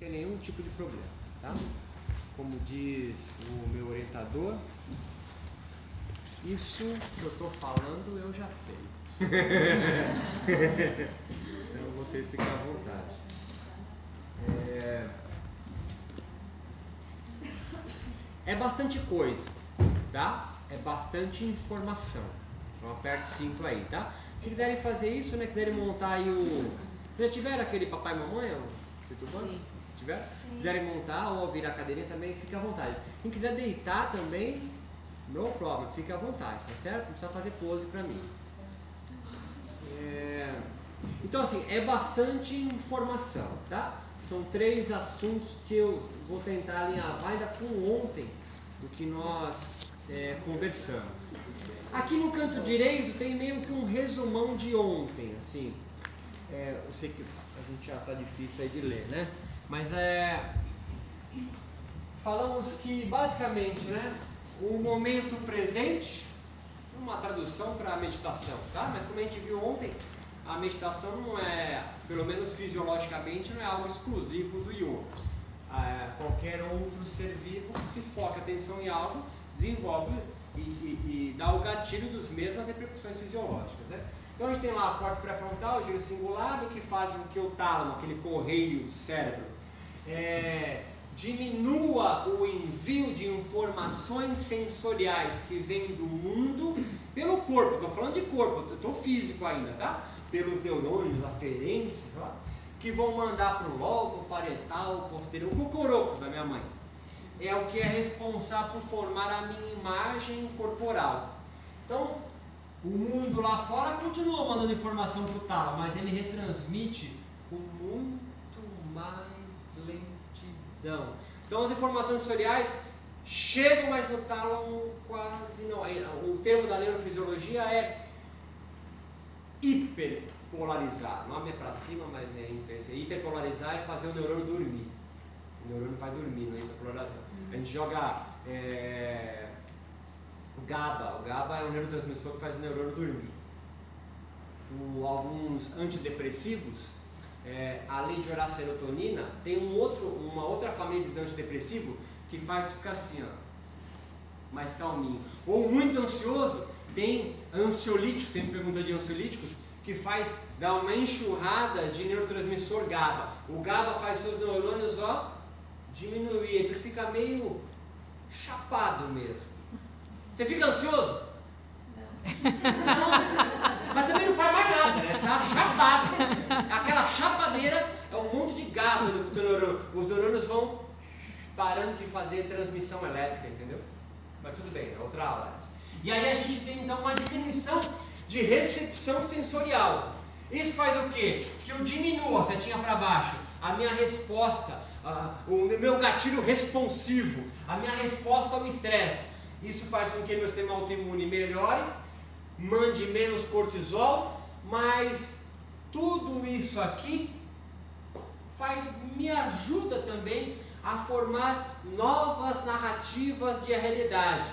sem nenhum tipo de problema, tá? Como diz o meu orientador, isso que eu estou falando eu já sei. então vocês ficam à vontade. É, é bastante coisa, tá? É bastante informação. Então aperte 5 aí, tá? Se quiserem fazer isso, né? Quiserem montar aí o. Vocês já tiveram aquele papai e mamãe? Se Sim. Tiver? Sim. quiserem montar ou virar a cadeirinha também, fica à vontade. Quem quiser deitar também, no problem, fica à vontade, tá certo? Não precisa fazer pose pra mim. É... Então assim, é bastante informação, tá? São três assuntos que eu vou tentar alinhar ainda com ontem do que nós é, conversamos. Aqui no canto direito tem meio que um resumão de ontem, assim. É, eu sei que a gente já está difícil aí de ler, né? Mas é. Falamos que basicamente, né? O momento presente, uma tradução para a meditação, tá? Mas como a gente viu ontem, a meditação não é, pelo menos fisiologicamente, não é algo exclusivo do yoga. É, qualquer outro ser vivo que se foca a atenção em algo desenvolve e, e, e dá o gatilho dos mesmas repercussões fisiológicas. Né? Então a gente tem lá a corte pré-frontal, giro cingulado, que faz com que o tálamo, aquele correio do cérebro, é, diminua o envio de informações sensoriais que vêm do mundo pelo corpo. Estou falando de corpo, estou físico ainda, tá? Pelos neurônios aferentes, ó, que vão mandar para o lobo, parietal, posterior, o cocoroco da minha mãe é o que é responsável por formar a minha imagem corporal. Então, o mundo lá fora continua mandando informação para o mas ele retransmite muito mais lentidão. Então, as informações sensoriais chegam, mas no tálamo quase não. O termo da neurofisiologia é hiperpolarizar. O nome é para cima, mas é hiperpolarizar é fazer o neurônio dormir. O neurônio vai dormir, não é hiperpolarizar. A gente joga é, o GABA. O GABA é um neurotransmissor que faz o neurônio dormir. O, alguns antidepressivos, é, além de orar serotonina, tem um outro, uma outra família de antidepressivo que faz ficar assim, ó, mais calminho. Ou muito ansioso, tem ansiolíticos, tem pergunta de ansiolíticos, que faz dar uma enxurrada de neurotransmissor GABA. O GABA faz seus neurônios, ó, diminuir, tu fica meio chapado mesmo. Você fica ansioso? Não. Mas também não faz mais nada, né? Tá chapado. Aquela chapadeira é um monte de gado do neurônio. Os neurônios vão parando de fazer transmissão elétrica, entendeu? Mas tudo bem, é outra aula. E aí a gente tem então uma definição de recepção sensorial. Isso faz o quê? Que eu diminuo a setinha para baixo, a minha resposta o meu gatilho responsivo, a minha resposta ao estresse. Isso faz com que meu sistema autoimune melhore, mande menos cortisol, mas tudo isso aqui faz, me ajuda também a formar novas narrativas de realidade.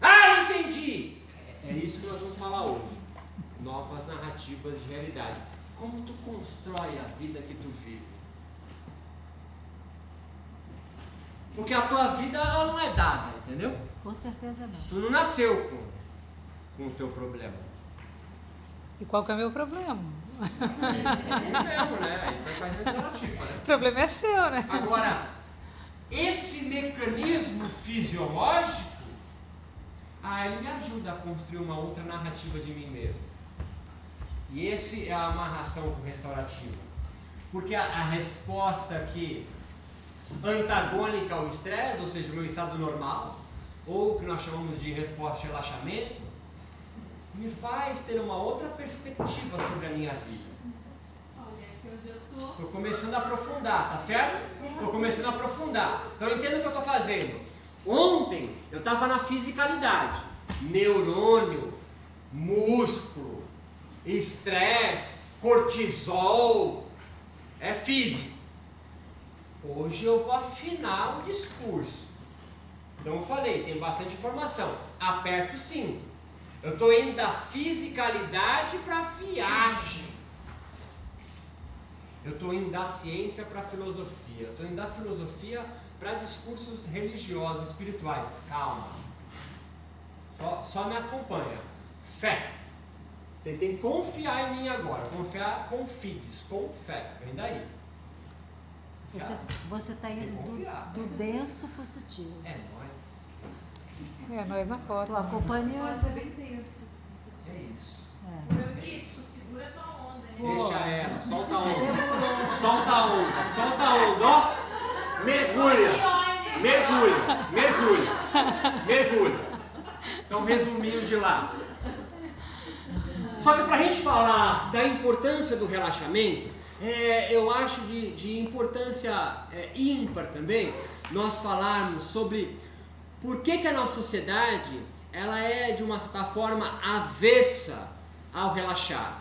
Ah, entendi! É isso que nós vamos falar hoje. Novas narrativas de realidade. Como tu constrói a vida que tu vive? Porque a tua vida ela não é dada, entendeu? Com certeza não. Tu não nasceu com, com o teu problema. E qual que é o meu problema? É, é né? Aí vai fazer relativo, né? O problema é seu, né? Agora, esse mecanismo fisiológico, ah, ele me ajuda a construir uma outra narrativa de mim mesmo. E esse é a amarração restaurativa. Porque a, a resposta que antagônica ao estresse, ou seja, o meu estado normal, ou o que nós chamamos de resposta de relaxamento, me faz ter uma outra perspectiva sobre a minha vida. Estou começando a aprofundar, tá certo? Estou começando a aprofundar. Então entenda o que eu estou fazendo. Ontem eu estava na fisicalidade. Neurônio, músculo, estresse, cortisol. É físico. Hoje eu vou afinar o discurso. Então eu falei, tem bastante informação. Aperto sim. Eu estou indo da fisicalidade para a viagem. Eu estou indo da ciência para a filosofia. Eu estou indo da filosofia para discursos religiosos, espirituais. Calma. Só, só me acompanha. Fé. Tem, tem que confiar em mim agora. Confiar com filhos, com fé. Vem daí. Você está indo do, do denso para o sutil. É nós. É, nós na foto. Tô acompanhando. Pode ser bem tenso. É isso. É. Isso, segura tua onda. hein? Deixa essa, solta a onda. Solta a onda, solta a onda, ó. Mergulha. Mergulha, mergulha, mergulha. Então, resuminho de lá. Só que para a gente falar da importância do relaxamento, é, eu acho de, de importância é, ímpar também nós falarmos sobre por que, que a nossa sociedade ela é de uma certa forma avessa ao relaxar.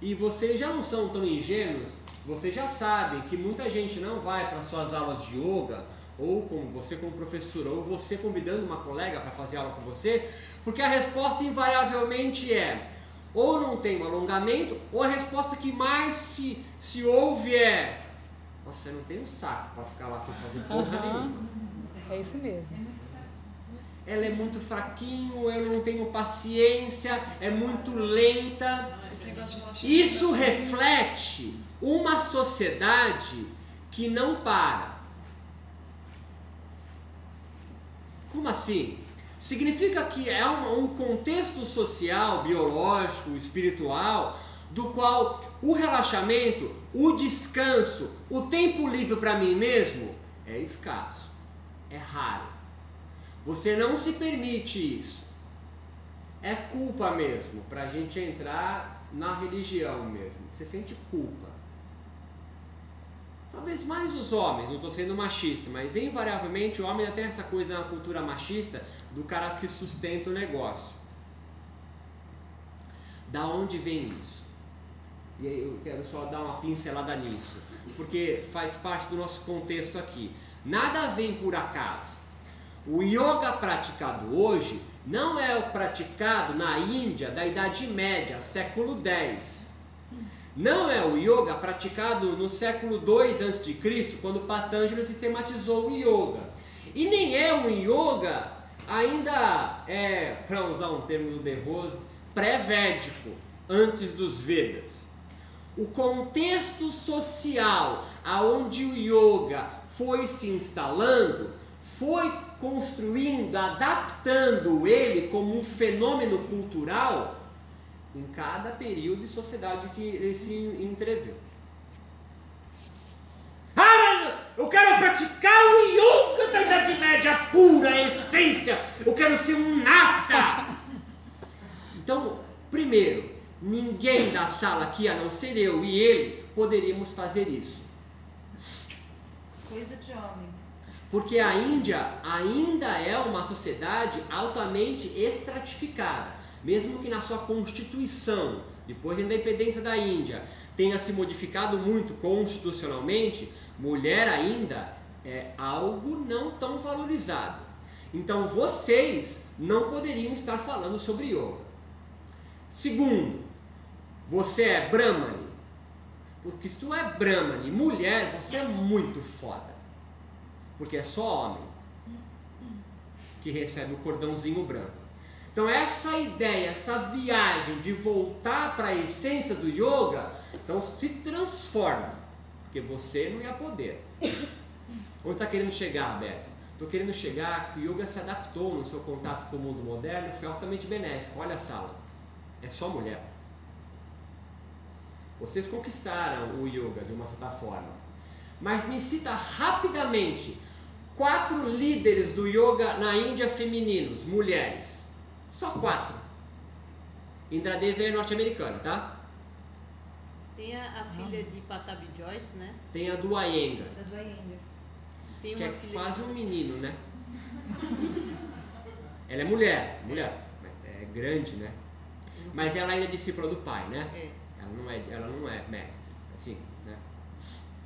E vocês já não são tão ingênuos, vocês já sabem que muita gente não vai para suas aulas de yoga, ou como você como professora, ou você convidando uma colega para fazer aula com você, porque a resposta invariavelmente é ou não tem um alongamento, ou a resposta que mais se, se ouve é você não tem um saco para ficar lá sem fazer porra Aham. nenhuma. É isso mesmo. Ela é muito fraquinho, eu não tenho paciência, é muito lenta. Relaxamento Isso também. reflete uma sociedade que não para. Como assim? Significa que é um, um contexto social, biológico, espiritual, do qual o relaxamento, o descanso, o tempo livre para mim mesmo é escasso, é raro. Você não se permite isso. É culpa mesmo para a gente entrar na religião mesmo. Você sente culpa. Talvez mais os homens, não estou sendo machista, mas invariavelmente o homem tem essa coisa na cultura machista do cara que sustenta o negócio. Da onde vem isso? E aí eu quero só dar uma pincelada nisso, porque faz parte do nosso contexto aqui. Nada vem por acaso. O yoga praticado hoje não é o praticado na Índia da Idade Média, século X. Não é o yoga praticado no século II a.C., quando Patanjali sistematizou o yoga. E nem é um yoga ainda, é, para usar um termo do De Rose, pré-védico, antes dos Vedas. O contexto social aonde o yoga foi se instalando, foi construindo, adaptando ele como um fenômeno cultural em cada período e sociedade que ele se entreveu. Ah, eu quero praticar o yoga da Idade Média pura, essência. Eu quero ser um nata. Então, primeiro, ninguém da sala aqui, a não ser eu e ele, poderíamos fazer isso. Coisa de homem. Porque a Índia ainda é uma sociedade altamente estratificada, mesmo que na sua constituição, depois da independência da Índia, tenha se modificado muito constitucionalmente, mulher ainda é algo não tão valorizado. Então vocês não poderiam estar falando sobre yoga. Segundo, você é Brahmani. Porque se tu é Brahmani, mulher, você é muito foda. Porque é só homem que recebe o cordãozinho branco. Então essa ideia, essa viagem de voltar para a essência do yoga, então se transforma, porque você não ia poder. Onde está querendo chegar, Beto? Estou querendo chegar que o yoga se adaptou no seu contato com o mundo moderno, foi altamente benéfico. Olha a sala, é só mulher. Vocês conquistaram o yoga de uma certa forma. Mas me cita rapidamente quatro líderes do yoga na Índia femininos, mulheres. Só quatro. Indra Devi é norte-americana, tá? Tem a, a filha de Patabi Joyce, né? Tem a do Iyengar, Da do Iyengar. Tem que é filha quase de... um menino, né? Ela é mulher, mulher. É grande, né? Mas ela ainda é discípula do pai, né? É. Ela não é, ela não é mestre, assim, né?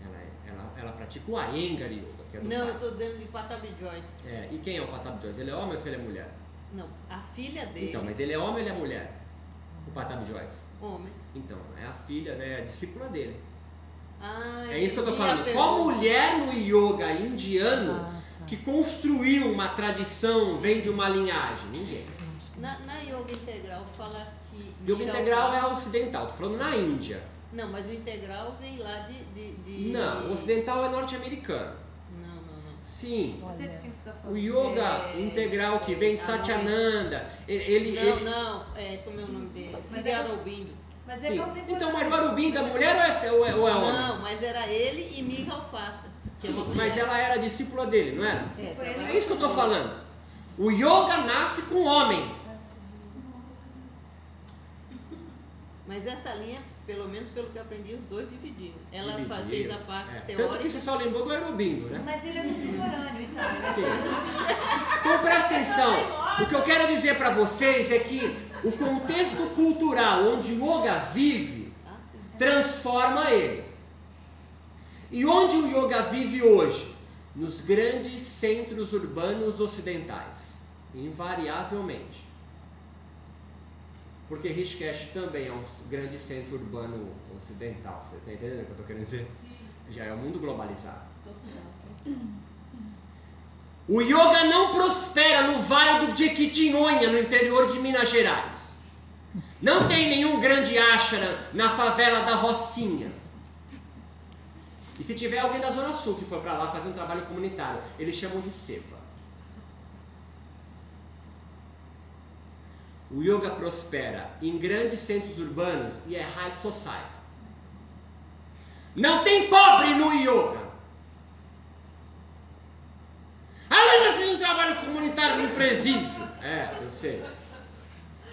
Ela, é- ela, ela pratica o Iyengar Yoga, que é do Não, pai. eu tô dizendo de Patabi Joyce. É, e quem é o Patabi Joyce? Ele é homem ou se ele é mulher? Não, a filha dele, Então, mas ele é homem ou ele é mulher? O Patabi Joyce. homem. Então, é a filha, né? A discípula dele. Ah, É isso que eu tô falando. Qual mulher no yoga indiano Ah, tá. que construiu uma tradição, vem de uma linhagem? Ninguém. Na, na yoga integral fala que. Yoga integral é ocidental, tô falando na Índia. Não, mas o integral vem lá de. de, de- Não, o ocidental é norte-americano. Sim. Não sei de quem você está O falando. yoga É, integral que vem de a Satyananda, ele, Não, ele- não, é, como é o nome dele? Mas é- Aurobindo. Mas é. Então, mas o Aurobindo, a mulher ou é, ou é, ou é homem? Não, mas era ele e Miga Alfaça. É mas ela era discípula dele, não era? É, trabalha É isso que eu tô com falando. O yoga nasce com o homem. Mas essa linha, pelo menos pelo que eu aprendi, os dois dividiram. Ela Dividiram. fez a parte É. Tanto que teórica. você só lembrou do Aurobindo, né? Mas ele é contemporâneo, então. É Então presta atenção. O que eu quero dizer para vocês é que o contexto cultural onde o yoga vive Ah, transforma ele. E onde o yoga vive hoje? Nos grandes centros urbanos ocidentais, invariavelmente. Porque Rishikesh também é um grande centro urbano ocidental. Você está entendendo o que eu estou querendo dizer? Já é um mundo globalizado. O yoga não prospera no Vale do Jequitinhonha, no interior de Minas Gerais. Não tem nenhum grande ashram na favela da Rocinha. E se tiver alguém da Zona Sul que for para lá fazer um trabalho comunitário, eles chamam de cepa. O yoga prospera em grandes centros urbanos e é high society. Não tem pobre no yoga. Ah, mas eu fiz um trabalho comunitário no presídio. É, eu sei.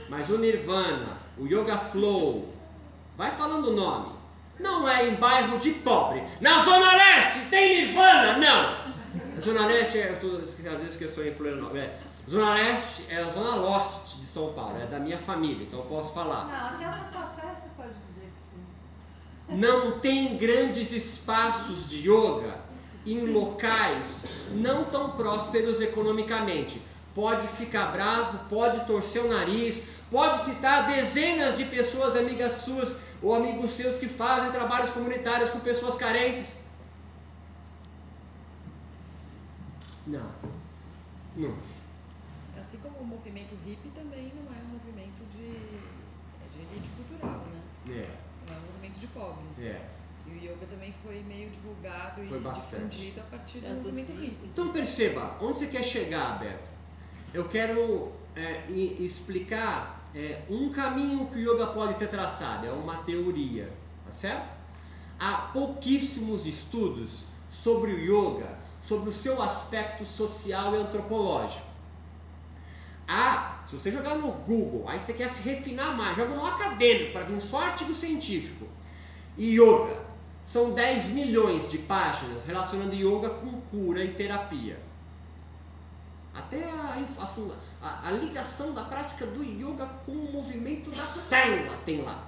Mas o Nirvana, o Yoga Flow, vai falando o nome. Não é em bairro de pobre. Na Zona Leste tem Nirvana? Não. A Zona Leste é. Eu vezes que eu sou em Florianópolis. Zona Leste é a Zona Leste de São Paulo, é da minha família, então eu posso falar. Não, até o Tatuapé você pode dizer que sim. Não tem grandes espaços de yoga em locais não tão prósperos economicamente. Pode ficar bravo, pode torcer o nariz, pode citar dezenas de pessoas amigas suas ou amigos seus que fazem trabalhos comunitários com pessoas carentes. Não. Não. Movimento hippie também não é um movimento de, é de elite cultural, né? É, Não é um movimento de pobres. é. E o yoga também foi meio divulgado Foi e bastante. difundido a partir do É, movimento hippie. Então perceba, onde você quer chegar, Beto? Eu quero é, explicar é, um caminho que o yoga pode ter traçado, é uma teoria, tá certo? Há pouquíssimos estudos sobre o yoga, sobre o seu aspecto social e antropológico. Há, se você jogar no Google, aí você quer refinar mais, joga no acadêmico para vir só artigo científico. Yoga. São 10 milhões de páginas relacionando yoga com cura e terapia. Até a, a- a- a ligação da prática do yoga com o movimento da célula tem lá.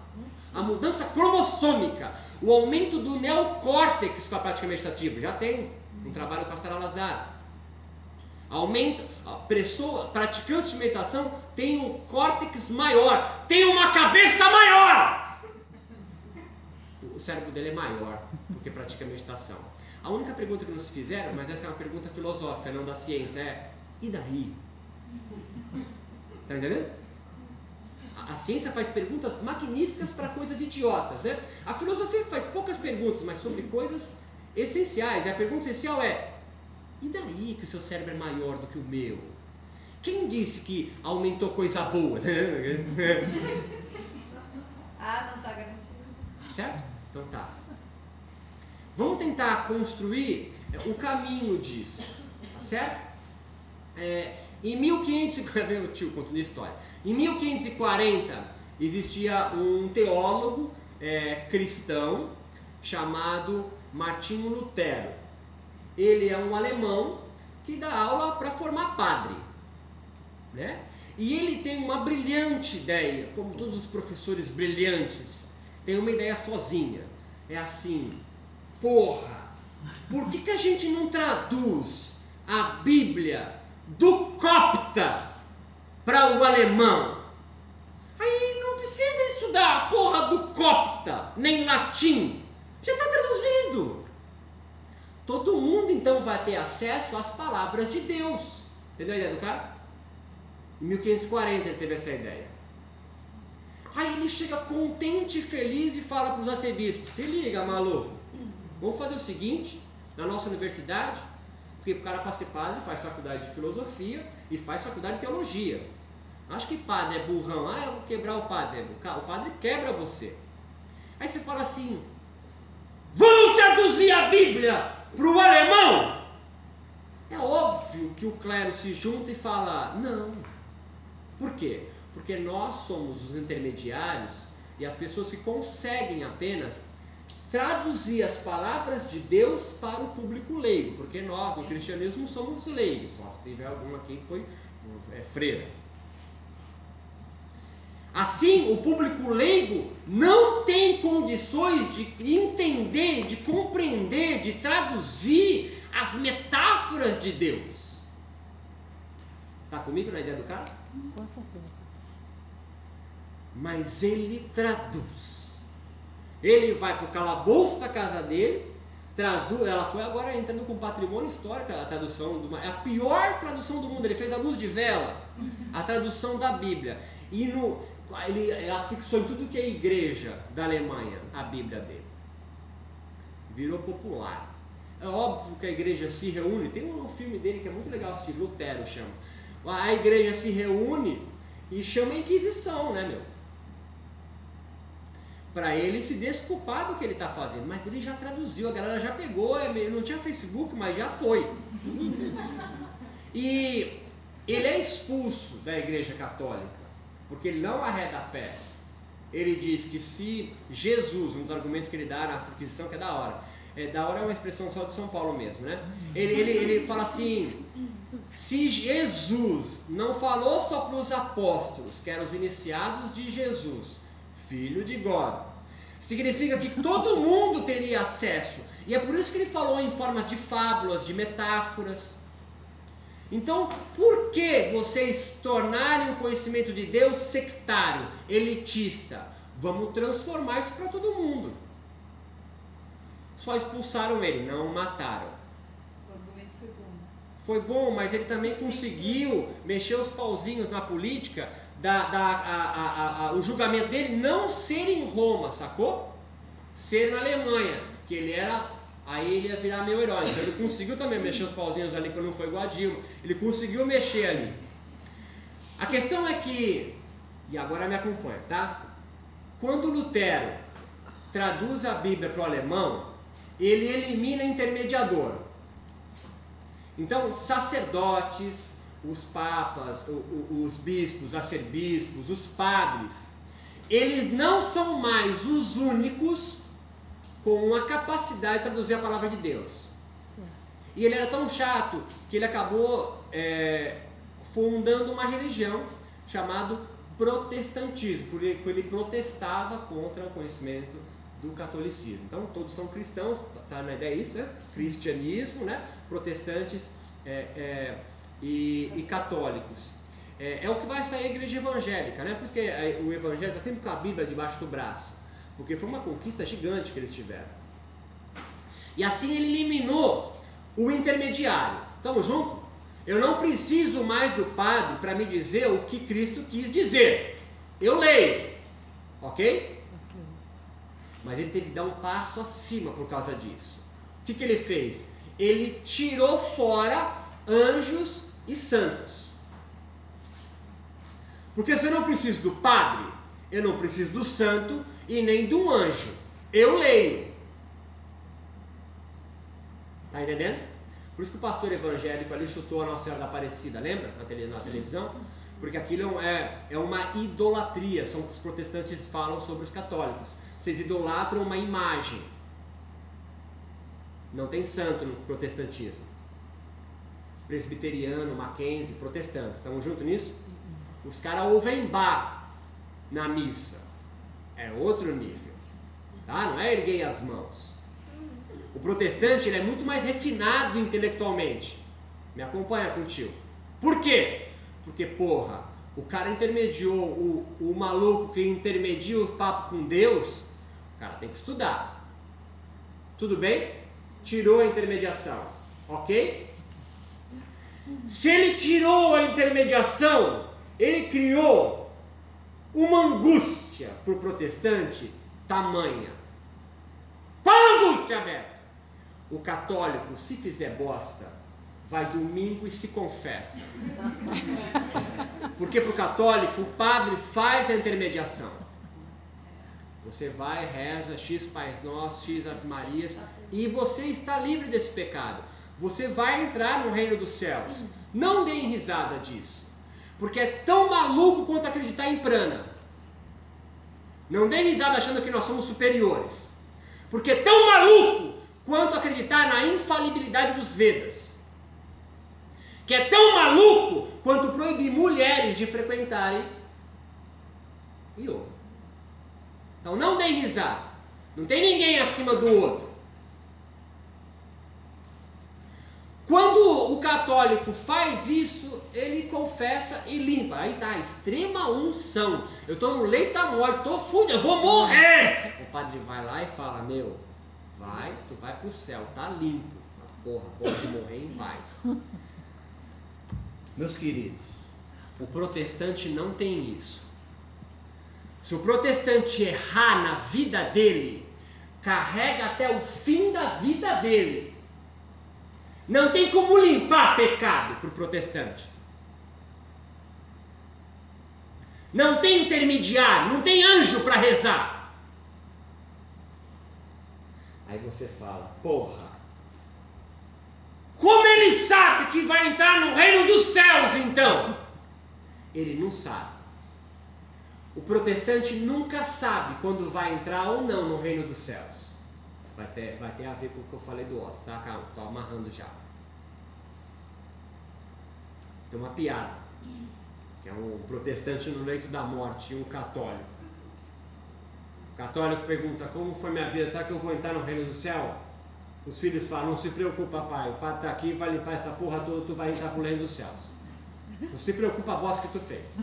A mudança cromossômica, o aumento do neocórtex com a prática meditativa, já tem um trabalho com a Sara Lazar. Aumenta, a pessoa, praticantes de meditação tem um córtex maior, tem uma cabeça maior. O cérebro dele é maior porque pratica meditação. A única pergunta que nos fizeram, mas essa é uma pergunta filosófica, não da ciência, é: e daí? Tá entendendo? A, a ciência faz perguntas magníficas para coisas idiotas, né? A filosofia faz poucas perguntas, mas sobre coisas essenciais. E a pergunta essencial é: e daí que o seu cérebro é maior do que o meu? Quem disse que aumentou coisa boa? Ah, não tá garantido. Certo? Então tá. Vamos tentar construir é, o caminho disso, tá certo? É, em 1540, meu tio contando história. Em 1540 existia um teólogo é, cristão chamado Martinho Lutero. Ele é um alemão que dá aula para formar padre, né? E ele tem uma brilhante ideia, como todos os professores brilhantes, tem uma ideia sozinha. É assim, porra, por que, que a gente não traduz a Bíblia do copta para o alemão? Aí não precisa estudar a porra do copta, nem latim. Já está traduzido. Todo mundo então vai ter acesso às palavras de Deus. Entendeu a ideia do cara? Em 1540 ele teve essa ideia. Aí ele chega contente e feliz e fala para os arcebispos: se liga, maluco, vamos fazer o seguinte, na nossa universidade, porque o cara para ser padre faz faculdade de filosofia e faz faculdade de teologia. Acho que padre é burrão, ah, eu vou quebrar o padre. O padre quebra você. Aí você fala assim: vamos traduzir a Bíblia para o alemão? É óbvio que o clero se junta e fala: não. Por quê? Porque nós somos os intermediários e as pessoas que conseguem apenas traduzir as palavras de Deus para o público leigo, porque nós no cristianismo somos leigos. Se tiver algum aqui que foi é, freira. Assim, o público leigo não tem condições de entender, de compreender, de traduzir as metáforas de Deus. Está comigo na ideia do cara? Com certeza. Mas ele traduz. Ele vai para o calabouço da casa dele, traduz, ela foi agora entrando com patrimônio histórico, a tradução, do, é a pior tradução do mundo, ele fez a luz de vela, a tradução da Bíblia. E no, ele, ela fixou em tudo que é igreja da Alemanha, a Bíblia dele. Virou popular. É óbvio que a igreja se reúne, tem um filme dele que é muito legal, se Lutero chama. A igreja se reúne e chama a Inquisição, né, meu? Para ele se desculpar do que ele está fazendo. Mas ele já traduziu, a galera já pegou, é não tinha Facebook, mas já foi. E ele é expulso da igreja católica porque ele não arreda a pé. Ele diz que se Jesus, um dos argumentos que ele dá na Inquisição, que é da hora, é, da hora é uma expressão só de São Paulo mesmo, né? Ele, ele, ele fala assim: se Jesus não falou só para os apóstolos, que eram os iniciados de Jesus, filho de God, significa que todo mundo teria acesso. E é por isso que ele falou em formas de fábulas, de metáforas. Então, por que vocês tornarem o conhecimento de Deus sectário, elitista? Vamos transformar isso para todo mundo. Só expulsaram ele, não o mataram. O argumento foi bom. Foi bom, mas ele também conseguiu mexer os pauzinhos na política, da, da a, a, a, o julgamento dele não ser em Roma, sacou? Ser na Alemanha, que ele era aí ele ia virar meu herói. Então ele conseguiu também mexer os pauzinhos ali quando não foi igual a Dilma. Ele conseguiu mexer ali. A questão é que, e agora me acompanha, tá? Quando Lutero traduz a Bíblia para o alemão, ele elimina intermediador. Então, sacerdotes, os papas, os bispos, os arcebispos, os padres, eles não são mais os únicos com a capacidade de traduzir a palavra de Deus. Sim. E ele era tão chato que ele acabou é, fundando uma religião chamada protestantismo, porque ele protestava contra o conhecimento do catolicismo. Então todos são cristãos, tá na ideia isso, né? Cristianismo, né? Protestantes é, é, e, e, católicos. É, é, o que vai sair a igreja evangélica, né? Porque o evangélico está sempre com a Bíblia debaixo do braço porque foi uma conquista gigante que eles tiveram. E assim ele eliminou o intermediário. Estamos juntos? Eu não preciso mais do padre para me dizer o que Cristo quis dizer. Eu leio. Ok? Mas ele teve que dar um passo acima por causa disso. O que, que ele fez? Ele tirou fora anjos e santos. Porque se eu não preciso do padre, eu não preciso do santo, e nem de um anjo. Eu leio. Tá entendendo? Por isso que o pastor evangélico ali chutou a Nossa Senhora da Aparecida, lembra? Na, tele, na televisão? Porque aquilo é, é uma idolatria, são os protestantes falam sobre os católicos. Vocês idolatram uma imagem. Não tem santo no protestantismo. Presbiteriano, Mackenzie, protestantes. Estamos juntos nisso? Os caras ouvem bar na missa. É outro nível. Tá? Não é erguei as mãos. O protestante ele é muito mais refinado intelectualmente. Me acompanha contigo. Por quê? Porque, porra, o cara intermediou, o, o maluco que intermedia o papo com Deus, o cara tem que estudar. Tudo bem? Tirou a intermediação. Ok? Se ele tirou a intermediação, ele criou uma angústia para o protestante tamanha. Qual angústia, Beto? O católico, se fizer bosta, vai domingo e se confessa. Porque para o católico, o padre faz a intermediação. Você vai, reza X Pais Nossos, X Ave Marias, e você está livre desse pecado. Você vai entrar no reino dos céus. Não deem risada disso. Porque é tão maluco quanto acreditar em prana. Não deem risada achando que nós somos superiores. Porque é tão maluco quanto acreditar na infalibilidade dos Vedas. Que é tão maluco quanto proibir mulheres de frequentarem yoga. Então não deem risada. Não tem ninguém acima do outro. Quando o católico faz isso, ele confessa e limpa. Aí tá, extrema unção. Eu estou no leito da morte, estou fudido, eu vou morrer. O padre vai lá e fala: Meu, vai, tu vai para o céu, tá limpo. Porra, pode morrer em paz. Meus queridos, o protestante não tem isso. Se o protestante errar na vida dele, carrega até o fim da vida dele. Não tem como limpar pecado para o protestante. Não tem intermediário, não tem anjo para rezar. Aí você fala, porra, como ele sabe que vai entrar no reino dos céus então? Ele não sabe. O protestante nunca sabe quando vai entrar ou não no reino dos céus. Vai ter, vai ter a ver com o que eu falei do osso, tá? Calma, estou amarrando já. Tem uma piada, que é um protestante no leito da morte e um católico. O católico pergunta, como foi minha vida? Será que eu vou entrar no reino do céu? Os filhos falam, não se preocupa pai, o padre está aqui, vai limpar essa porra toda, tu vai entrar pro reino dos céus. Não se preocupa a bosta que tu fez.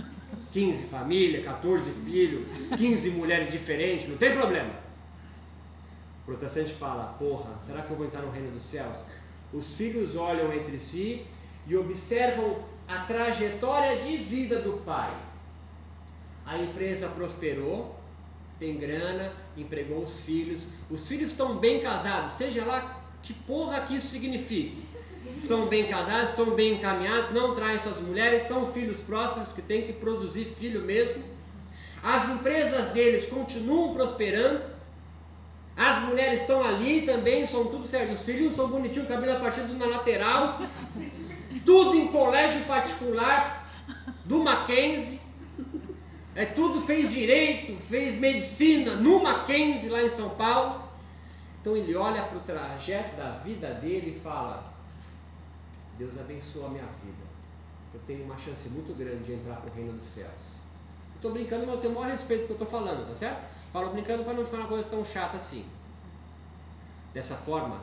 15 família, 14 filhos, 15 mulheres diferentes, não tem problema. O protestante fala, porra, será que eu vou entrar no reino dos céus? Os filhos olham entre si e observam a trajetória de vida do pai. A empresa prosperou, tem grana, empregou os filhos, os filhos estão bem casados, seja lá que porra que isso signifique. São bem casados, estão bem encaminhados, não traem suas mulheres, são filhos prósperos que têm que produzir filho mesmo. As empresas deles continuam prosperando. As mulheres estão ali também, são tudo certo. Os filhos são bonitinhos, cabelo a partir na lateral tudo em colégio particular do Mackenzie. É tudo fez direito, fez medicina no Mackenzie lá em São Paulo. Então ele olha para o trajeto da vida dele e fala: Deus abençoa a minha vida. Eu tenho uma chance muito grande de entrar para o reino dos céus. Estou brincando, mas eu tenho o maior respeito do que eu estou falando, tá certo? Falo brincando para não ficar uma coisa tão chata assim. Dessa forma,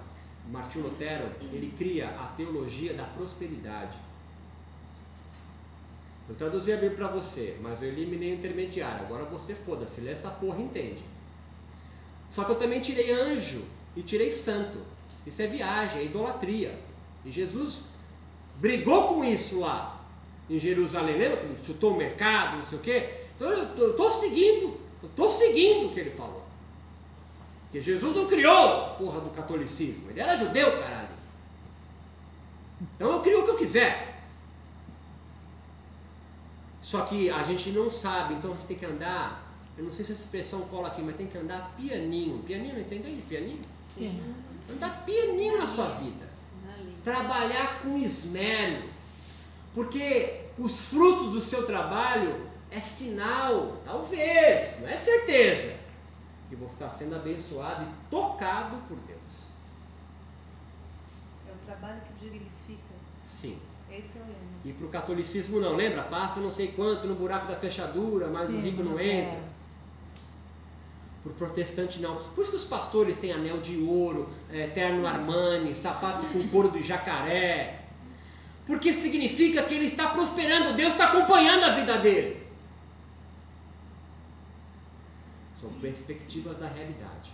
Martinho Lutero, ele cria a teologia da prosperidade. Eu traduzi a Bíblia para você, mas eu eliminei o intermediário. Agora você foda-se, lê essa porra entende. Só que eu também tirei anjo e tirei santo. Isso é viagem, é idolatria. E Jesus brigou com isso lá em Jerusalém. Lembra que ele chutou o mercado, não sei o quê? Então eu estou seguindo, eu estou seguindo o que ele falou. Porque Jesus não criou a porra do catolicismo. Ele era judeu, caralho. Então eu crio o que eu quiser. Só que a gente não sabe, então a gente tem que andar. Eu não sei se essa expressão cola aqui, mas tem que andar pianinho. Pianinho, você entende pianinho? Sim. Andar pianinho na sua vida. Trabalhar com esmero. Porque os frutos do seu trabalho é sinal, talvez, não é certeza que você está sendo abençoado e tocado por Deus. É o trabalho que dignifica. Sim. Esse é. E para o catolicismo não, lembra? Passa não sei quanto no buraco da fechadura, mas Sim, o rico não é. entra. Para o protestante não. Por isso que os pastores têm anel de ouro, é, terno Armani, sapato com couro de jacaré. Porque significa que ele está prosperando, Deus está acompanhando a vida dele. São perspectivas da realidade.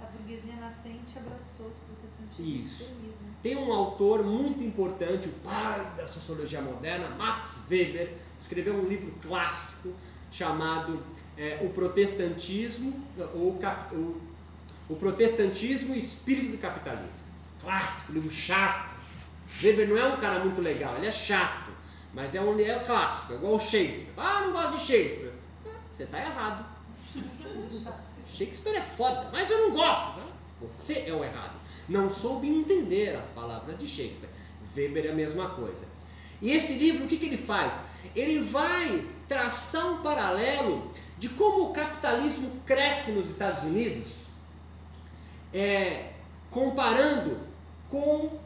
A burguesia nascente abraçou os protestantismos Isso. feliz, né? Tem um autor muito importante, o pai da sociologia moderna, Max Weber, escreveu um livro clássico chamado é, O Protestantismo, ou o, o Protestantismo e o Espírito do Capitalismo. Clássico, livro chato. Weber não é um cara muito legal, ele é chato, mas é um é clássico, é igual o Shakespeare. Ah, não gosto de Shakespeare. Você está errado. Shakespeare é foda, mas eu não gosto. Tá? Você é o errado. Não soube entender as palavras de Shakespeare. Weber é a mesma coisa. E esse livro, o que, que ele faz? Ele vai traçar um paralelo de como o capitalismo cresce nos Estados Unidos, é, comparando com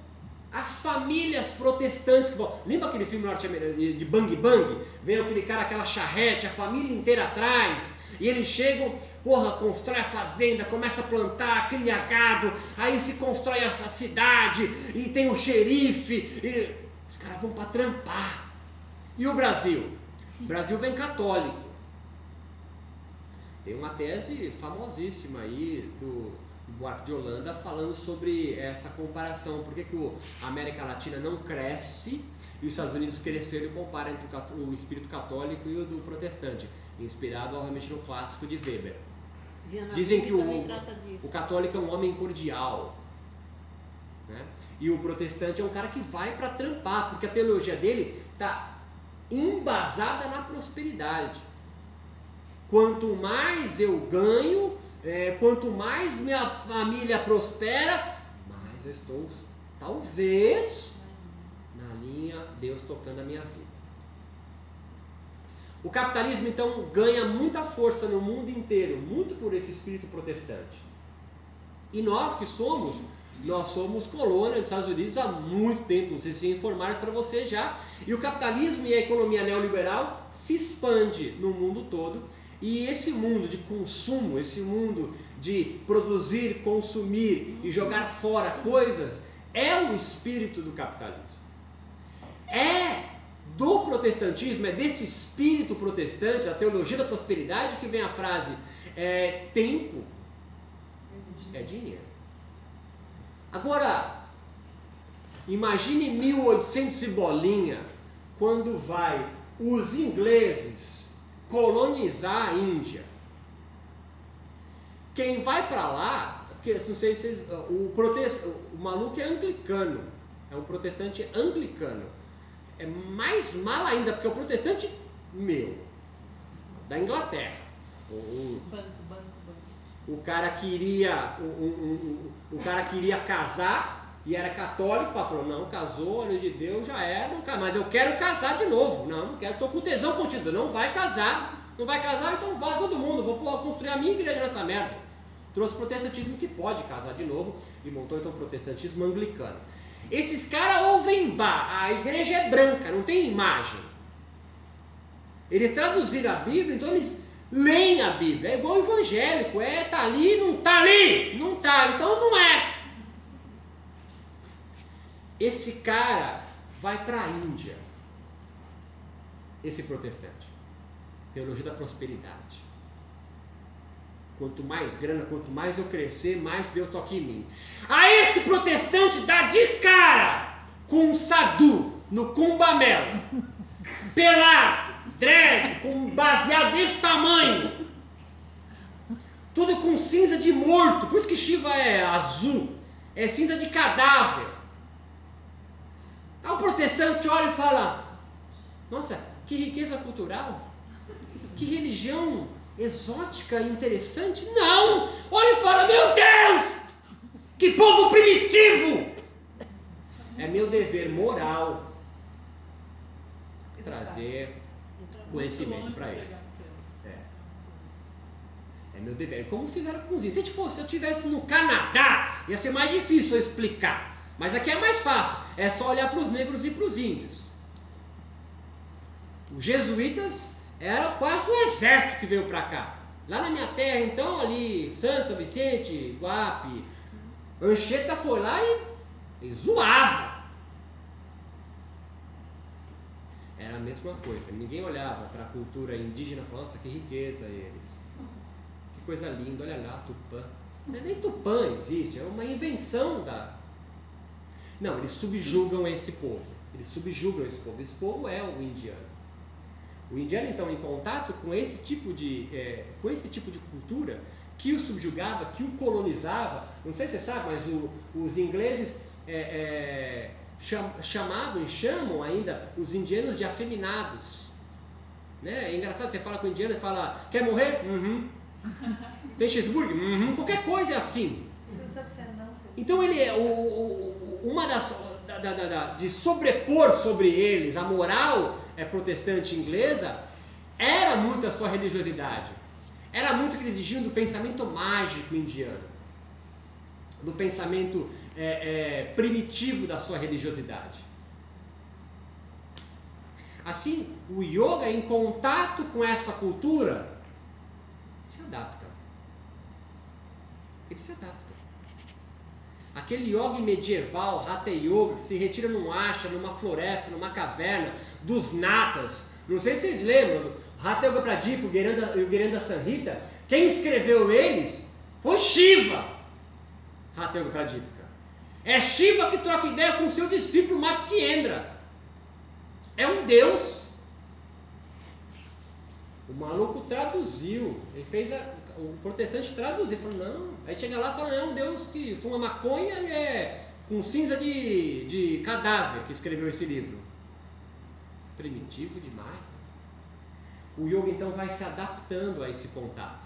as famílias protestantes que vão. Lembra aquele filme norte-americano de Bang Bang? Vem aquele cara, aquela charrete, a família inteira atrás, e eles chegam, porra, constrói a fazenda, começa a plantar, cria gado, aí se constrói a cidade, e tem o xerife, e os caras vão para trampar. E o Brasil? O Brasil vem católico. Tem uma tese famosíssima aí do Buarque de Holanda falando sobre essa comparação. Por que, que a América Latina não cresce e os Estados Unidos cresceram e compara entre o o espírito católico e o do protestante, inspirado obviamente no clássico de Weber. Viana Dizem que o-. O católico é um homem cordial. né? E o protestante é um cara que vai para trampar, porque a teologia dele está embasada na prosperidade. Quanto mais eu ganho, é, quanto mais minha família prospera, mais eu estou, talvez, na linha Deus tocando a minha vida. O capitalismo então ganha muita força no mundo inteiro, muito por esse espírito protestante. E nós que somos, nós somos colônia dos Estados Unidos há muito tempo, não sei se informaram para você já. E o capitalismo e a economia neoliberal se expande no mundo todo. E esse mundo de consumo, esse mundo de produzir, consumir e jogar fora coisas, é o espírito do capitalismo. É do protestantismo, é desse espírito protestante, a teologia da prosperidade, que vem a frase: é, tempo é dinheiro. Agora, imagine 1800 e bolinha, quando vai os ingleses colonizar a Índia. Quem vai para lá, porque não sei se vocês, o, protest, o maluco é anglicano, é um protestante anglicano. É mais mal ainda, porque é o protestante meu, da Inglaterra. O, o- Banco, banco, banco. o cara queria o, o, o, o cara queria casar e era católico, falou, não, casou, olho de Deus, já era, não, ca- mas eu quero casar de novo. Não, não quero, tô com tesão contigo, não vai casar, não vai casar, então vá todo mundo, vou construir a minha igreja nessa merda. Trouxe o protestantismo que pode casar de novo e montou então o protestantismo anglicano. Esses caras ouvem bar, a igreja é branca, não tem imagem. Eles traduziram a Bíblia, então eles leem a Bíblia. É igual evangélico, é tá ali, não tá ali, não tá, então não é. Esse cara vai para a Índia. Esse protestante. Teologia da prosperidade. Quanto mais grana, quanto mais eu crescer, mais Deus toca em mim. Aí esse protestante dá de cara com um sadu no cumbamelo. Pelado, dread, com baseado desse tamanho. Tudo com cinza de morto. Por isso que Shiva é azul. É cinza de cadáver. Aí o protestante olha e fala: Nossa, que riqueza cultural. Que religião exótica e interessante. Não! Olha e fala: Meu Deus! Que povo primitivo! É meu dever moral trazer conhecimento para eles. É. É meu dever. Como fizeram com os índios. Se, fosse, se eu estivesse no Canadá, ia ser mais difícil eu explicar. Mas aqui é mais fácil. É só olhar para os negros e para os índios. Os jesuítas era quase um exército que veio para cá. Lá na minha terra, então, ali, Santos, São Vicente, Guape, Anchieta foi lá e, e zoava. Era a mesma coisa. Ninguém olhava para a cultura indígena e falava, nossa, que riqueza eles. Que coisa linda, olha lá, Tupã. Nem Tupã existe, é uma invenção da. Não, eles subjugam esse povo. Eles subjugam esse povo. Esse povo é o indiano. O indiano, então, em contato com esse tipo de, é, com esse tipo de cultura que o subjugava, que o colonizava. Não sei se você sabe, mas o, os ingleses é, é, cham, chamavam e chamam ainda os indianos de afeminados. Né? É engraçado, você fala com o indiano e fala, quer morrer? Uhum. Tem cheeseburger? Uhum. Qualquer coisa é assim. Então ele é o, o- uma das da- da- da- da- de sobrepor sobre eles a moral é, protestante inglesa era muito a sua religiosidade. Era muito o que eles exigiam do pensamento mágico indiano, do pensamento é, é, primitivo da sua religiosidade. Assim, o yoga em contato com essa cultura se adapta. Ele se adapta. Aquele yogi medieval, Hatha Yoga, que se retira num ashram, numa floresta, numa caverna, dos natas. Não sei se vocês lembram, Hatha Yoga Pradip, o Geranda, o Geranda Sanhita. Quem escreveu eles foi Shiva. Hatha Yoga Pradipika. É Shiva que troca ideia com seu discípulo Matsyendra. É um deus. O maluco traduziu. Ele fez a, o protestante traduziu. Falou, não. Aí chega lá e fala, um deus que fuma maconha e é com cinza de, de cadáver que escreveu esse livro. Primitivo demais. O yoga então vai se adaptando a esse contato.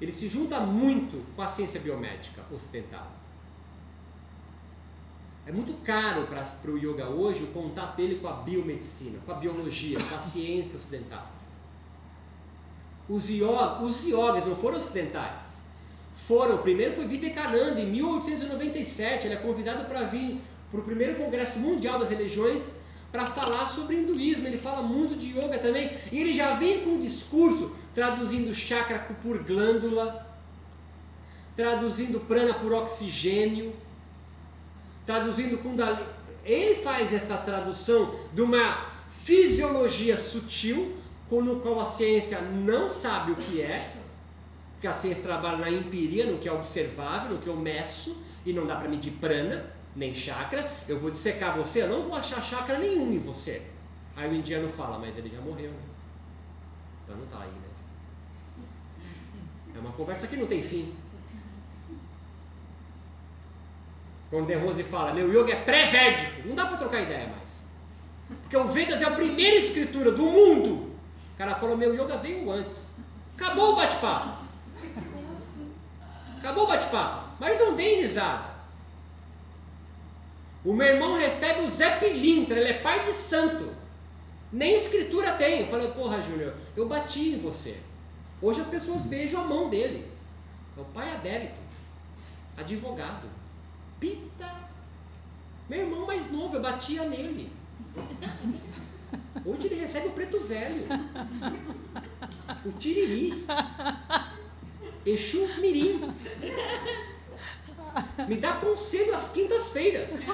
Ele se junta muito com a ciência biomédica ocidental. É muito caro para o yoga hoje o contato dele com a biomedicina, com a biologia, com a ciência ocidental. Os, yoga, os yogas não foram ocidentais. Foram, o primeiro foi Vivekananda, em 1897. Ele é convidado para vir para o primeiro Congresso Mundial das Religiões para falar sobre hinduísmo. Ele fala muito de yoga também. E ele já vem com um discurso traduzindo chakra por glândula, traduzindo prana por oxigênio, traduzindo Kundalini. Ele faz essa tradução de uma fisiologia sutil, com no qual a ciência não sabe o que é, porque a ciência trabalha na empiria, no que é observável, no que eu meço, e não dá para medir prana, nem chakra. Eu vou dissecar você, eu não vou achar chakra nenhum em você. Aí o indiano fala, mas ele já morreu, né? Então não tá aí, né? É uma conversa que não tem fim. Quando De Rose fala, meu yoga é pré-védico, não dá para trocar ideia mais. Porque o Vedas é a primeira escritura do mundo. O cara falou, meu yoga veio antes. Acabou o bate-papo. Acabou o bate-papo. Mas não deem risada. O meu irmão recebe o Zé Pilintra, ele é pai de santo. Nem escritura tem. Eu falei, porra, Júnior, eu bati em você. Hoje as pessoas beijam a mão dele. É o pai adérito, advogado. Pita. Meu irmão mais novo, eu batia nele. Hoje ele recebe o preto velho. O tiriri. Exu mirim. Me dá conselho às quintas-feiras.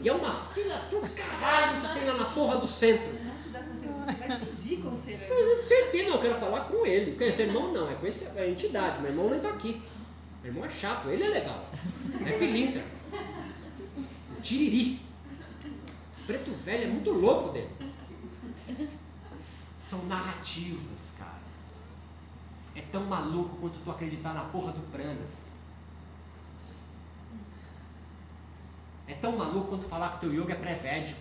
E é uma fila do caralho que tem lá na porra do centro. Não te dá conselho, você vai pedir conselho. Mas certeza, não, eu quero falar com ele. Porque esse irmão não, é com esse, é a entidade. Meu irmão nem tá aqui. Meu irmão é chato, ele é legal. É pilintra. Tiriri. Preto velho é muito louco dele. São narrativas, cara. É tão maluco quanto tu acreditar na porra do prana. É tão maluco quanto falar que teu yoga é pré-védico.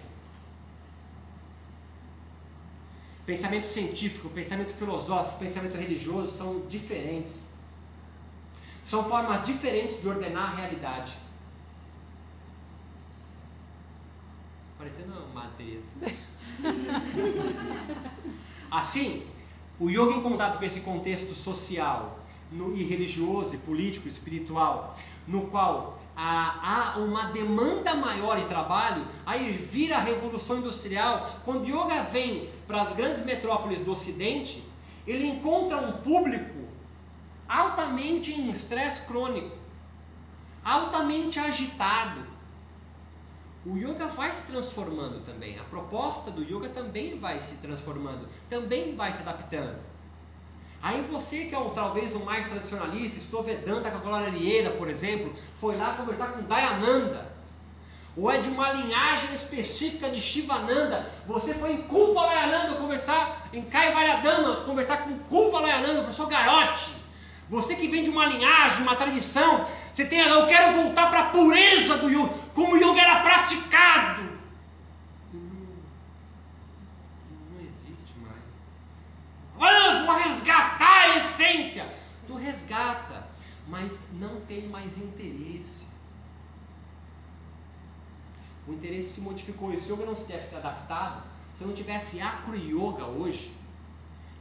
Pensamento científico, pensamento filosófico, pensamento religioso são diferentes. São formas diferentes de ordenar a realidade. Parecendo uma Teresa. Assim, o yoga em contato com esse contexto social no, e religioso, e político, e espiritual, no qual há, há uma demanda maior de trabalho, aí vira a revolução industrial. Quando o yoga vem para as grandes metrópoles do Ocidente, ele encontra um público altamente em estresse crônico, altamente agitado. O yoga vai se transformando também, a proposta do yoga também vai se transformando, também vai se adaptando. Aí você que é um, talvez o mais tradicionalista, estou Vedanta com a Glória Arieira, por exemplo, foi lá conversar com Dayananda. Ou é de uma linhagem específica de Shivananda. Você foi em Kuvalayananda conversar, em Kaivalyadama, conversar com Kuvalayananda, o professor Garotti. Você que vem de uma linhagem, uma tradição, você tem, eu quero voltar para a pureza do yoga, como o yoga era praticado. Não, não existe mais. Ah, vou resgatar a essência. Tu resgata, mas não tem mais interesse. O interesse se modificou. E se o yoga não se tivesse se adaptado, se não tivesse acro yoga hoje,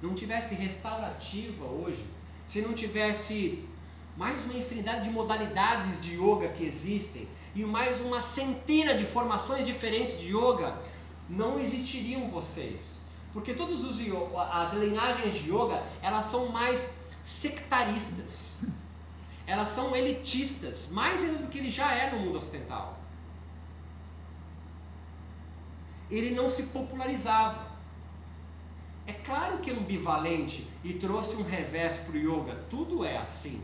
não tivesse restaurativa hoje, se não tivesse mais uma infinidade de modalidades de yoga que existem e mais uma centena de formações diferentes de yoga, não existiriam vocês. Porque todas as linhagens de yoga, elas são mais sectaristas. Elas são elitistas, mais ainda do que ele já é no mundo ocidental. Ele não se popularizava. É claro que é ambivalente e trouxe um revés para o yoga. Tudo é assim.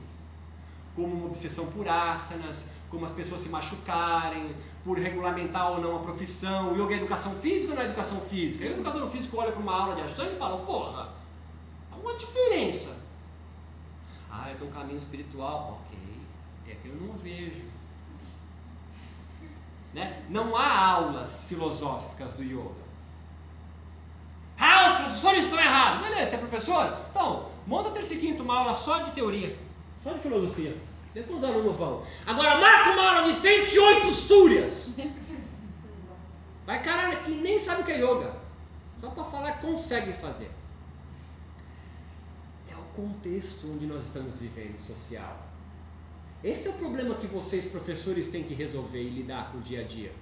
Como uma obsessão por asanas, como as pessoas se machucarem, por regulamentar ou não a profissão. O yoga é educação física ou não é educação física? o educador físico olha para uma aula de Ashtanga e fala, porra, qual a diferença? Ah, eu tenho um caminho espiritual. Ok, é que eu não vejo. Né? Não há aulas filosóficas do yoga. Ah, os professores estão errados. Beleza, você é professor? Então, monta terça e quinto uma aula só de teoria, só de filosofia. Depois os alunos vão. Agora marca uma aula de 108 súrias. Vai caralho que nem sabe o que é yoga. Só para falar que consegue fazer. É o contexto onde nós estamos vivendo social. Esse é o problema que vocês, professores, têm que resolver e lidar com o dia a dia.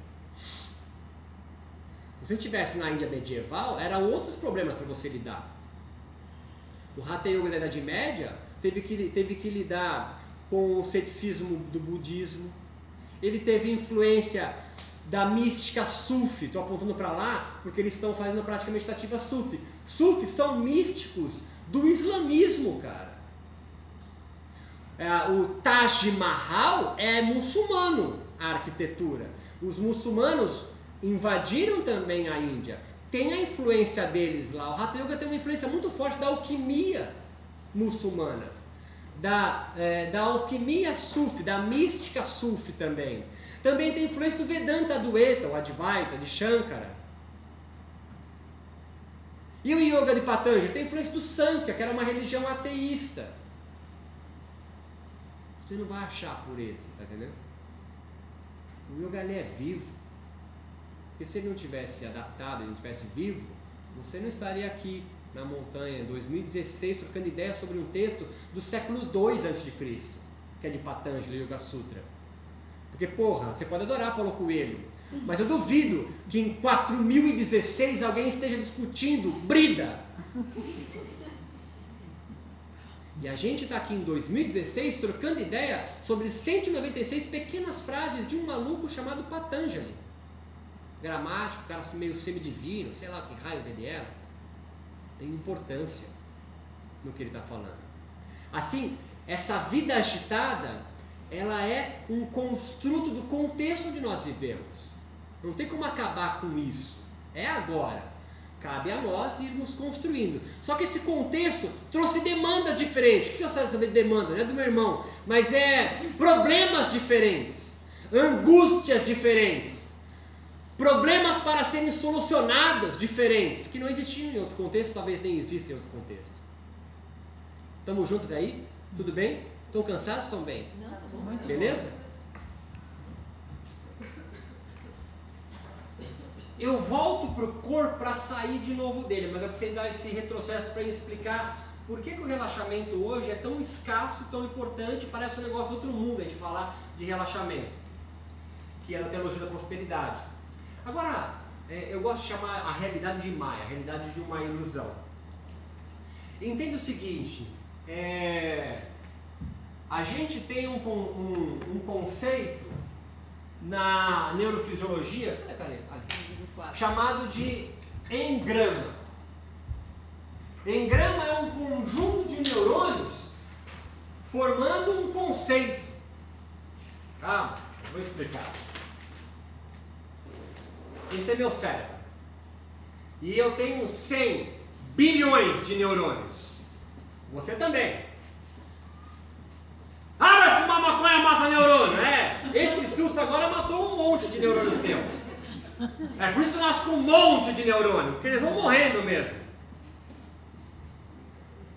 Se você estivesse na Índia medieval, eram outros problemas para você lidar. O Hatha Yoga da Idade Média teve que, teve que lidar com o ceticismo do budismo. Ele teve influência da mística sufi. Estou apontando para lá porque eles estão fazendo prática meditativa sufi. Sufis são místicos do islamismo, cara. É, o Taj Mahal é muçulmano, a arquitetura. Os muçulmanos invadiram também a Índia. Tem a influência deles lá. O Hatha Yoga tem uma influência muito forte da alquimia muçulmana, da, é, da alquimia sufi, da mística sufi também. Também tem influência do Vedanta Advaita, o Advaita, de Shankara. E o Yoga de Patanjali tem influência do Sankhya, que era uma religião ateísta. Você não vai achar pureza, tá entendendo? O yoga ali é vivo. Porque se ele não tivesse adaptado, ele não tivesse vivo, você não estaria aqui na montanha em 2016 trocando ideia sobre um texto do século II a.C., que é de Patanjali Yoga Sutra. Porque, porra, você pode adorar Paulo Coelho, mas eu duvido que em 4016 alguém esteja discutindo Brida. E a gente está aqui em 2016 trocando ideia sobre 196 pequenas frases de um maluco chamado Patanjali gramático, cara assim meio semidivino, sei lá que raio ele era, tem importância no que ele está falando. Assim, essa vida agitada, ela é um construto do contexto onde nós vivemos. Não tem como acabar com isso. É agora. Cabe a nós irmos construindo. Só que esse contexto trouxe demandas diferentes. O que eu quero saber de demanda? Não é do meu irmão. Mas é problemas diferentes. Angústias diferentes problemas para serem solucionados diferentes, que não existiam em outro contexto, talvez nem existem em outro contexto. Estamos juntos daí? Tudo bem? Estão cansados? Estão bem? Não, tá bom. Beleza? Eu volto para o corpo para sair de novo dele, mas eu preciso dar esse retrocesso para explicar por que, que, o relaxamento hoje é tão escasso, tão importante, parece um negócio do outro mundo a gente falar de relaxamento, que é a teologia da prosperidade. Agora, é, eu gosto de chamar a realidade de Maia, a realidade de uma ilusão. Entenda o seguinte, é, a gente tem um, um, um, conceito na neurofisiologia chamado de engrama. Engrama é um conjunto de neurônios formando um conceito. Calma, vou explicar. Esse é meu cérebro. E eu tenho 100 bilhões de neurônios. Você também. Ah, vai fumar maconha mata neurônio. É, esse susto agora matou um monte de neurônio seu. É por isso que nasce com um monte de neurônio, porque eles vão morrendo mesmo.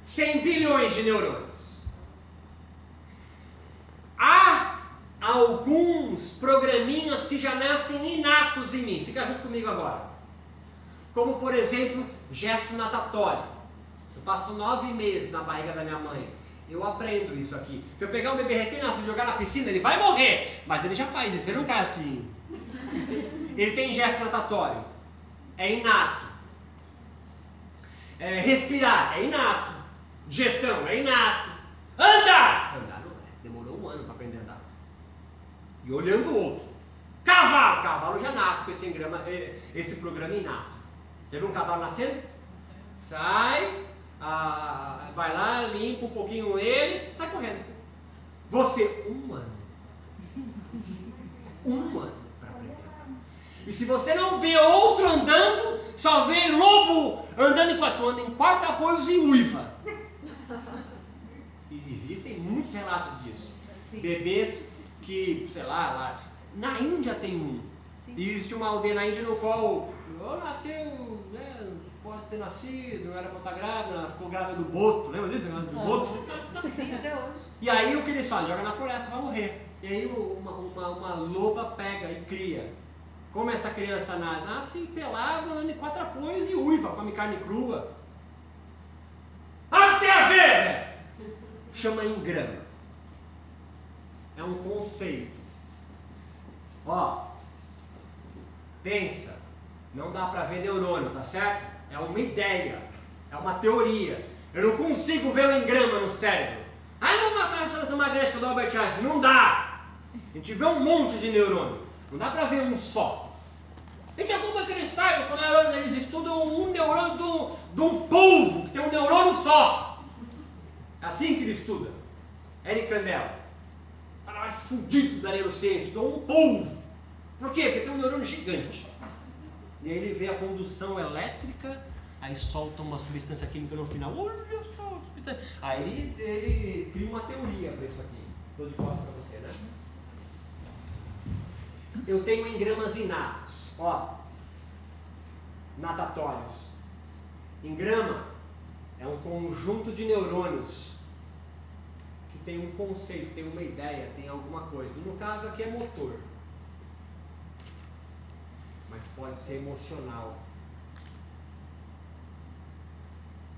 100 bilhões de neurônios. Há alguns programinhas que já nascem inatos em mim. Fica junto comigo agora. Como, por exemplo, gesto natatório. Eu passo nove meses na barriga da minha mãe. Eu aprendo isso aqui. Se eu pegar um bebê recém-nascido e jogar na piscina, ele vai morrer. Mas ele já faz isso, ele não cai assim. Ele tem gesto natatório. É inato. É, respirar, é inato. Gestão, é inato. Andar não é. Demorou um ano para aprender a andar. E olhando o outro. Cavalo! Cavalo já nasce com esse, engrama, esse programa inato. Viu um cavalo nascendo? Sai, ah, vai lá, limpa um pouquinho ele, sai correndo. Você, um ano. Um ano para aprender. E se você não vê outro andando, só vê lobo andando em quatro, anda em quatro apoios e uiva. E existem muitos relatos disso. Bebês que, sei lá, lá, na Índia tem um. Sim. Existe uma aldeia na Índia no qual nasceu, né, pode ter nascido, não era para estar grávida, ficou grávida do boto, lembra disso? Do boto? Sim, até hoje. E aí o que eles fazem? Joga na floresta, vai morrer. E aí uma, uma, uma loba pega e cria. Como essa criança nasce? Nasce pelado, andando em quatro apoios e uiva, come carne crua. Ah, que tem a ver? Chama engrama. É um conceito. Ó, pensa. Não dá para ver neurônio, tá certo? É uma ideia, é uma teoria. Eu não consigo ver o engrama no cérebro. Ah, não, uma ressonância magnética do Albert Einstein. Não dá. A gente vê um monte de neurônio. Não dá para ver um só. E que é que eles saibam quando eles estudam um neurônio um, de um polvo, que tem um neurônio só? É assim que ele estuda. Eric Kandel. Mais fudido da neurociência, estudou um polvo. Por quê? Porque tem um neurônio gigante. E aí ele vê a condução elétrica, aí solta uma substância química no final. Olha só. Aí ele, ele cria uma teoria para isso aqui. Estou de costas para você, né? Eu tenho engramas inatos, ó, natatórios. Engrama é um conjunto de neurônios tem um conceito, tem uma ideia, tem alguma coisa. No caso aqui é motor mas pode ser emocional.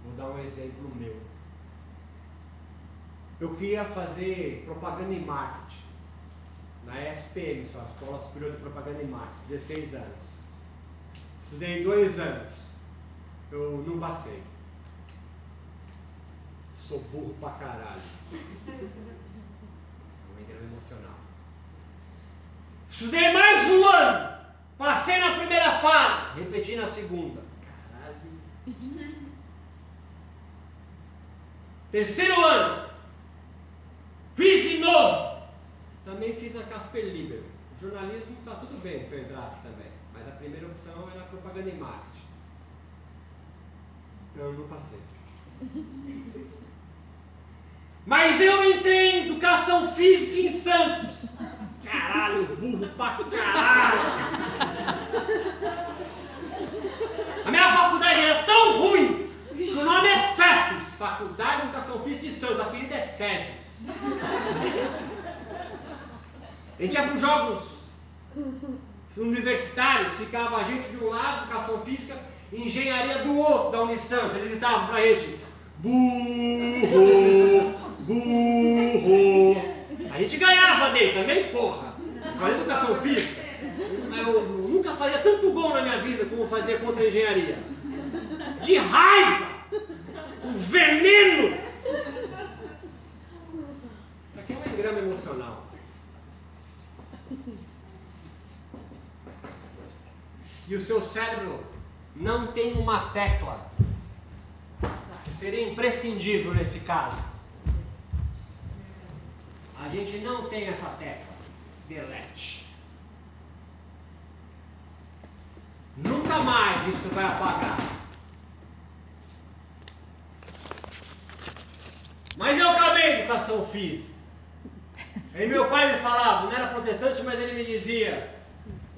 Vou dar um exemplo meu. Eu queria fazer propaganda e marketing na SPM, só, Escola Superior de Propaganda e Marketing, 16 anos. Estudei dois anos. Eu não passei. Sou burro pra caralho. É um grande emocional. Estudei mais um ano. Passei na primeira fase, repeti na segunda. Caralho. Terceiro ano, fiz de novo. Também fiz na Casper Libero. jornalismo está tudo bem se eu entrasse também, mas a primeira opção era propaganda e marketing. Então eu não passei. Mas eu entrei em educação física em Santos. Caralho, burro pra caralho! A minha faculdade era tão ruim que o nome é FEFES, Faculdade de Educação Física de Santos, a apelido é Fezes. A gente ia para os jogos universitários, ficava a gente de um lado, Educação Física, Engenharia do outro, da Unisantos. Eles gritavam pra gente, burro, burro. A gente ganhava dele também, porra. Fazia educação física. Eu nunca fazia tanto gol na minha vida como fazia contra a engenharia. De raiva! Um veneno! Isso aqui é um engrama emocional. E o seu cérebro não tem uma tecla seria imprescindível nesse caso. A gente não tem essa tecla. Delete. Nunca mais isso vai apagar. Mas eu acabei educação física. E meu pai me falava, não era protestante, mas ele me dizia: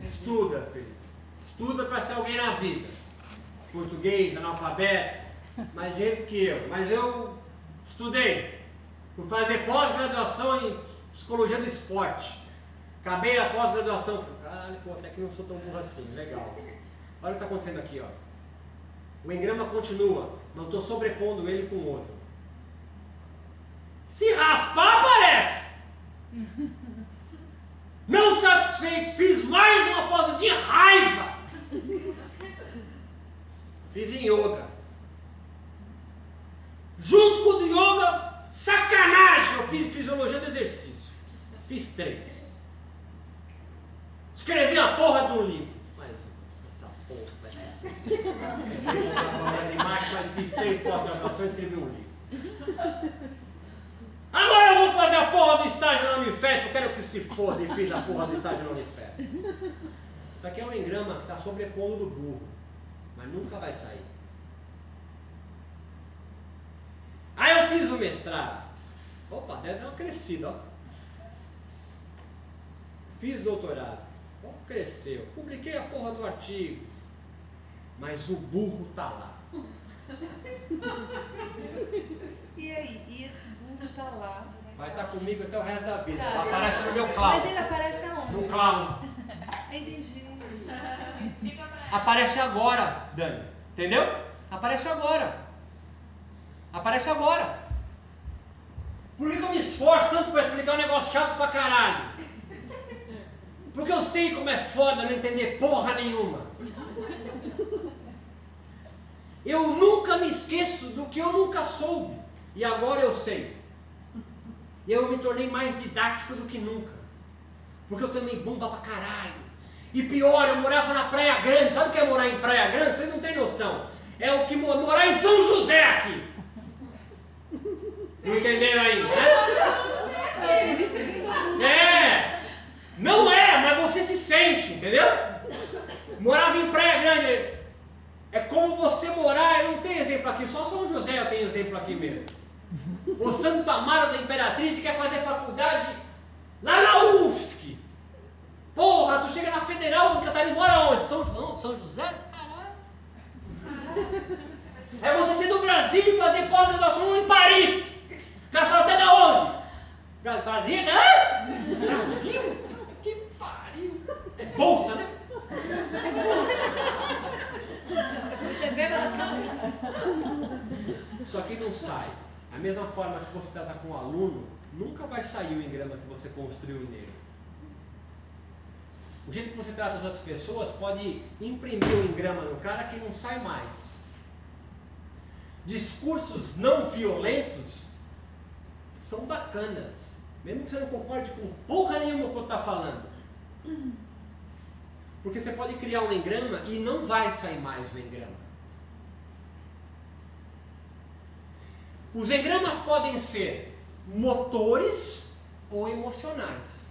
estuda, filho. Estuda para ser alguém na vida. Português, analfabeto, mais jeito que eu. Mas eu estudei. Fui fazer pós-graduação em psicologia do esporte. Acabei a pós-graduação. Falei, caralho, pô, até que não sou tão burro assim. Legal. Olha o que está acontecendo aqui, ó. O engrama continua, não estou sobrepondo ele com o outro. Se raspar, aparece! Não satisfeito, fiz mais uma pose de raiva. Fiz em yoga. Junto com o yoga, sacanagem, eu fiz fisiologia do exercício. Fiz três. Escrevi a porra do livro. Mas essa porra, de marketing, mas fiz três pós-graduações e escrevi um livro. Agora eu vou fazer a porra do estágio na Unifesp, eu quero que se foda e fiz a porra do estágio na Unifesp. Isso aqui é um engrama que está sobrepondo do burro, mas nunca vai sair. Aí eu fiz o mestrado. Opa, deve dar uma crescida, ó. Fiz doutorado. Cresceu. Publiquei a porra do artigo. Mas o burro tá lá. E aí? E esse burro tá lá? Vai estar comigo até o resto da vida. Tá, aparecer no meu Mas clown. ele aparece aonde? No clown. Entendi. Explica pra ela. Aparece agora, Dani. Entendeu? Aparece agora. Aparece agora. Por que eu me esforço tanto para explicar um negócio chato pra caralho? Porque eu sei como é foda não entender porra nenhuma. Eu nunca me esqueço do que eu nunca soube. E agora eu sei. E eu me tornei mais didático do que nunca. Porque eu tomei bomba pra caralho. E pior, eu morava na Praia Grande. Sabe o que é morar em Praia Grande? Vocês não têm noção. É o que mo- morar em São José aqui. Não entenderam ainda, né? É! Não é, mas você se sente, entendeu? Morava em Praia Grande. É como você morar, eu não tenho exemplo aqui, só São José eu tenho exemplo aqui mesmo. O Santo Amaro da Imperatriz quer fazer faculdade lá na UFSC. Porra, tu chega na Federal, o Catarina mora onde? São, não, São José? Caralho. É você ser do Brasil e fazer pós-graduação em Paris. Cara fala até da onde? Bra- Brasil? Hã? Brasil? Que pariu. É bolsa, né? Você vê na cabeça. Só que não sai. A mesma forma que você trata com o aluno, nunca vai sair o engrama que você construiu nele. O jeito que você trata as outras pessoas pode imprimir o engrama no cara que não sai mais. Discursos não violentos são bacanas. Mesmo que você não concorde com porra nenhuma com o que está falando. Porque você pode criar um engrama e não vai sair mais o engrama. Os engramas podem ser motores ou emocionais.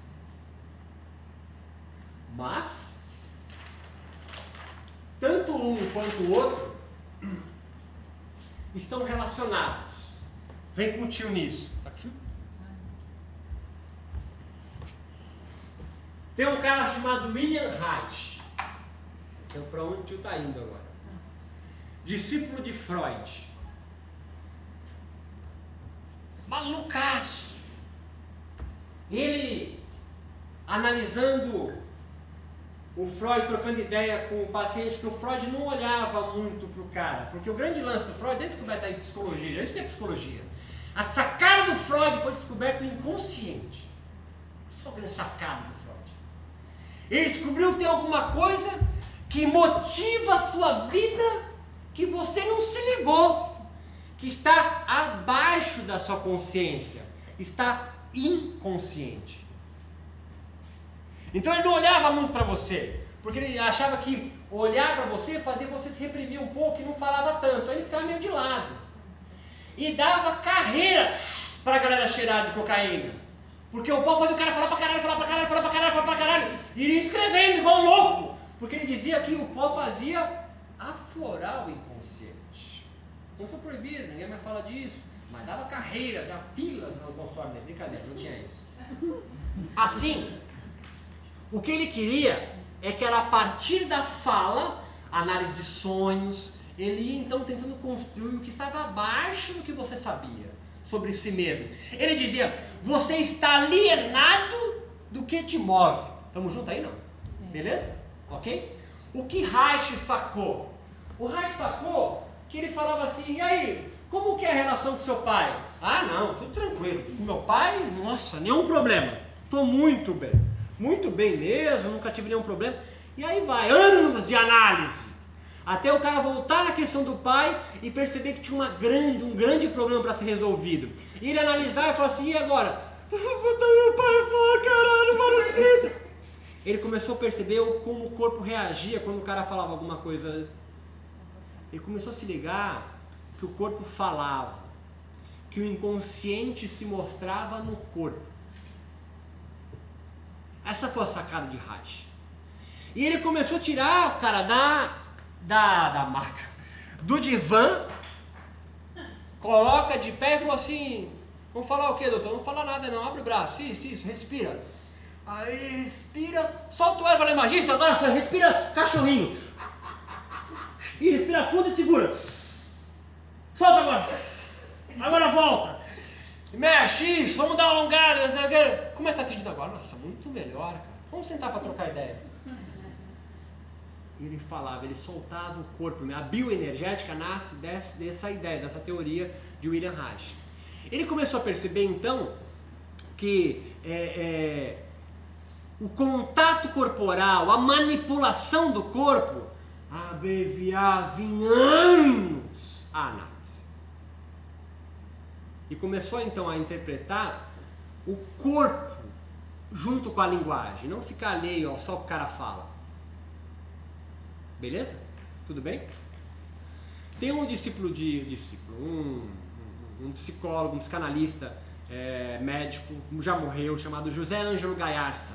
Mas, tanto um quanto o outro estão relacionados. Vem com o tio nisso. Tá com fio? Tem um cara chamado William Reich. Então, para onde tio está indo agora? Discípulo de Freud. Malucaço! Ele analisando o Freud trocando ideia com o paciente, que o Freud não olhava muito para o cara, porque o grande lance do Freud é descoberta em psicologia, isso é psicologia. A sacada do Freud foi descoberto no inconsciente. Isso é a grande sacada do Freud. Ele descobriu que tem alguma coisa que motiva a sua vida que você não se ligou, que está abaixo da sua consciência, está inconsciente. Então ele não olhava muito para você, porque ele achava que olhar para você fazia você se reprimir um pouco e não falava tanto, aí ele ficava meio de lado. e dava carreira para a galera cheirar de cocaína. Porque o pau fazia o cara falar pra caralho, falar pra caralho, falar pra caralho, falar pra caralho. E ele escrevendo igual louco. Porque ele dizia que o pó fazia aflorar o inconsciente. Não foi proibido, ninguém mais fala disso. Mas dava carreira, já filas no consultório dele. Brincadeira, não tinha isso. Assim, o que ele queria é que era a partir da fala, análise de sonhos, ele ia então tentando construir o que estava abaixo do que você sabia sobre si mesmo. Ele dizia: Você está alienado do que te move. Estamos juntos aí, não? Sim. Beleza? Ok? O que Reich sacou? O Reich sacou que ele falava assim: E aí, como que é a relação com seu pai? Ah, não, tudo tranquilo. Com meu pai, nossa, nenhum problema. Estou muito bem. Muito bem mesmo, nunca tive nenhum problema. E aí vai, anos de análise. Até o cara voltar na questão do pai e perceber que tinha uma grande, um grande problema para ser resolvido. E ele analisar e falar assim, e agora? Botar meu pai fora, caralho, várias tretas. Ele começou a perceber como o corpo reagia quando o cara falava alguma coisa. Ele começou a se ligar que o corpo falava, que o inconsciente se mostrava no corpo. Essa foi a sacada de Reich. E ele começou a tirar cara da, da, da maca, do divã, coloca de pé e falou assim: Vamos falar o que, doutor? Não fala nada, não. Abre o braço. Isso, isso, respira. Aí respira, solta o ar fala: Imagina, agora você respira cachorrinho. E respira fundo e segura. Solta agora. Agora volta. Mexe isso, vamos dar uma alongada. que está sentindo agora? Nossa, muito melhor, cara. Vamos sentar para trocar ideia. E ele falava, ele soltava o corpo. A bioenergética nasce desse, dessa ideia, dessa teoria de William Reich. Ele começou a perceber então que é, é, o contato corporal, a manipulação do corpo, abreviava em anos a análise. E começou então a interpretar o corpo junto com a linguagem, não ficar alheio só o que o cara fala. Beleza? Tudo bem? Tem um discípulo de discípulo, um, um, um psicólogo, um psicanalista, é, médico, já morreu, chamado José Ângelo Gaiarsa.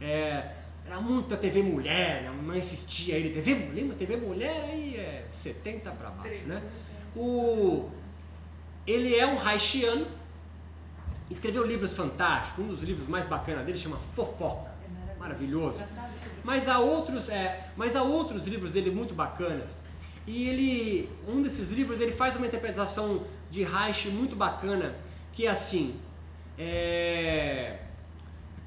É, era muita TV mulher, a mãe assistia ele, TV mulher, TV mulher aí é 70 para baixo, né? O, ele é um haitiano, escreveu livros fantásticos, um dos livros mais bacanas dele chama Fofoca, maravilhoso. Mas há outros, é, mas há outros livros dele muito bacanas. E ele, um desses livros, ele faz uma interpretação de Reich muito bacana, que é assim, é,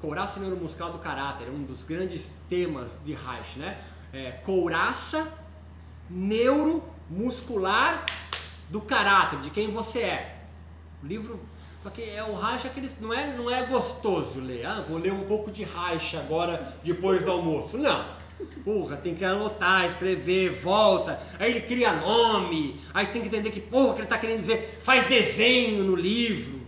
couraça neuromuscular do caráter, é um dos grandes temas de Reich, né? É, couraça neuromuscular do caráter, de quem você é. O livro, só que é o Reich, aqueles, não é, não é gostoso ler. Ah, vou ler um pouco de Reich agora depois do almoço. Não. Porra, tem que anotar, escrever, volta. Aí ele cria nome. Aí você tem que entender que, porra, que ele está querendo dizer, faz desenho no livro.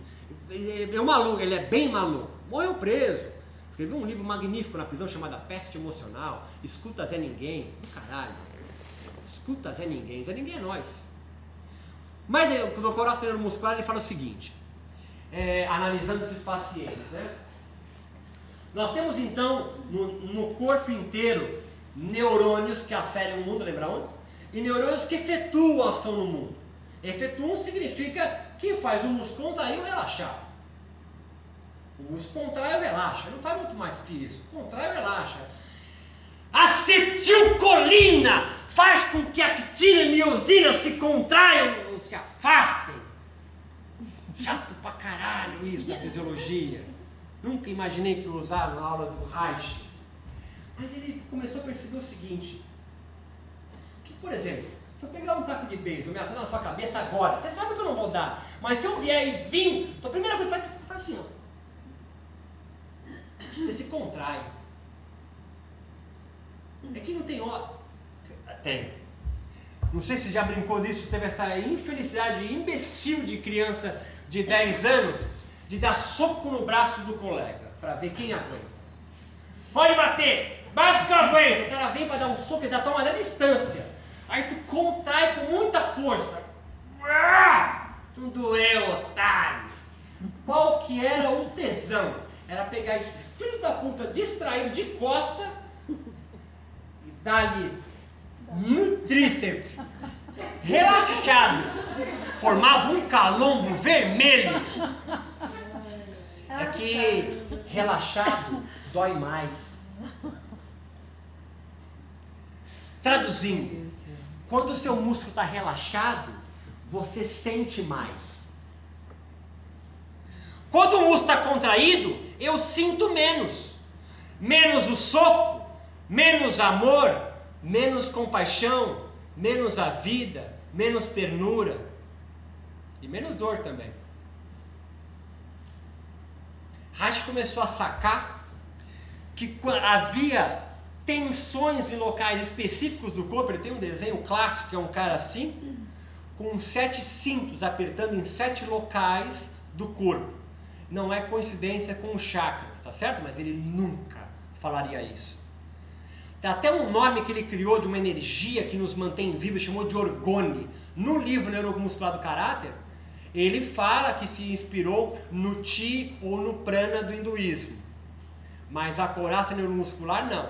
Ele é um maluco, ele é bem maluco. Morreu preso. Escreveu um livro magnífico na prisão chamado Peste Emocional. Escuta Zé Ninguém. Caralho. Escuta Zé Ninguém. Zé Ninguém é nós. Mas eh, o Dr. Acelero Muscular ele fala o seguinte, é, analisando esses pacientes, né? Nós temos então no, no corpo inteiro neurônios que aferem o mundo, lembra onde? E neurônios que efetuam ação no mundo. Efetuam significa que faz o músculo contrair ou relaxar. O músculo contrai ou relaxa, não faz muito mais do que isso. Contrai ou relaxa. Acetilcolina faz com que a actina e miosina se contraiam ou se afastem. Chato pra caralho isso da fisiologia. Nunca imaginei que usaram na aula do Reich. Mas ele começou a perceber o seguinte: que, por exemplo, se eu pegar um taco de beisebol e ameaçar na sua cabeça agora, você sabe que eu não vou dar, mas se eu vier e vir, então a primeira coisa que você faz, você faz assim, ó. Você se contrai. É que não tem hora. Tem. Não sei se já brincou disso, teve essa infelicidade imbecil de criança de 10 anos de dar soco no braço do colega para ver quem aguenta. Pode bater! Bate que eu aguento! O cara vem para dar um soco e dá toma da distância. Aí tu contrai com muita força. Não doeu, otário. Qual que era o tesão? Era pegar esse filho da puta distraído de costa e dar-lhe um tríceps relaxado. Formava um calombo vermelho. É que relaxado dói mais. Traduzindo, quando o seu músculo está relaxado, você sente mais. Quando o músculo está contraído, eu sinto menos. Menos o soco, menos amor, menos compaixão, menos a vida, menos ternura e menos dor também. Reich começou a sacar que havia tensões em locais específicos do corpo. Ele tem um desenho clássico que é um cara assim, com sete cintos apertando em sete locais do corpo. Não é coincidência com os chakras, tá certo? Mas ele nunca falaria isso. Até um nome que ele criou de uma energia que nos mantém vivos, chamou de orgone. No livro Neuromuscular do Caráter, ele fala que se inspirou no Ti ou no Prana do hinduísmo. Mas a couraça neuromuscular não.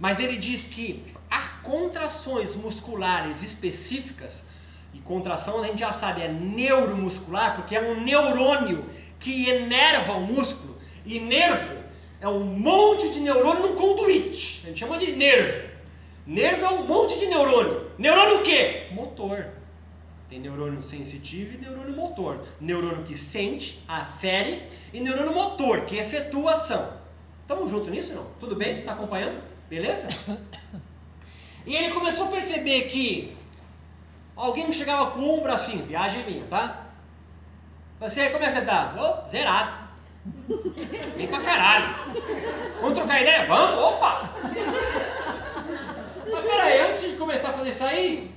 Mas ele diz que há contrações musculares específicas, e contração a gente já sabe, é neuromuscular, porque é um neurônio que enerva o músculo, e nervo é um monte de neurônio num conduíte, a gente chama de nervo. Nervo é um monte de neurônio. Neurônio o quê? Motor. Tem neurônio sensitivo e neurônio motor. Neurônio que sente, afere, e neurônio motor, que efetua a ação. Estamos juntos nisso não? Tudo bem? Está acompanhando? Beleza? E ele começou a perceber que alguém me chegava com o ombro assim, viagem minha, tá? Você, como é que você tá? Oh, zerado. Vem pra caralho. Vamos trocar ideia? Vamos? Opa! Mas peraí, antes de começar a fazer isso aí,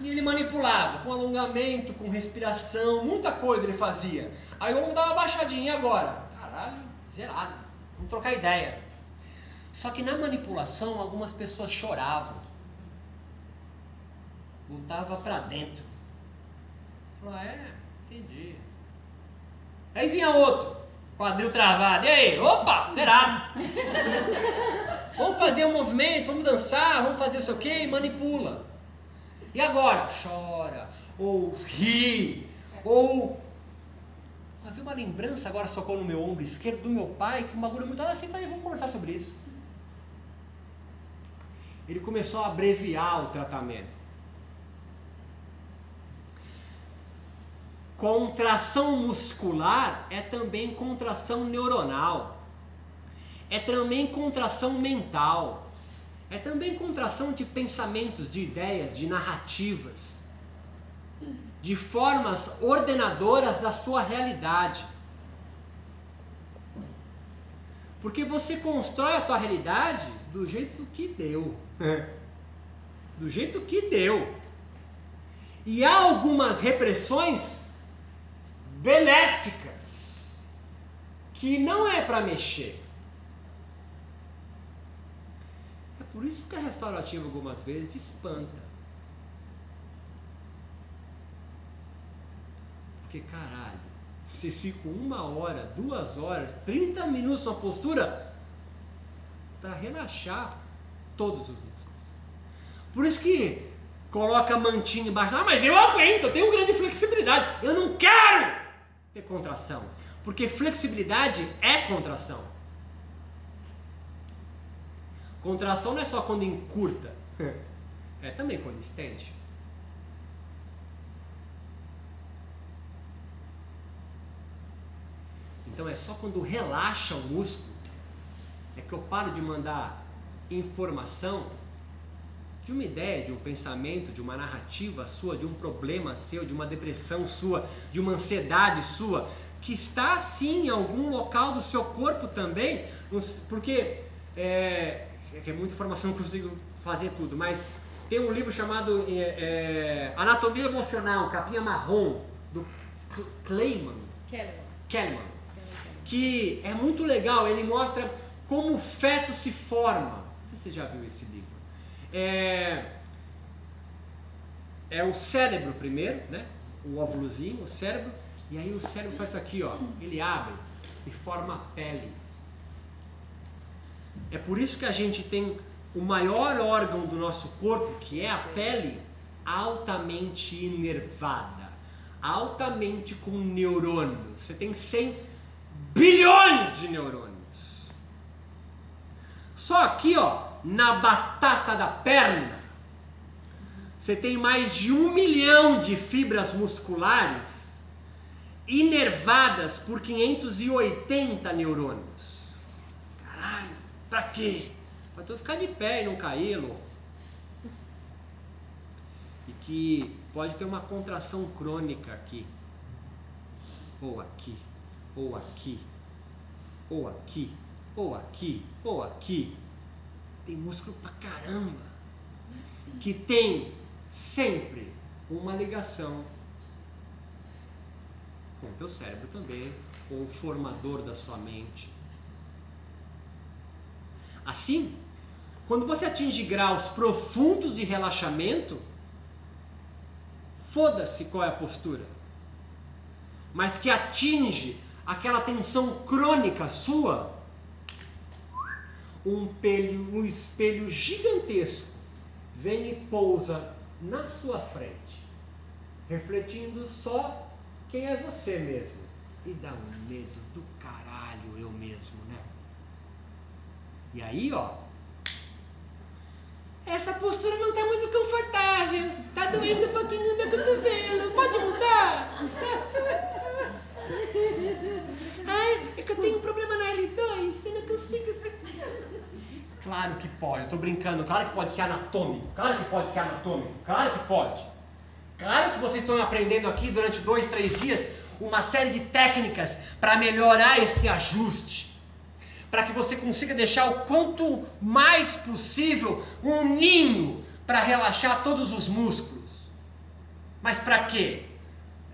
ele manipulava com alongamento, com respiração, muita coisa ele fazia. Aí homem dava uma baixadinha agora. Caralho, zerado. Vamos trocar ideia. Só que na manipulação algumas pessoas choravam. Voltava para dentro. Falou, é, entendi. Aí vinha outro, quadril travado. E aí, opa, zerado. vamos fazer um movimento, vamos dançar, vamos fazer o seu quê? E manipula. E agora? Chora, ou ri, ou havia uma lembrança agora socou no meu ombro esquerdo do meu pai, que um bagulho muito assim, tá aí, vamos conversar sobre isso ele começou a abreviar o tratamento. Contração muscular é também contração neuronal, é também contração mental, é também contração de pensamentos, de ideias, de narrativas, de formas ordenadoras da sua realidade. Porque você constrói a tua realidade do jeito que deu. do jeito que deu. E há algumas repressões benéficas que não é para mexer. É por isso que a restaurativa algumas vezes espanta. Porque caralho, vocês ficam uma hora, duas horas, 30 minutos numa postura para relaxar todos os músculos. Por isso que coloca mantinha embaixo. Ah, mas eu aguento, eu tenho grande flexibilidade. Eu não quero ter contração. Porque flexibilidade é contração. Contração não é só quando encurta, é também quando estende. Então é só quando relaxa o músculo é que eu paro de mandar informação de uma ideia, de um pensamento, de uma narrativa sua, de um problema seu, de uma depressão sua, de uma ansiedade sua, que está sim em algum local do seu corpo também, porque é, é muita informação, não consigo fazer tudo, mas tem um livro chamado é, é, Anatomia Emocional, capinha marrom, do Kleiman, Kelman, que é muito legal, ele mostra como o feto se forma. Não sei se você já viu esse livro. É, é o cérebro primeiro, né? o óvulozinho, o cérebro, e aí o cérebro faz isso aqui, ó. Ele abre e forma a pele. É por isso que a gente tem o maior órgão do nosso corpo, que é a pele, altamente inervada, altamente com neurônios. Você tem 100 bilhões de neurônios. Só aqui, ó, na batata da perna, você tem mais de um milhão de fibras musculares inervadas por 580 neurônios. Caralho, pra quê? Pra tu ficar de pé e não cair, louco. E que pode ter uma contração crônica aqui, ou aqui, ou aqui, ou aqui, ou aqui, ou aqui. Tem músculo pra caramba. Que tem sempre uma ligação com o teu cérebro também, com o formador da sua mente. Assim, quando você atinge graus profundos de relaxamento, foda-se qual é a postura, mas que atinge aquela tensão crônica sua, um, pelho, um espelho gigantesco vem e pousa na sua frente, refletindo só quem é você mesmo. E dá um medo do caralho eu mesmo, né? E aí, ó, essa postura não está muito confortável. Está doendo um pouquinho meu cotovelo. Pode mudar? Ai, é que eu tenho um problema na L2. Eu não consigo. Claro que pode. Eu tô brincando. Claro que pode ser anatômico. Claro que pode ser anatômico. Claro que pode. Claro que vocês estão aprendendo aqui durante dois, três dias uma série de técnicas para melhorar esse ajuste para que você consiga deixar o quanto mais possível um ninho para relaxar todos os músculos. Mas para quê?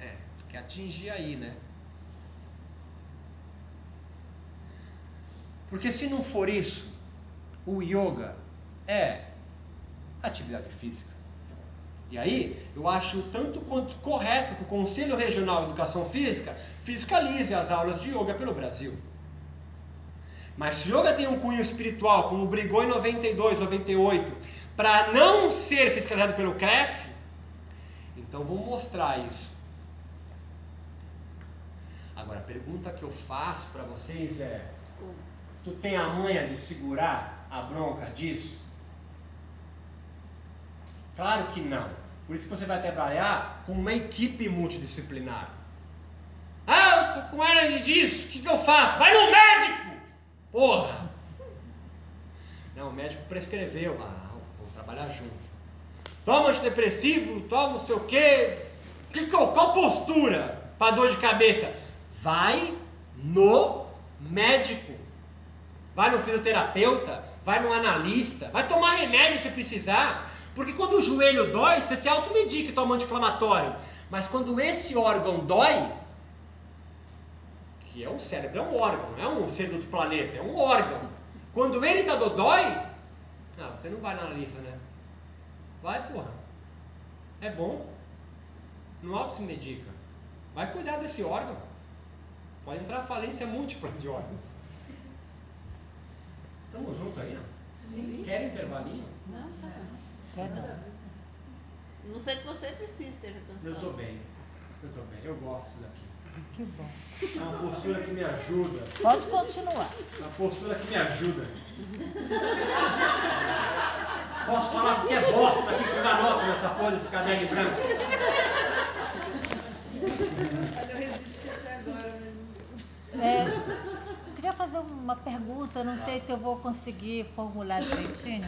É, porque atingir aí, né? Porque se não for isso, o yoga é atividade física. E aí, eu acho tanto quanto correto que o Conselho Regional de Educação Física fiscalize as aulas de yoga pelo Brasil. Mas se yoga tem um cunho espiritual, como brigou em 92, 98, para não ser fiscalizado pelo CREF, então vamos mostrar isso. Agora, a pergunta que eu faço para vocês é: tu tem a manha de segurar a bronca disso? Claro que não. Por isso que você vai trabalhar com uma equipe multidisciplinar. Ah, com era disso, o que, que eu faço? Vai no médico! Porra! Não, o médico prescreveu. Ah, vou trabalhar junto. Toma antidepressivo, toma não sei o quê. Que, qual postura para dor de cabeça? Vai no médico. Vai no fisioterapeuta, vai no analista, vai tomar remédio se precisar. Porque quando o joelho dói, você se automedica e toma anti-inflamatório. Mas quando esse órgão dói, que é um cérebro, é um órgão, não é um ser do outro planeta, é um órgão. Quando ele está dodói, não, você não vai na analista, né? Vai, porra. É bom. Não auto se medica. Vai cuidar desse órgão. Pode entrar falência múltipla de órgãos. Tamo junto aí, não? Sim. Quer intervalinho? Não, tá. Quer não. Não sei que você precisa esteja cansado. Eu tô bem. Eu tô bem. Eu gosto daqui. Que bom. É uma postura que me ajuda. Pode continuar. Uma postura que me ajuda. Posso falar porque é bosta aqui que vocês anotam nessa porra desse caderno branco. Olha, eu resisti até agora mesmo. É, queria fazer uma pergunta, não sei se eu vou conseguir formular direitinho.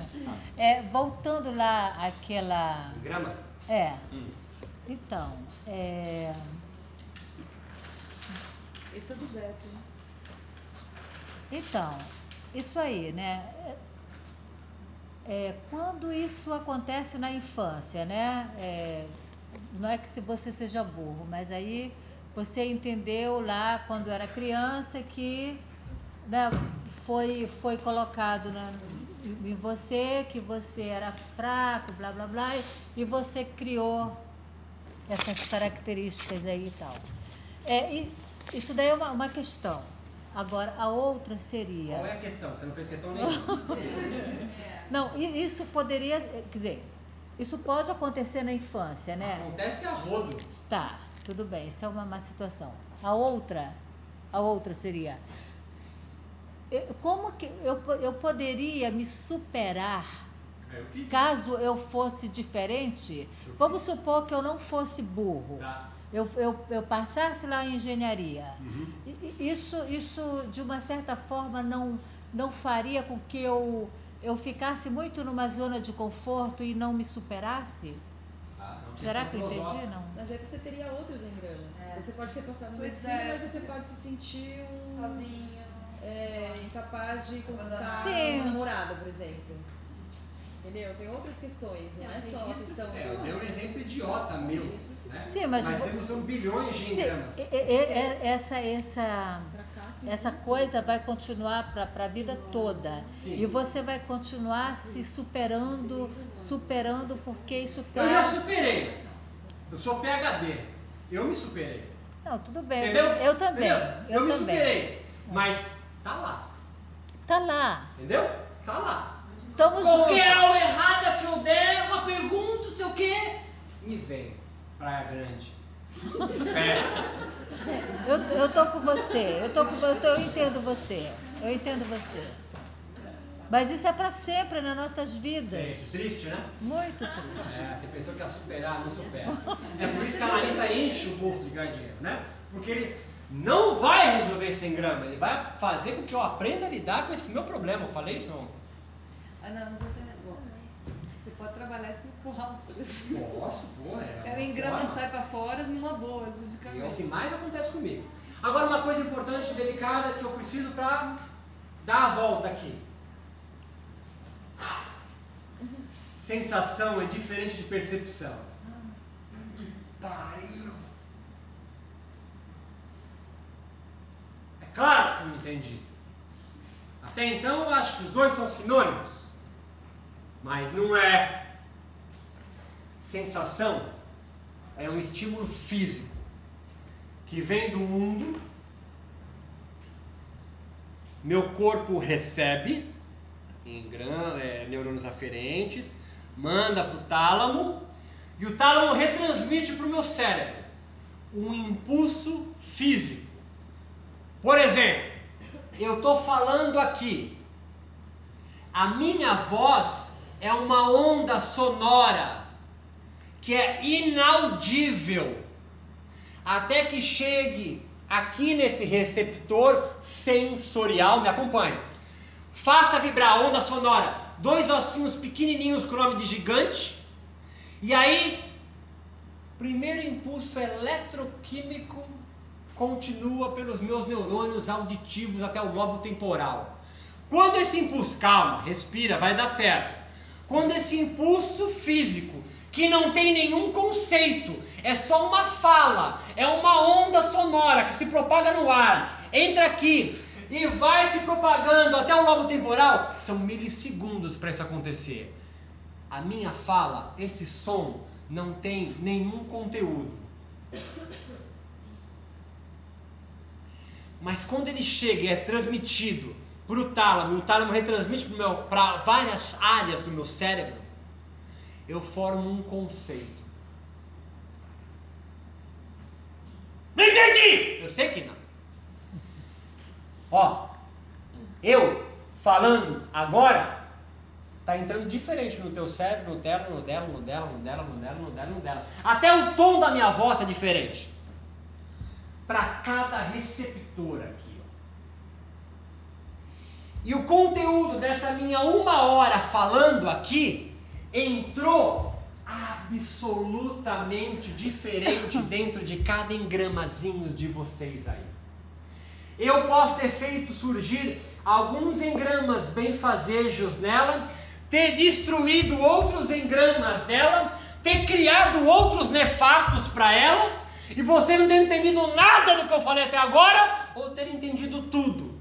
É, voltando lá àquela. Grama? É, Hum. então. É, Esse é do Beto. né? então, isso aí, né? É, quando isso acontece na infância, né? É, não é que se você seja burro, mas aí você entendeu lá quando era criança que né, foi, foi colocado em você que você era fraco, blá blá blá, e você criou essas características aí e tal. É, e isso daí é uma, uma questão. Agora, a outra seria. Qual é a questão? Você não fez questão nenhuma. Não, isso poderia. Quer dizer, isso pode acontecer na infância, né? Acontece a rodo. Tá, tudo bem, isso é uma má situação. A outra, a outra seria. Eu- Como que eu, eu poderia me superar É, eu caso eu fosse diferente? Vamos supor que eu não fosse burro. Tá. Eu, eu, eu passasse lá em engenharia. Uhum. Isso, isso de uma certa forma, não, não faria com que eu, eu ficasse muito numa zona de conforto e não me superasse? Não Será que eu entendi? Não. Mas aí você teria outros engramas. É. Você pode ter passado medicina, é. mas você pode se sentir um Sozinho. É, incapaz de conquistar Sim. uma namorada, por exemplo. Entendeu? Tem outras questões, não É, é só a questão É, eu dei um exemplo idiota meu. Né? Sim, mas vo- temos um bilhões de engramas. e- essa, essa, fracasso. essa coisa vai continuar para a vida toda. Sim. E você vai continuar se superando, superando, porque isso Eu já superei. Eu sou PHD. Eu me superei. Não, tudo bem. Entendeu? Eu também. Entendeu? Eu, me também. superei. Mas tá lá. Tá lá. Entendeu? Tá lá. Estamos Qualquer juntos. aula errada que eu der, uma pergunta, sei o quê. Me vem. Praia Grande. Férias. Eu, eu tô com você. Eu, tô com, eu, tô, eu entendo você. Eu entendo você. Mas isso é para sempre nas nossas vidas. Triste, né? Muito triste. É, você pensou que ia superar, não supera. É por isso que a Analista enche o bolso de ganhar dinheiro, né? Porque ele não vai resolver esse engrama, ele vai fazer com que eu aprenda a lidar com esse meu problema. Eu falei isso ontem. Ah, não, não vou ter. Você pode trabalhar isso no exemplo. Nossa, porra, é. É, o engrama sai pra fora numa boa, E é o logicamente. que mais acontece comigo. Agora, uma coisa importante e delicada que eu preciso para dar a volta aqui. Sensação é diferente de percepção. Pariu. Claro que não entendi. Até então eu acho que os dois são sinônimos. Mas não é. Sensação é um estímulo físico que vem do mundo, meu corpo recebe em gran, é, neurônios aferentes, manda para o tálamo e o tálamo retransmite para o meu cérebro um impulso físico. Por exemplo, eu estou falando aqui, a minha voz é uma onda sonora que é inaudível até que chegue aqui nesse receptor sensorial, me acompanhe. Faça vibrar a onda sonora, dois ossinhos pequenininhos com o nome de gigante, e aí, primeiro impulso eletroquímico continua pelos meus neurônios auditivos até o lobo temporal. Quando esse impulso, calma, respira, vai dar certo. Quando esse impulso físico, que não tem nenhum conceito, é só uma fala, é uma onda sonora que se propaga no ar, entra aqui e vai se propagando até o lobo temporal, são milissegundos para isso acontecer. A minha fala, esse som, não tem nenhum conteúdo. Mas quando ele chega e é transmitido para o tálamo, o tálamo retransmite para várias áreas do meu cérebro, eu formo um conceito. Não entendi! Eu sei que não. Ó, eu falando agora, tá entrando diferente no teu cérebro, no dela, no dela, no dela, no dela, no dela, no dela, no dela. Até o tom da minha voz é diferente. Para cada receptor aqui, ó. E o conteúdo dessa minha uma hora falando aqui entrou absolutamente diferente dentro de cada engramazinho de vocês aí. Eu posso ter feito surgir alguns engramas benfazejos nela, ter destruído outros engramas dela, ter criado outros nefastos para ela, e você não ter entendido nada do que eu falei até agora, ou ter entendido tudo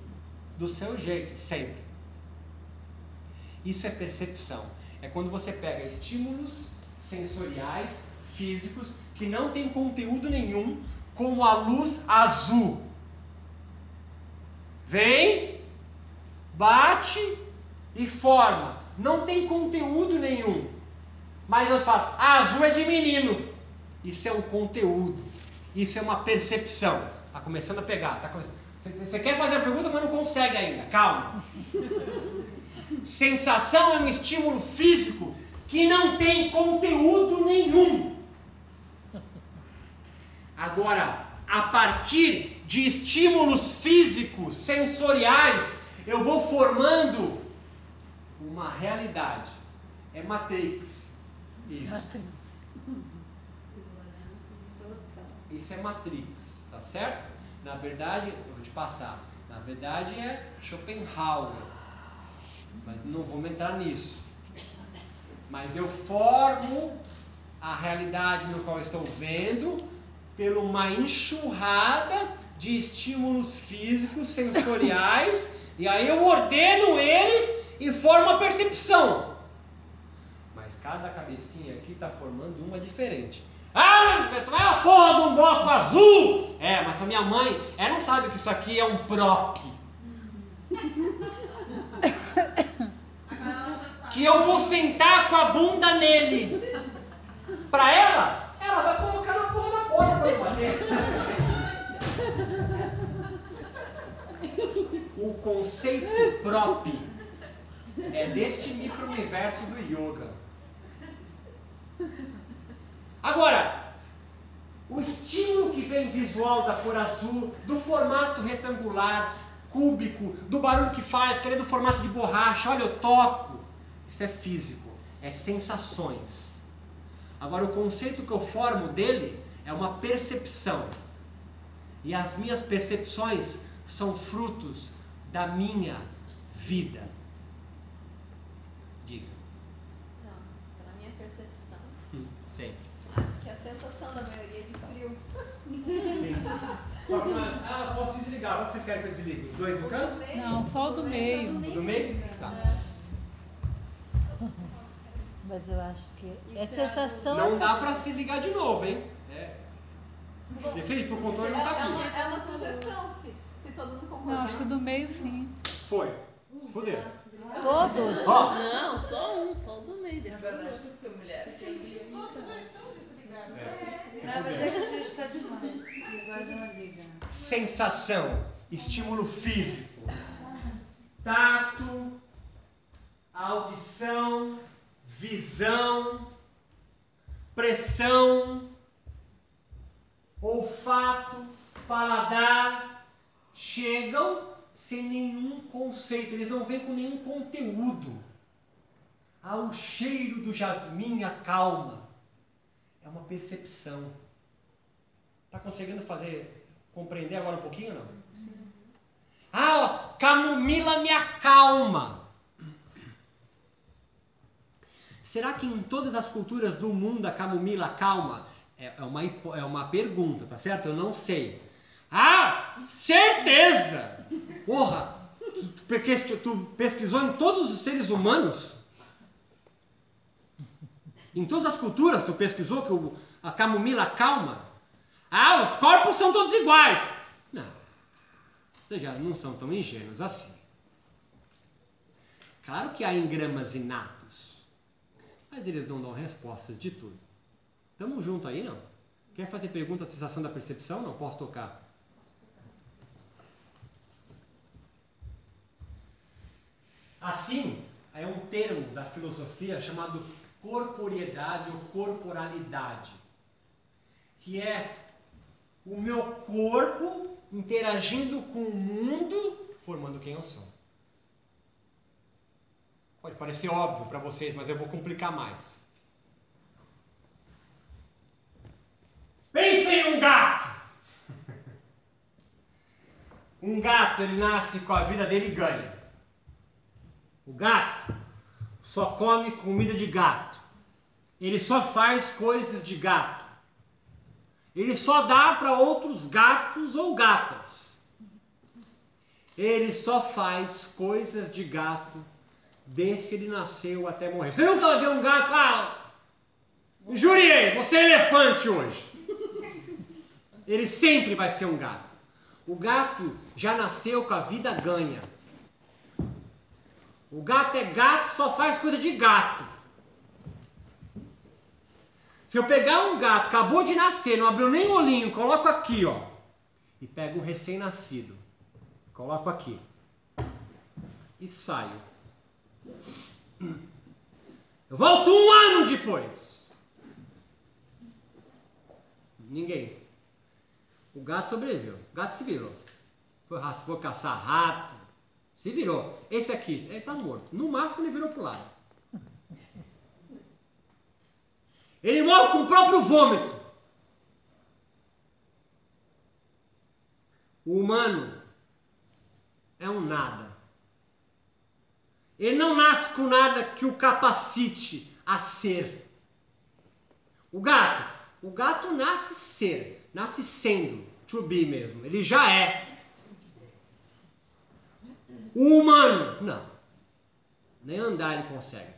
do seu jeito, sempre. Isso é percepção. É quando você pega estímulos sensoriais, físicos, que não tem conteúdo nenhum, como a luz azul. Vem, bate e forma. Não tem conteúdo nenhum. Mas eu falo, a azul é de menino. Isso é um conteúdo. Isso é uma percepção. Está começando a pegar. Tá. Você quer fazer a pergunta, mas não consegue ainda. Calma. Sensação é um estímulo físico que não tem conteúdo nenhum. Agora, a partir de estímulos físicos, sensoriais, eu vou formando uma realidade. É Matrix. Isso. Matrix. Isso é Matrix, tá certo? Na verdade, te passar. Na verdade é Schopenhauer. Mas não vamos entrar nisso. Mas eu formo a realidade no qual estou vendo por uma enxurrada de estímulos físicos, sensoriais, e aí eu ordeno eles e formo a percepção. Mas cada cabecinha aqui está formando uma diferente. Ah, mas é a porra de um bloco azul! É, mas a minha mãe, ela não sabe que isso aqui é um prop. Que eu vou sentar com a bunda nele. Pra ela, ela vai colocar na porra da porta pra eu bater. O conceito prop é deste micro-universo do yoga. Agora, o estímulo que vem visual da cor azul, do formato retangular, cúbico, do barulho que faz, que ele é do formato de borracha, olha, eu toco. Isso é físico, é sensações. Agora, o conceito que eu formo dele é uma percepção. E as minhas percepções são frutos da minha vida. Diga. Não, pela minha percepção. Sempre. Acho que a sensação da maioria é de frio. Sim. Ah, posso desligar. Qual que vocês querem que eu desligue? Os dois no canto? Não, só o do meio. Do meio? Tá. Mas eu acho que é é sensação. Não é dá pra se ligar de novo, hein? É. Felipe, o controle não tá É aqui. uma, é uma sugestão, se, se todo mundo concordar. Não, acho que do meio sim. Foi. Fudeu. Todos. Não, só um, só o do meio. Na Depois verdade, o outro. porque mulheres têm dias. Não, mas é que a gente está demais. Agora dá uma liga. sensação, estímulo físico, tato, audição, visão, pressão, olfato, paladar, chegam sem nenhum conceito, eles não vêm com nenhum conteúdo. Ah, o cheiro do jasmim acalma. É uma percepção. Está conseguindo fazer, compreender agora um pouquinho ou não? Ah, ó, camomila me acalma. Será que em todas as culturas do mundo a camomila acalma? É, é uma, é uma pergunta, tá certo? Eu não sei. Ah, certeza! Porra, tu, pesquis- tu pesquisou em todos os seres humanos? Em todas as culturas tu pesquisou que o- a camomila acalma? Ah, os corpos são todos iguais. Não. Vocês já não são tão ingênuos assim. Claro que há engramas inatos. Mas eles não dão respostas de tudo. Tamo junto aí, não? Quer fazer pergunta da sensação da percepção? Não posso tocar. Assim, é um termo da filosofia chamado corporeidade ou corporalidade, que é o meu corpo interagindo com o mundo, formando quem eu sou. Pode parecer óbvio para vocês, mas eu vou complicar mais. Pense em um gato! Um gato, ele nasce com a vida dele ganha. O gato só come comida de gato. Ele só faz coisas de gato. Ele só dá para outros gatos ou gatas. Ele só faz coisas de gato desde que ele nasceu até morrer. Você nunca ver um gato, ah, Injuriei, você é elefante hoje. Ele sempre vai ser um gato. O gato já nasceu com a vida ganha. O gato é gato, só faz coisa de gato. Se eu pegar um gato, acabou de nascer, não abriu nem olhinho, coloco aqui, ó. E pego um recém-nascido, coloco aqui. E saio. Eu volto um ano depois. Ninguém. O gato sobreviveu. O gato se virou. Foi, foi caçar rato. Se virou. Esse aqui, ele está morto. No máximo ele virou pro lado. Ele morre com o próprio vômito. O humano é um nada. Ele não nasce com nada que o capacite a ser. O gato, o gato nasce ser, nasce sendo, to be mesmo. Ele já é. O humano, não. Nem andar ele consegue.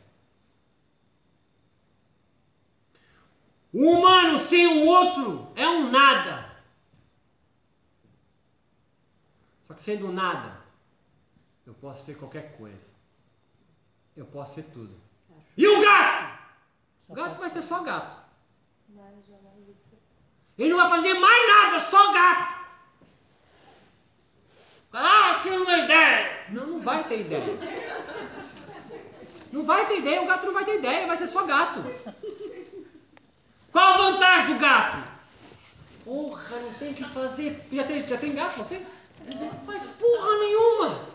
O humano sem o outro é um nada. Só que sendo nada, eu posso ser qualquer coisa. Eu posso ser tudo. E o gato? O gato vai ser só gato. Ele não vai fazer mais nada, só gato. Ah, eu tive uma ideia. Não, não vai ter ideia. Não vai ter ideia, o gato não vai ter ideia, vai ser só gato. Qual a vantagem do gato? Porra, não tem que fazer. Já tem, já tem gato você? Não faz porra nenhuma.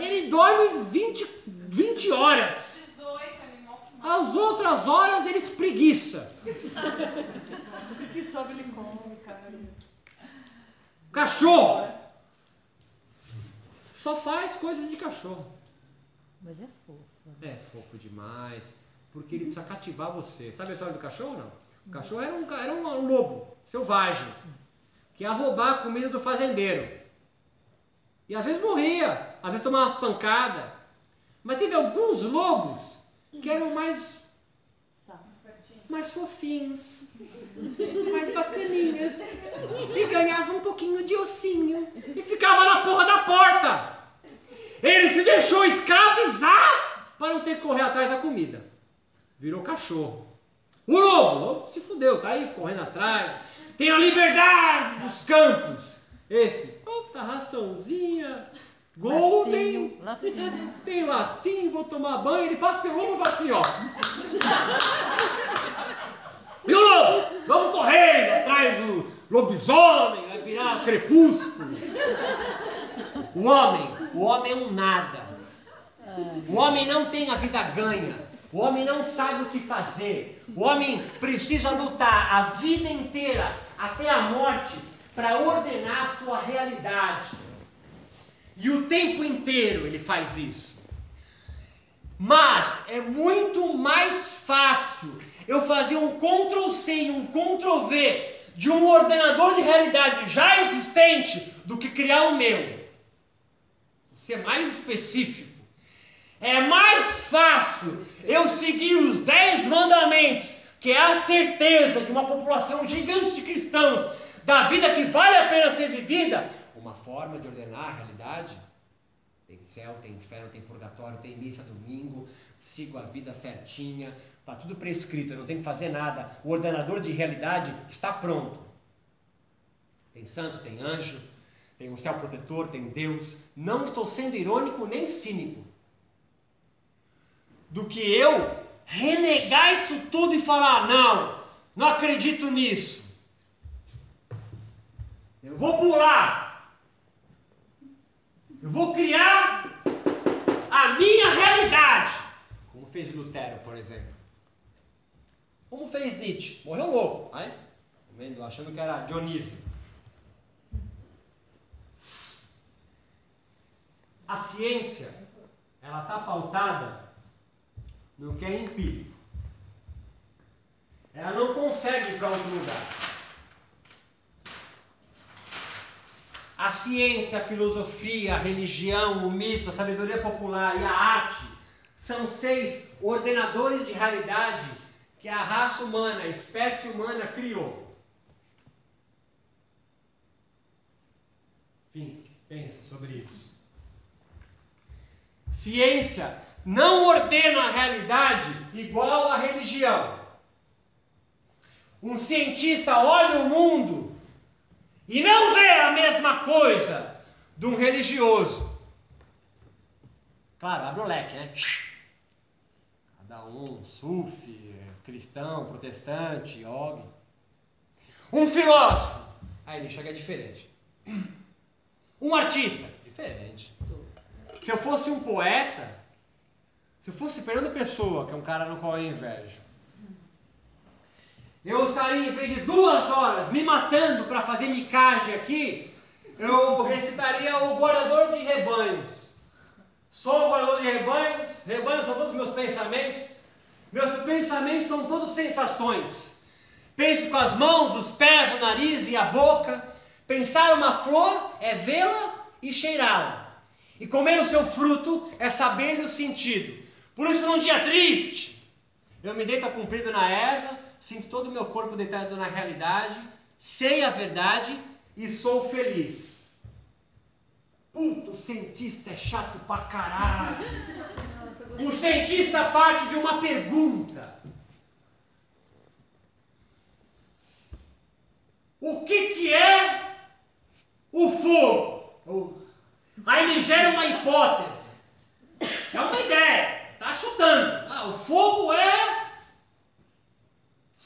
Ele dorme 20, 20 horas. 18, animal que As outras horas ele espreguiça. O que sobe ele come, cara. Cachorro. Só faz coisas de cachorro. Mas é fofo. né? É fofo demais. Porque ele precisa cativar você. Sabe a história do cachorro não? O cachorro era um, era um lobo selvagem. Que ia roubar a comida do fazendeiro. E às vezes morria. Às vezes tomava umas pancadas. Mas teve alguns lobos que eram mais mais fofinhos, mais bacaninhas, e ganhava um pouquinho de ossinho, e ficava na porra da porta. Ele se deixou escravizar para não ter que correr atrás da comida. Virou cachorro. O lobo, o lobo se fudeu, tá aí correndo atrás, tem a liberdade dos campos. Esse, puta raçãozinha, golden, Lacinho, lacinho. tem lacinho, vou tomar banho, ele passa pelo lobo e fala assim, ó. E o? Vamos correndo atrás do lobisomem, vai virar crepúsculo. O homem, o homem é um nada. O homem não tem a vida ganha. O homem não sabe o que fazer. O homem precisa lutar a vida inteira, até a morte, para ordenar a sua realidade. E o tempo inteiro ele faz isso. Mas é muito mais fácil eu fazer um Ctrl C e um Ctrl V de um ordenador de realidade já existente do que criar o meu. Ser mais específico. É mais fácil eu seguir os 10 mandamentos, que é a certeza de uma população gigante de cristãos, da vida que vale a pena ser vivida, uma forma de ordenar a realidade. Tem céu, tem inferno, tem purgatório, tem missa domingo, sigo a vida certinha, está tudo prescrito, eu não tenho que fazer nada. O ordenador de realidade está pronto. Tem santo, tem anjo, tem um céu protetor, tem Deus. Não estou sendo irônico nem cínico. Do que eu renegar isso tudo e falar: não, não acredito nisso. Eu vou pular. Eu vou criar a minha realidade. Como fez Lutero, por exemplo. Como fez Nietzsche. Morreu louco. Aí, vendo, achando que era Dionísio. A ciência, ela está pautada no que é empírico. Ela não consegue ir para outro lugar. A ciência, a filosofia, a religião, o mito, a sabedoria popular e a arte são seis ordenadores de realidade que a raça humana, a espécie humana criou. Enfim, pensa sobre isso. Ciência não ordena a realidade igual à religião. Um cientista olha o mundo e não vê a mesma coisa de um religioso. Claro, abre o leque, né? Cada um, sufi, cristão, protestante, yogi. Um filósofo, aí ele chega diferente. Um artista, diferente. Se eu fosse um poeta, se eu fosse Fernando Pessoa, que é um cara no qual eu invejo, eu estaria, em vez de duas horas me matando para fazer micagem aqui, eu recitaria o guardador de rebanhos. Sou o guardador de rebanhos, rebanhos são todos meus pensamentos, meus pensamentos são todos sensações. Penso com as mãos, os pés, o nariz e a boca. Pensar uma flor é vê-la e cheirá-la. E comer o seu fruto é saber-lhe o sentido. Por isso, num dia triste, eu me deito comprido na erva, sinto todo o meu corpo deitado na realidade, sei a verdade e sou feliz. Puto, o cientista é chato pra caralho. O cientista parte de uma pergunta. O que, que é o fogo? Aí ele gera uma hipótese. É uma ideia. Tá chutando. Ah, o fogo é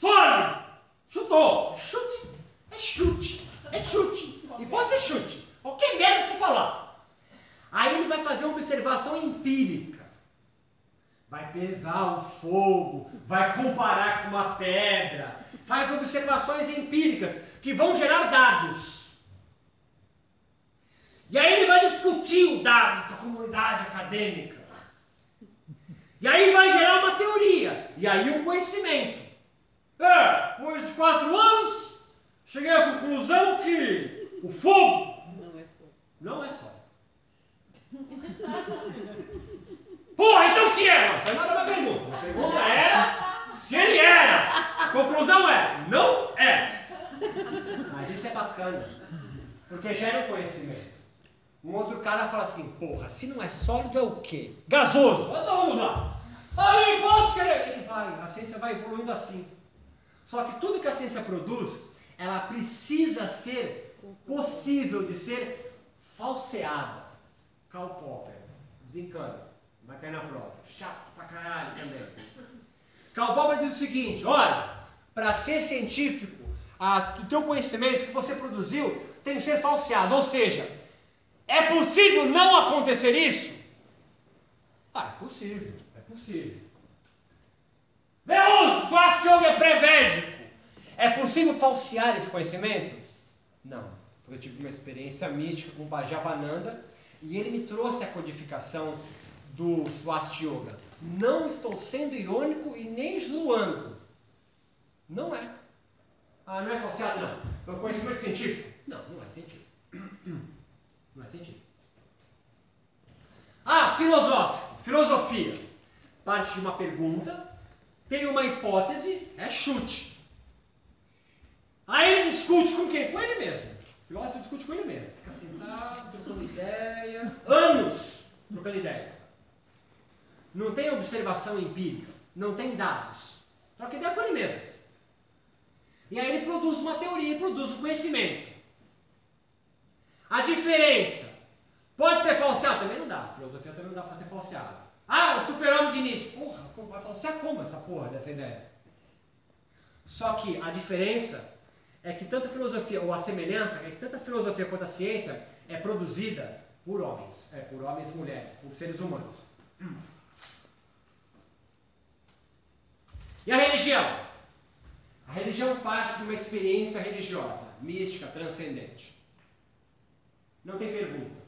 sólido. Chutou. É chute. É chute. É chute. Hipótese é chute. Qualquer merda que tu falar. Aí ele vai fazer uma observação empírica. Vai pesar o fogo, vai comparar com uma pedra, faz observações empíricas que vão gerar dados. E aí ele vai discutir o dado com a comunidade acadêmica. E aí vai gerar uma teoria. E aí um conhecimento. É, depois de quatro anos, cheguei à conclusão que o fogo Não é só. não é só. Porra, então o que era? Isso aí não era uma pergunta. A pergunta era se ele era. A conclusão é, não é. Mas isso é bacana. Porque gera um conhecimento. Um outro cara fala assim, porra, se não é sólido é o quê? Gasoso. Então vamos lá. Aí posso querer. E vai, a ciência vai evoluindo assim. Só que tudo que a ciência produz, ela precisa ser possível de ser falseada. Karl Popper, desencana, vai cair na prova. Chato pra caralho também. Karl Popper diz o seguinte: olha, para ser científico, a, o teu conhecimento que você produziu tem que ser falseado. Ou seja, é possível não acontecer isso? Ah, é possível, é possível. Veus, fast yoga é pré-védico. É possível falsear esse conhecimento? Não, porque eu tive uma experiência mística com o Bhajavananda e ele me trouxe a codificação do Swast Yoga. Não estou sendo irônico e nem zoando. Não é. Ah, não é falseado? Não. Então, conhecimento científico? Não, não é científico. Não é científico. Ah, filosófico. Filosofia. Parte de uma pergunta, tem uma hipótese, é chute. Aí ele discute com quem? Com ele mesmo. O filósofo discute com ele mesmo. Fica sentado, trocando ideia. Anos trocando ideia. Não tem observação empírica. Não tem dados. Troca ideia com ele mesmo. E aí ele produz uma teoria, produz um conhecimento. A diferença pode ser falseado? Também não dá. Filosofia também não dá para ser falseado. Ah, o super-homem de Nietzsche. Porra, como vai falsear como essa porra dessa ideia? Só que a diferença é que tanto a filosofia, ou a semelhança, é que tanto a filosofia quanto a ciência é produzida por homens, é, por homens e mulheres, por seres humanos. E a religião? A religião parte de uma experiência religiosa, mística, transcendente. Não tem pergunta.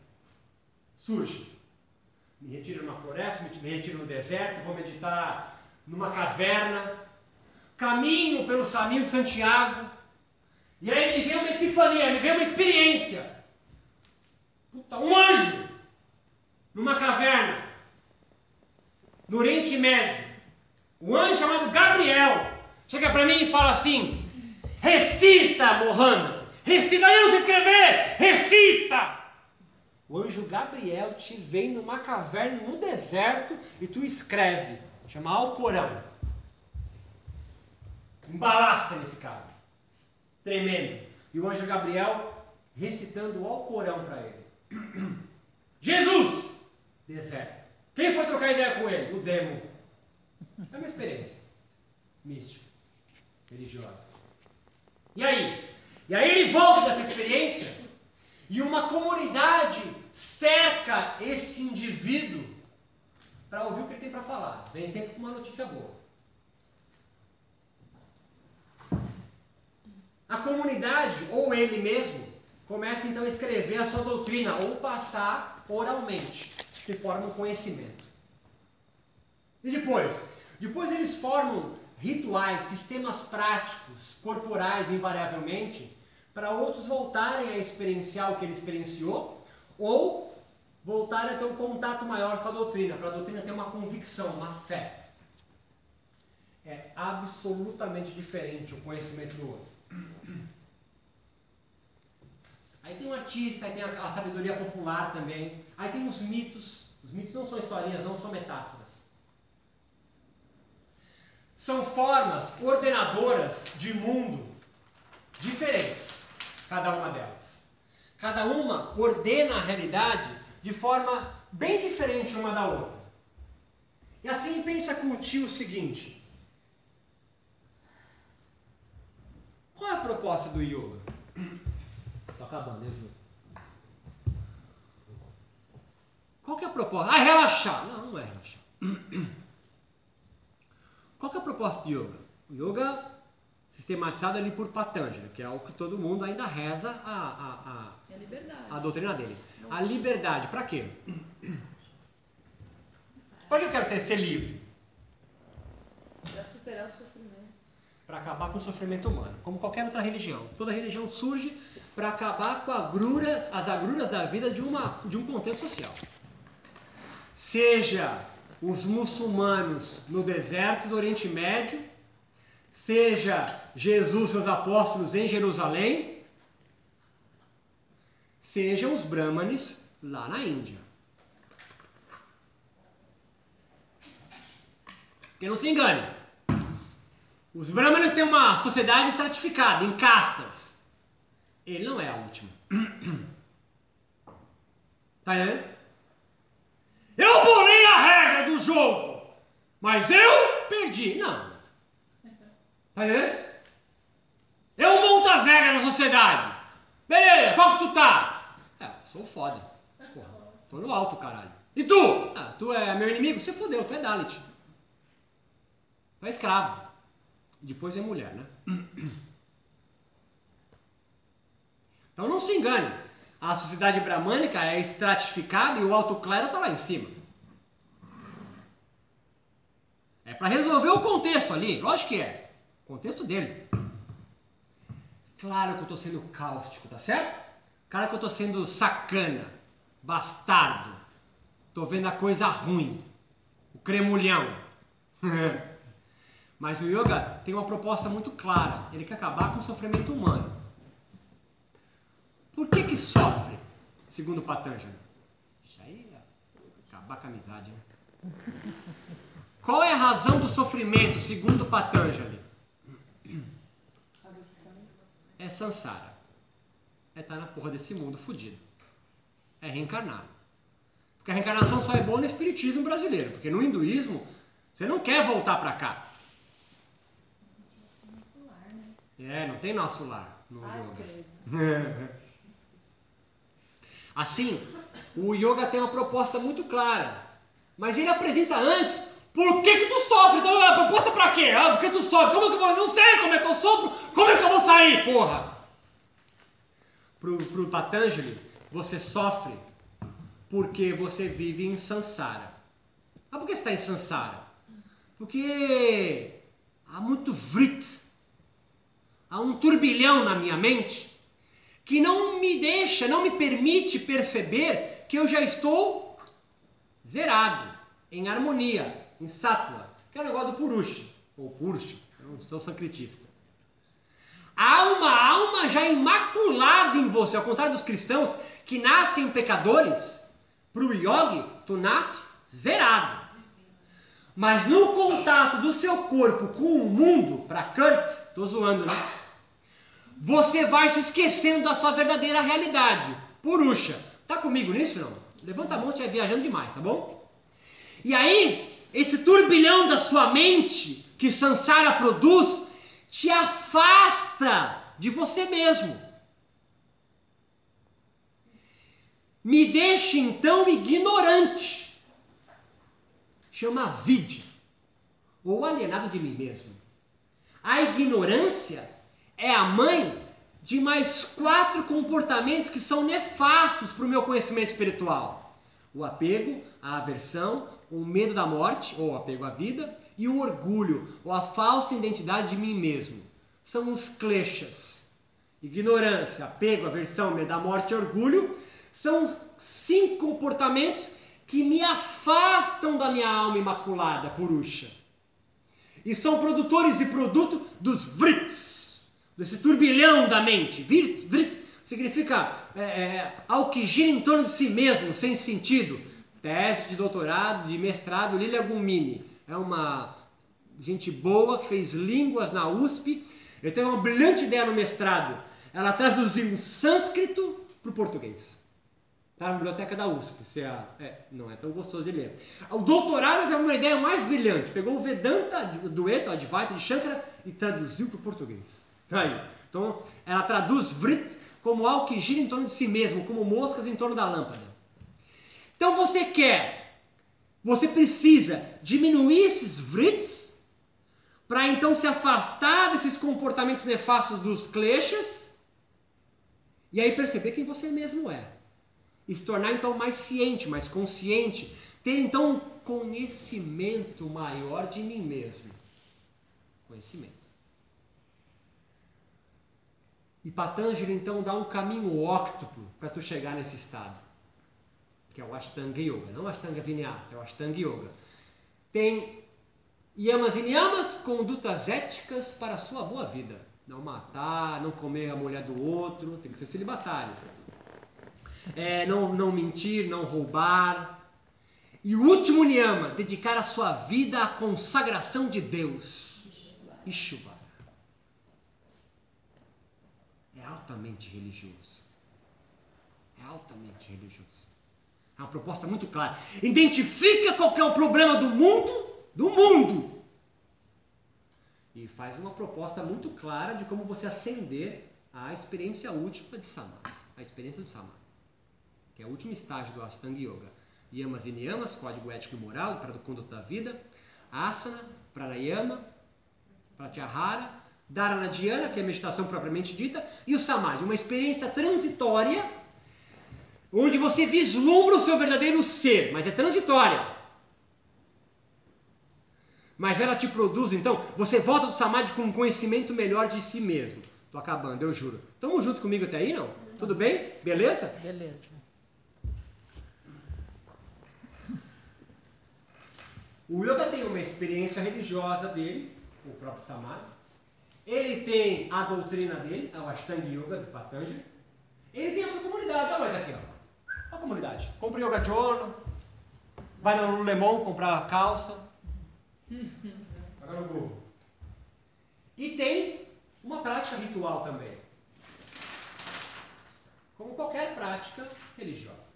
Surge. Me retiro numa floresta, me retiro no deserto, vou meditar numa caverna, caminho pelo caminho de Santiago, e aí me vem uma epifania, me vem uma experiência. Puta, um anjo numa caverna no Oriente Médio. Um anjo chamado Gabriel. chega para mim e fala assim: recita, Mohammed, recita, eu não sei escrever, recita. O anjo Gabriel te vem numa caverna no deserto e tu escreve, chama Alcorão. Embalaça ele ficava, tremendo. E o anjo Gabriel recitando o Alcorão para ele. Jesus! Deserto. Quem foi trocar ideia com ele? O demo. É uma experiência mística, religiosa. E aí? E aí ele volta dessa experiência e uma comunidade cerca esse indivíduo para ouvir o que ele tem para falar. Vem sempre com uma notícia boa. A comunidade, ou ele mesmo, começa então a escrever a sua doutrina, ou passar oralmente, se forma um conhecimento. E depois? Depois eles formam rituais, sistemas práticos, corporais, invariavelmente, para outros voltarem a experienciar o que ele experienciou, ou voltarem a ter um contato maior com a doutrina, para a doutrina ter uma convicção, uma fé. É absolutamente diferente o conhecimento do outro. Aí tem um artista, aí tem a, a sabedoria popular também, aí tem os mitos. Os mitos não são historinhas, não são metáforas. São formas ordenadoras de mundo diferentes, cada uma delas. Cada uma ordena a realidade de forma bem diferente uma da outra. E assim pensa com o tio o seguinte: qual é a proposta do yoga? Estou acabando, eu juro. Qual que é a proposta? Ah, relaxar. Não, não é relaxar. Qual que é a proposta do yoga? O yoga sistematizado ali por Patanjali, que é o que todo mundo ainda reza a, a, a, É liberdade. a doutrina dele. A liberdade, para quê? Para que eu quero ter ser livre? Para superar o sofrimento. Para acabar com o sofrimento humano, como qualquer outra religião. Toda religião surge para acabar com agruras, as agruras da vida de, uma, de um contexto social. Seja os muçulmanos no deserto do Oriente Médio, seja Jesus seus apóstolos em Jerusalém, sejam os brahmanes lá na Índia. Que não se engane. Os brahmanes têm uma sociedade estratificada, em castas. Ele não é a última. Tá entendendo? Eu bolei a regra do jogo, mas eu perdi. Não. Tá entendendo? Eu monto as regras da sociedade. Beleza, qual que tu tá? É, sou foda. Porra, tô no alto, caralho. E tu? Ah, tu é meu inimigo? Você fodeu, tu é Dalit. Tu é escravo. Depois é mulher, né? Então não se engane. A sociedade bramânica é estratificada e o alto clero está lá em cima. É para resolver o contexto ali, lógico que é. Contexto dele. Claro que eu estou sendo cáustico, tá certo? Claro que eu estou sendo sacana, bastardo. Estou vendo a coisa ruim. O cremulhão. Mas o yoga tem uma proposta muito clara. Ele quer acabar com o sofrimento humano. Por que que sofre, segundo Patanjali? Isso aí é acabar com a amizade, né? Qual é a razão do sofrimento, segundo Patanjali? É sansara. É estar na porra desse mundo fudido. É reencarnar. Porque a reencarnação só é boa no espiritismo brasileiro. Porque no hinduísmo, você não quer voltar pra cá. É, não tem nosso lar no Ai, yoga. Assim, o yoga tem uma proposta muito clara. Mas ele apresenta antes por que, que tu sofre. Então, a proposta pra quê? Ah, por que tu sofre? Como que eu vou? Não sei como é que eu sofro. Como é que eu vou sair, porra? Pro, pro Patanjali, você sofre porque você vive em Sansara. Ah, por que você está em Sansara? Porque há muito vrit, há um turbilhão na minha mente que não me deixa, não me permite perceber que eu já estou zerado, em harmonia, em sattva, que é o negócio do Purusha. ou Purusha, eu não sou sancretista. Há uma alma já imaculada em você, ao contrário dos cristãos que nascem pecadores, para o yogi, tu nasce zerado. Mas no contato do seu corpo com o mundo, para Kurt, tô zoando, né? Você vai se esquecendo da sua verdadeira realidade. Purusha, tá comigo nisso não? Levanta a mão se estiver viajando demais, tá bom? E aí, esse turbilhão da sua mente que Sansara produz te afasta de você mesmo. Me deixa então ignorante. Chama vide ou alienado de mim mesmo. A ignorância é a mãe de mais quatro comportamentos que são nefastos para o meu conhecimento espiritual: o apego, a aversão, o medo da morte, ou apego à vida, e o orgulho, ou a falsa identidade de mim mesmo. São os kleshas. Ignorância, apego, aversão, medo da morte e orgulho são cinco comportamentos que me afastam da minha alma imaculada, Purusha. E são produtores e produto dos vrits, desse turbilhão da mente. Vrit, vrit significa é, é, algo que gira em torno de si mesmo, sem sentido. Tese de doutorado, de mestrado, Lilia Gumini. É uma gente boa que fez línguas na USP. Ele teve uma brilhante ideia no mestrado. Ela traduziu o sânscrito para o português. Está na biblioteca da USP. Você, é, não é tão gostoso de ler. O doutorado teve uma ideia mais brilhante. Pegou o Vedanta, o dueto, Advaita de Shankara e traduziu para o português. Tá aí. Então, ela traduz Vrit como algo que gira em torno de si mesmo, como moscas em torno da lâmpada. Então, você quer, você precisa diminuir esses Vrits para então se afastar desses comportamentos nefastos dos kleshas e aí perceber quem você mesmo é e se tornar então mais ciente, mais consciente, ter então um conhecimento maior de mim mesmo. Conhecimento. E Patanjali então dá um caminho óctuplo para tu chegar nesse estado, que é o Ashtanga Yoga, não Ashtanga Vinyasa, é o Ashtanga Yoga. Tem yamas e niyamas, condutas éticas para a sua boa vida. Não matar, não comer a mulher do outro, tem que ser celibatário é, não, não mentir, não roubar. E o último niyama, dedicar a sua vida à consagração de Deus. Ishvara. É altamente religioso. É altamente religioso. É uma proposta muito clara. Identifica qual é o problema do mundo, do mundo. E faz uma proposta muito clara de como você ascender à experiência última de Samadhi, a experiência do Samadhi que é o último estágio do Ashtanga Yoga. Yamas e Niyamas, código ético e moral para a conduta da vida. Asana, Pranayama, Pratyahara, Dharana Dhyana, que é a meditação propriamente dita, e o Samadhi, uma experiência transitória onde você vislumbra o seu verdadeiro ser, mas é transitória. Mas ela te produz, então, você volta do Samadhi com um conhecimento melhor de si mesmo. Tô acabando, eu juro. Tamo junto comigo até aí, não? Tudo bem? Beleza? Beleza. O yoga tem uma experiência religiosa dele, o próprio Samadhi. Ele tem a doutrina dele, é o Ashtanga Yoga do Patanjali. Ele tem a sua comunidade, olha mais aqui, ó. Comunidade. Compra Yoga Journal, vai no Lemon comprar calça. Agora no Google. E tem uma prática ritual também. Como qualquer prática religiosa.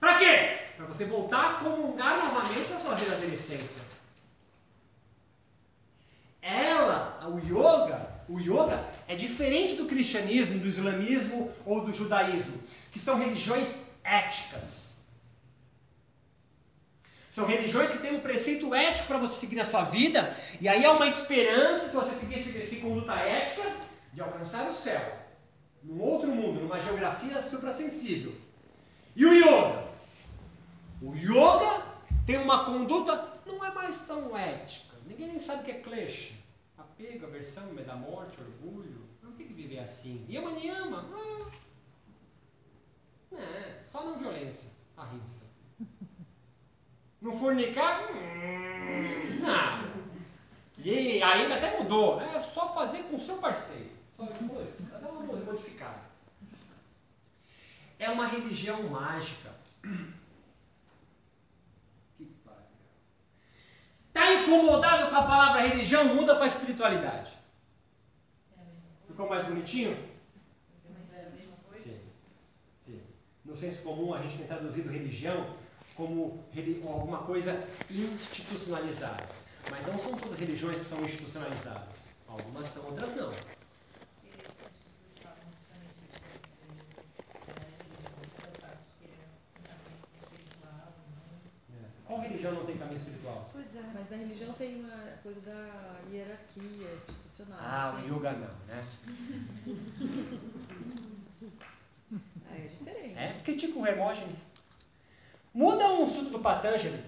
Para quê? Para você voltar a comungar novamente a sua verdadeira essência. Ela, o yoga, o yoga é diferente do cristianismo, do islamismo ou do judaísmo, que são religiões éticas. São religiões que têm um preceito ético para você seguir na sua vida, e aí há uma esperança, se você seguir esse conduta ética, de alcançar o céu, num outro mundo, numa geografia suprassensível. E o yoga? O yoga tem uma conduta não é mais tão ética. Ninguém nem sabe o que é klesha. Apego, aversão, medo da morte, orgulho. Não tem que viver assim. Yama niyama. Ah. Não, é, só não violência. A Não fornicar? Hum, não. E ainda até mudou. É só fazer com o seu parceiro. Só depois. Cada uma modificada. É uma religião mágica. Que pariu. Tá incomodado com a palavra religião? Muda para espiritualidade. Ficou mais bonitinho? Sim. Sim. No senso comum, a gente tem traduzido religião como alguma coisa institucionalizada. Mas não são todas religiões que são institucionalizadas. Algumas são, outras não. Qual religião não tem caminho espiritual? Pois é. Mas na religião tem uma coisa da hierarquia institucional. Ah, tem... o yoga não, né? ah, é diferente. É, porque tipo Hermógenes. Muda um suto do Patanjali.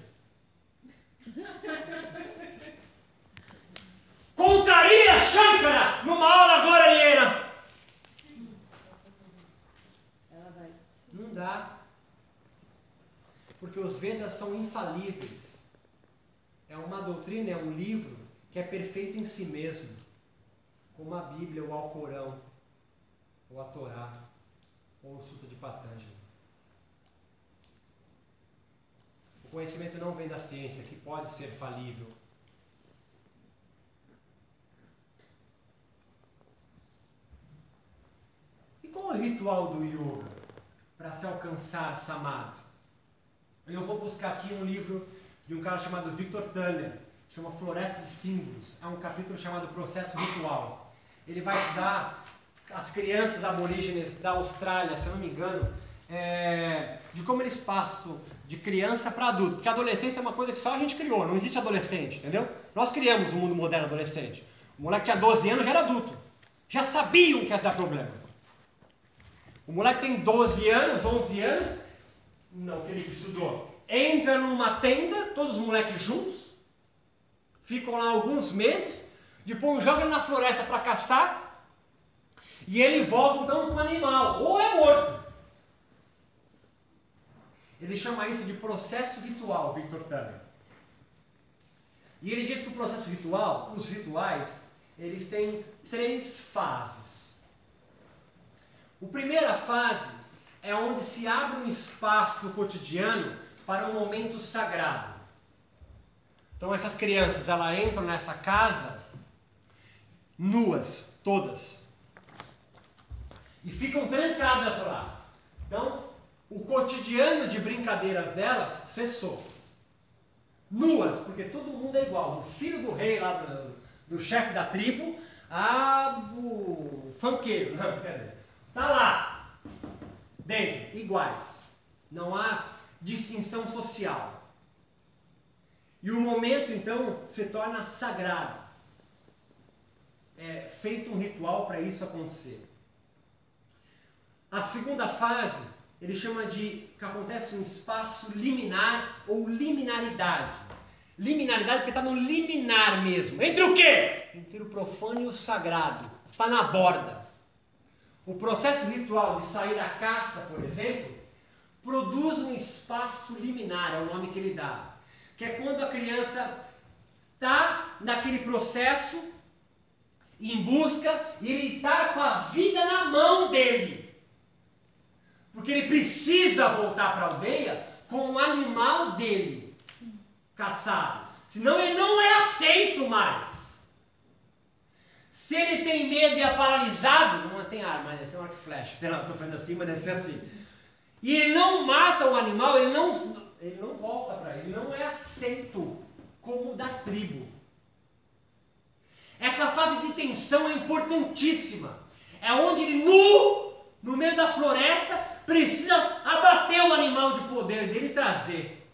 Contraria Shankara numa aula agora, Ariana. Ela vai. Não dá. Porque os Vedas são infalíveis. É uma doutrina, é um livro que é perfeito em si mesmo. Como a Bíblia, ou o Alcorão, ou a Torá, ou o Sutta de Patanjali. O conhecimento não vem da ciência, que pode ser falível. E qual o ritual do yoga para se alcançar samadhi? Eu vou buscar aqui um livro de um cara chamado Victor Tanner, chama Floresta de Símbolos. É um capítulo chamado Processo Ritual. Ele vai dar as crianças aborígenes da Austrália, se eu não me engano, é, de como eles passam de criança para adulto. Porque a adolescência é uma coisa que só a gente criou, não existe adolescente, entendeu? Nós criamos o mundo moderno adolescente. O moleque tinha 12 anos já era adulto. Já sabiam que ia dar problema. O moleque tem 12 anos, 11 anos, não que ele estudou. Entra numa tenda, todos os moleques juntos, ficam lá alguns meses, depois joga na floresta para caçar, e ele volta então com um animal, ou é morto. Ele chama isso de processo ritual, Victor Tanner. E ele diz que o processo ritual, os rituais, eles têm três fases. A primeira fase é onde se abre um espaço no cotidiano para um momento sagrado. Então essas crianças, elas entram nessa casa nuas, todas. E ficam trancadas lá. Então, o cotidiano de brincadeiras delas cessou. Nuas, porque todo mundo é igual. O filho do rei lá do, do chefe da tribo, a o fanqueiro, não, Tá lá, dentro, iguais. Não há distinção social. E o momento então se torna sagrado. É feito um ritual para isso acontecer. A segunda fase ele chama de que acontece um espaço liminar ou liminaridade. Liminaridade porque está no liminar mesmo. Entre o quê? Entre o profano e o sagrado. Está na borda. O processo ritual de sair à caça, por exemplo, produz um espaço liminar, é o nome que ele dá. Que é quando a criança está naquele processo em busca e ele está com a vida na mão dele. Porque ele precisa voltar para a aldeia com o animal dele caçado. Senão ele não é aceito mais. Se ele tem medo e é paralisado, não tem arma, deve ser um arco e flecha. Sei lá, estou falando assim, mas deve ser assim. E ele não mata o animal, ele não, ele não volta para ele, não é aceito como da tribo. Essa fase de tensão é importantíssima. É onde ele, nu, no meio da floresta, precisa abater o animal de poder dele e trazer.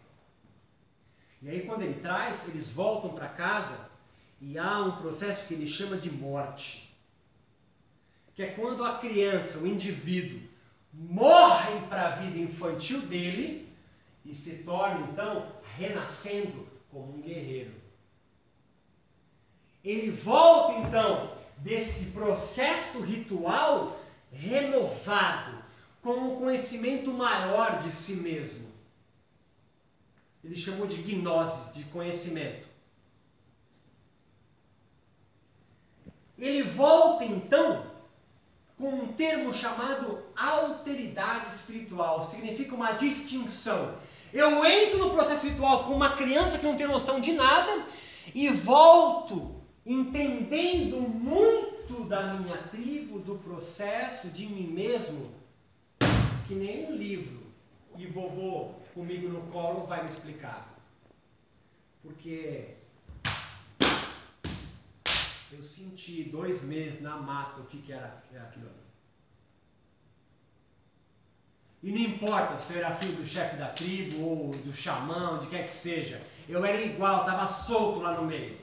E aí, quando ele traz, eles voltam para casa e há um processo que ele chama de morte. Que é quando a criança, o indivíduo, morre para a vida infantil dele e se torna então renascendo como um guerreiro. Ele volta então desse processo ritual renovado, com um conhecimento maior de si mesmo. Ele chamou de gnose, de conhecimento. Ele volta então com um termo chamado alteridade espiritual, significa uma distinção. Eu entro no processo ritual com uma criança que não tem noção de nada e volto entendendo muito da minha tribo, do processo, de mim mesmo, que nenhum livro e vovô comigo no colo vai me explicar. Porque eu senti dois meses na mata o que, que era, aquilo ali. E não importa se eu era filho do chefe da tribo ou do xamã, de quer que seja, eu era igual, estava solto lá no meio.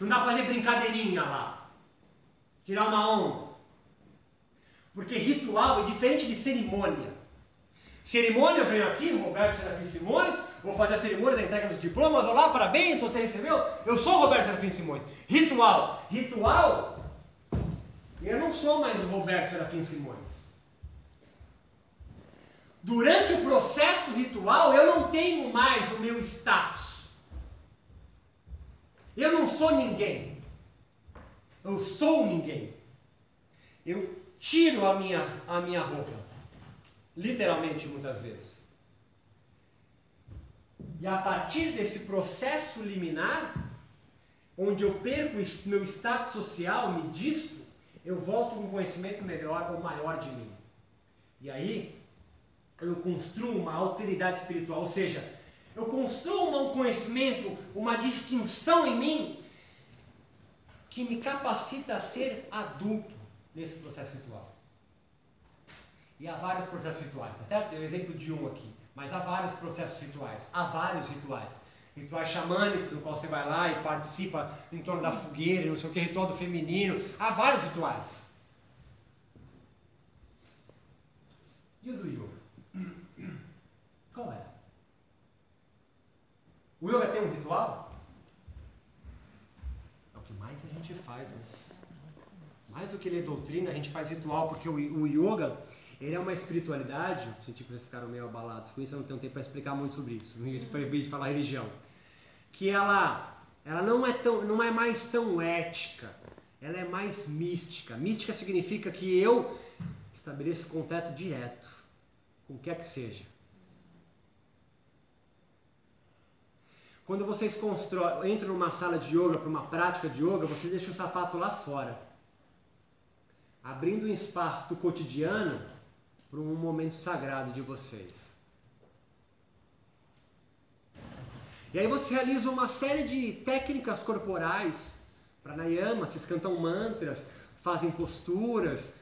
Não dá para fazer brincadeirinha lá, tirar uma onda. Porque ritual é diferente de cerimônia. Cerimônia, eu venho aqui, Roberto Serafim Simões, vou fazer a cerimônia da entrega dos diplomas, olá, parabéns, você recebeu? Eu sou o Roberto Serafim Simões. Ritual. Ritual, eu não sou mais o Roberto Serafim Simões. Durante o processo ritual, eu não tenho mais o meu status. Eu não sou ninguém. Eu sou ninguém. Eu tiro a minha, a minha roupa. Literalmente, muitas vezes. E a partir desse processo liminar, onde eu perco meu status social, me disto, eu volto com um conhecimento melhor ou maior de mim. E aí, eu construo uma alteridade espiritual, ou seja, eu construo um conhecimento, uma distinção em mim que me capacita a ser adulto nesse processo ritual. E há vários processos rituais, tá certo? Dei o exemplo de um aqui, mas há vários processos rituais, há vários rituais. Rituais xamânicos, no qual você vai lá e participa em torno da fogueira, não sei o que, ritual do feminino, há vários rituais. E o do yoga? Qual é? O yoga tem um ritual? É o que mais a gente faz, né? Mais do que ler doutrina, a gente faz ritual, porque o, o yoga ele é uma espiritualidade, senti que vocês ficaram meio abalados com isso, eu não tenho tempo para explicar muito sobre isso, não proibir de falar religião. Que ela, ela não, é tão, não é mais tão ética, ela é mais mística. Mística significa que eu estabeleço contato direto, com o que quer que seja. Quando vocês constroem, entram numa sala de yoga, para uma prática de yoga, vocês deixam o sapato lá fora. Abrindo um espaço do cotidiano para um momento sagrado de vocês. E aí você realiza uma série de técnicas corporais, pranayama, vocês cantam mantras, fazem posturas.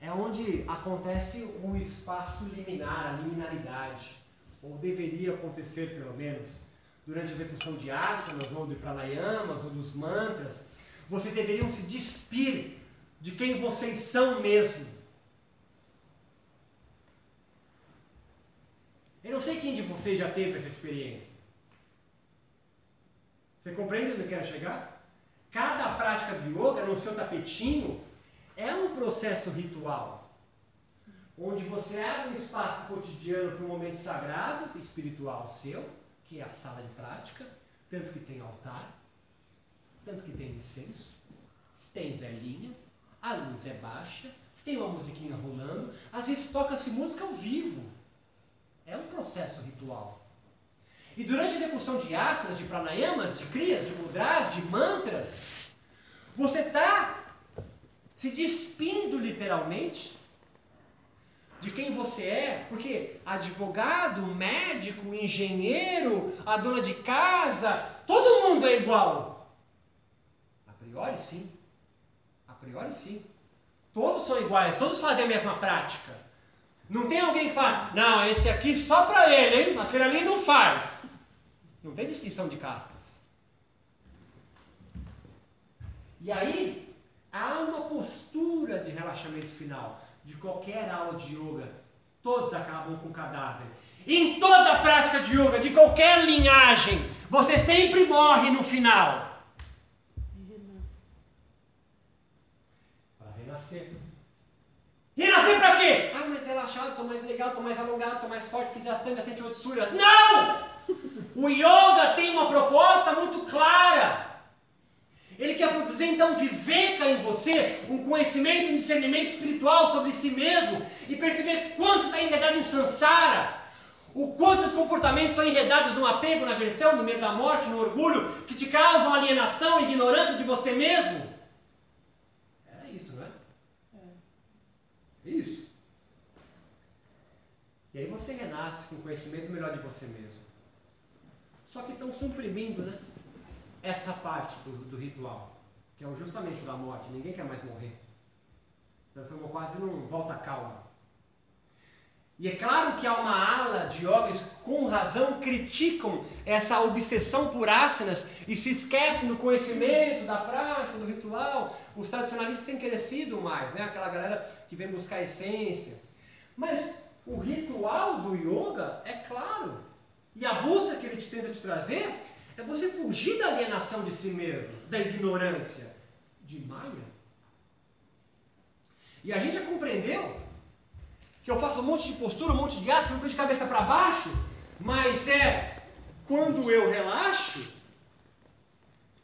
É onde acontece o espaço liminar, a liminaridade, ou deveria acontecer pelo menos, durante a execução de asanas, ou de pranayamas, ou dos mantras. Vocês deveriam se despir de quem vocês são mesmo. Eu não sei quem de vocês já teve essa experiência. Você compreende onde eu quero chegar? Cada prática de yoga no seu tapetinho é um processo ritual. Onde você abre um espaço cotidiano para um momento sagrado, espiritual seu, que é a sala de prática, tanto que tem altar, tanto que tem incenso, tem velhinha, a luz é baixa, tem uma musiquinha rolando, às vezes toca-se música ao vivo. É um processo ritual. E durante a execução de asanas, de pranayamas, de crias, de mudras, de mantras, você está se despindo literalmente de quem você é, porque advogado, médico, engenheiro, a dona de casa, todo mundo é igual. A priori, sim priori, sim. Todos são iguais, todos fazem a mesma prática. Não tem alguém que fala, não, esse aqui só para ele, hein? Aquele ali não faz. Não tem distinção de castas. E aí, há uma postura de relaxamento final de qualquer aula de yoga. Todos acabam com cadáver. Em toda prática de yoga, de qualquer linhagem, você sempre morre no final. Renascer. Renascer pra quê? Ah, mas relaxado, tô mais legal, tô mais alongado, tô mais forte, fiz as tangas, sente outros suras. Não! O yoga tem uma proposta muito clara. Ele quer produzir então viveca em você um conhecimento, um discernimento espiritual sobre si mesmo e perceber quanto está enredado em sansara, o quanto seus comportamentos estão enredados no apego, na aversão, no medo da morte, no orgulho, que te causam alienação e ignorância de você mesmo. É isso, não é? É isso. E aí você renasce com conhecimento melhor de você mesmo. Só que estão suprimindo, né? Essa parte do, do ritual, que é o justamente o da morte. Ninguém quer mais morrer. Transformou quase num volta calma. E é claro que há uma ala de yogis com razão criticam essa obsessão por asanas e se esquecem do conhecimento, da prática, do ritual. Os tradicionalistas têm crescido mais, né? Aquela galera que vem buscar a essência. Mas o ritual do yoga é claro. E a busca que ele te tenta te trazer é você fugir da alienação de si mesmo, da ignorância, de Maya. E a gente já compreendeu que eu faço um monte de postura, um monte de ato, fico de cabeça para baixo, mas é quando eu relaxo,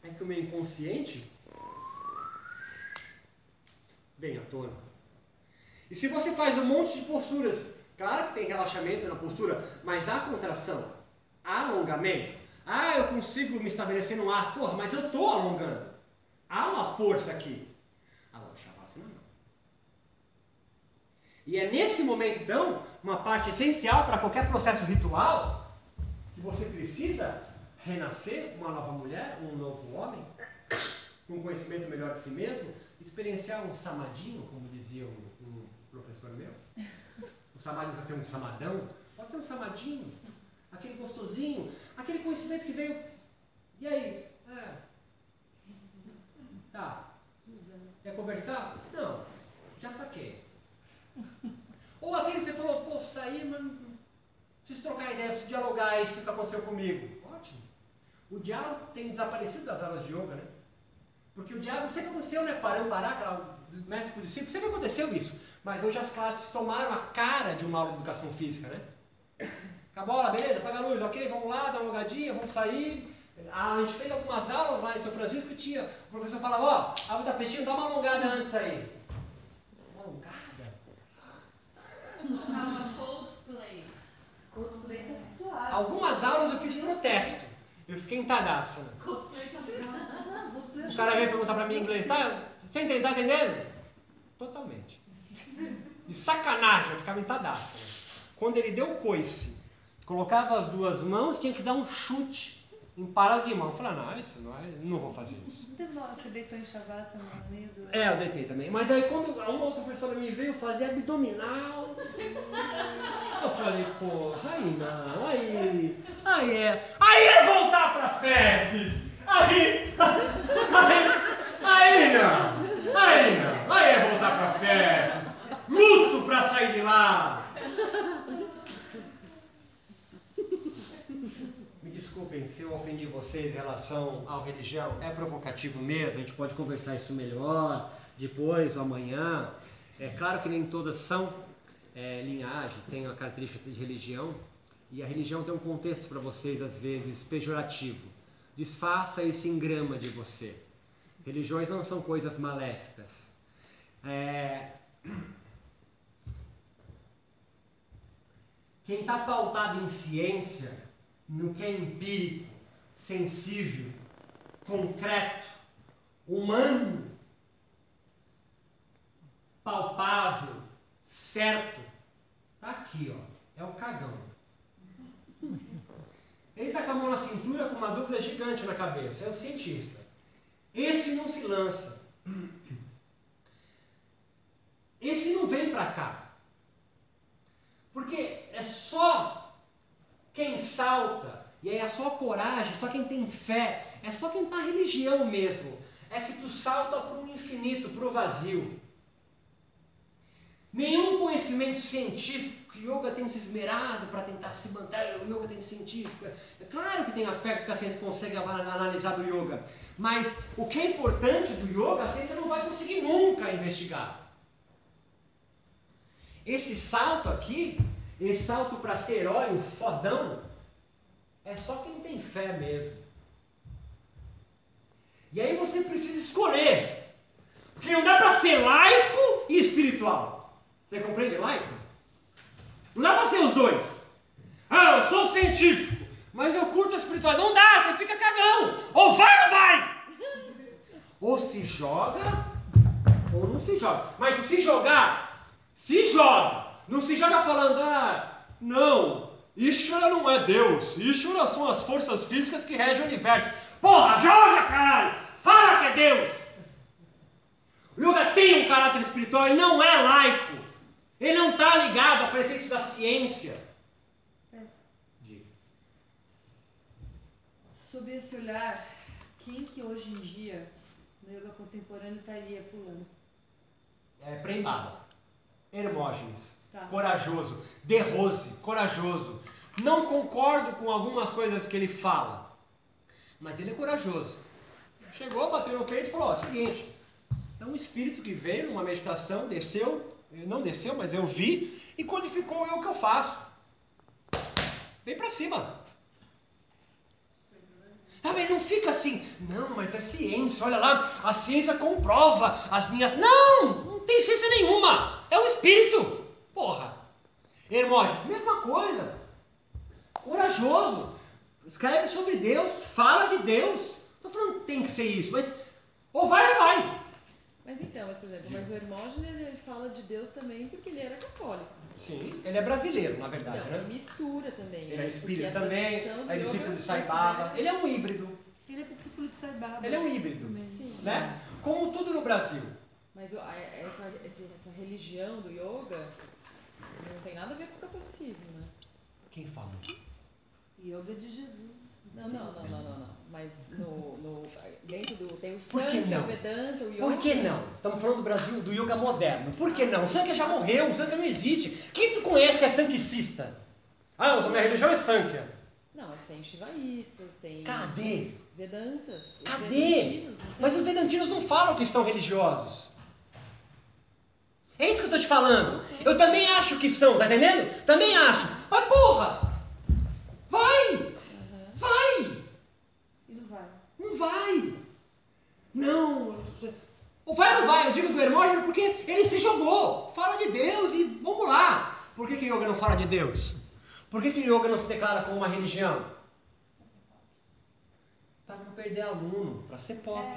é que o meu inconsciente vem à tona. E se você faz um monte de posturas, claro que tem relaxamento na postura, mas há contração, há alongamento. Ah, eu consigo me estabelecer no ar, porra, mas eu estou alongando. Há uma força aqui. Alô, Shavasana não. E é nesse momento, então, uma parte essencial para qualquer processo ritual, que você precisa renascer uma nova mulher, um novo homem, com um conhecimento melhor de si mesmo, experienciar um samadinho, como dizia um, um professor meu. O samadinho precisa ser um samadão, pode ser um samadinho, aquele gostosinho, aquele conhecimento que veio. E aí? É. Tá. Quer conversar? Não. Já saquei. Ou aquele que você falou, pô, saí, mas não preciso trocar ideia, preciso dialogar isso que aconteceu comigo. Ótimo. O diálogo tem desaparecido das aulas de yoga, né? Porque o diálogo sempre aconteceu, né? Parando, parar, aquela mestre para o discípulo, sempre aconteceu isso. Mas hoje as classes tomaram a cara de uma aula de educação física, né? Acabou a aula, beleza? Apaga a luz, ok? Vamos lá, dá uma olhadinha, vamos sair. Ah, a gente fez algumas aulas lá em São Francisco que tinha. O professor falava, ó, oh, abre o tapetinho, dá uma alongada antes aí. Uma alongada? Calma, Coldplay. Coldplay tá suave. Algumas aulas eu fiz protesto. Eu fiquei em. Coldplay tá O cara veio perguntar pra mim em inglês, tá? Você entende, tá entendendo? Totalmente. De sacanagem, eu ficava em Tadasana. Quando ele deu o coice, colocava as duas mãos, tinha que dar um chute em parada de mão. Eu falei, não, isso não, é, não vou fazer isso. Não teve uma hora que você deitou em Shavasana no meio do... É, eu deitei também. Mas aí quando uma outra professora me veio fazer abdominal, eu falei, porra, aí não, aí, aí é, aí é voltar pra FEPS, aí, aí, aí não, aí não, aí é voltar pra FEPS, luto pra sair de lá. Me desculpem se eu ofendi vocês em relação à religião, é provocativo mesmo, a gente pode conversar isso melhor, depois ou amanhã. É claro que nem todas são é, linhagens, têm a característica de religião, e a religião tem um contexto para vocês, às vezes, pejorativo. Desfaça esse engrama de você. Religiões não são coisas maléficas. É... Quem está pautado em ciência, no que é empírico, sensível, concreto, humano, palpável, certo, tá aqui, ó. É o cagão. Ele está com a mão na cintura com uma dúvida gigante na cabeça. É o cientista. Esse não se lança. Esse não vem para cá. Porque é só quem salta, e aí é só coragem, só quem tem fé, é só quem está religião mesmo. É que tu salta para o infinito, para o vazio. Nenhum conhecimento científico yoga tem se esmerado para tentar se manter, o yoga tem científico. É claro que tem aspectos que a ciência consegue analisar do yoga, mas o que é importante do yoga, a ciência não vai conseguir nunca investigar. Esse salto aqui, esse salto para ser herói, o fodão, é só quem tem fé mesmo. E aí você precisa escolher. Porque não dá para ser laico e espiritual. Você compreende laico? Não dá para ser os dois. Ah, eu sou científico, mas eu curto a espiritualidade. Não dá, você fica cagão. Ou vai ou não vai. Ou se joga, ou não se joga. Mas se se jogar, se joga. Não se joga falando, ah, não, Ishvara não é Deus. Ishvara são as forças físicas que regem o universo. Porra, joga, caralho! Fala que é Deus! O yoga tem um caráter espiritual, ele não é laico. Ele não está ligado a preceitos da ciência. Diga. Sob esse olhar, quem que hoje em dia no yoga contemporâneo estaria pulando? É Prembaba. Hermógenes. Tá. Corajoso. De Rose. Corajoso. Não concordo com algumas coisas que ele fala. Mas ele é corajoso. Chegou, bateu no peito e falou: ó, seguinte. É um espírito que veio numa meditação, desceu, não desceu, mas eu vi, e codificou eu o que eu faço. Vem pra cima. Ah, mas não fica assim, não, mas é ciência, olha lá, a ciência comprova as minhas. Não! Não tem ciência nenhuma! É o espírito! Porra! Hermógenes, mesma coisa. Corajoso. Escreve sobre Deus, fala de Deus. Tô falando que tem que ser isso, mas ou vai ou vai. Mas então, mas por exemplo, mas o Hermógenes ele fala de Deus também porque ele era católico. Sim, ele é brasileiro, na verdade, Então, né? ele mistura também. Ele é né? espírita também, é discípulo de Sai considera- Baba. Ele é um híbrido, Ele é discípulo de Sai Baba. ele é um híbrido, Também. Sim. né? Como tudo no Brasil. Mas essa, essa religião do yoga não tem nada a ver com o catolicismo, né? Quem fala? Yoga de Jesus. Não, não, não, não, não, não. Mas no, no, dentro do. Tem o Sankhya, o Vedanta, o yoga. Por que não? Estamos falando do Brasil, do yoga moderno. Por que não? O Sankhya já morreu, o Sankhya não existe. Quem tu conhece que é sankhicista? Ah, a minha religião é Sankhya. Não, mas tem shivaístas, tem Cadê? Vedantas. Cadê? tem? Mas os vedantinos não falam que são religiosos. É isso que eu tô te falando. Eu também acho que são, tá entendendo? Também acho. Mas porra! Vai! Aham. Vai! E não vai. Não vai! Não! O vai ou não vai? Eu digo do Hermógenes porque ele se jogou. Fala de Deus e vamos lá. Por que, que yoga não fala de Deus? Por que, que yoga não se declara como uma religião? Para não perder aluno, para ser pop.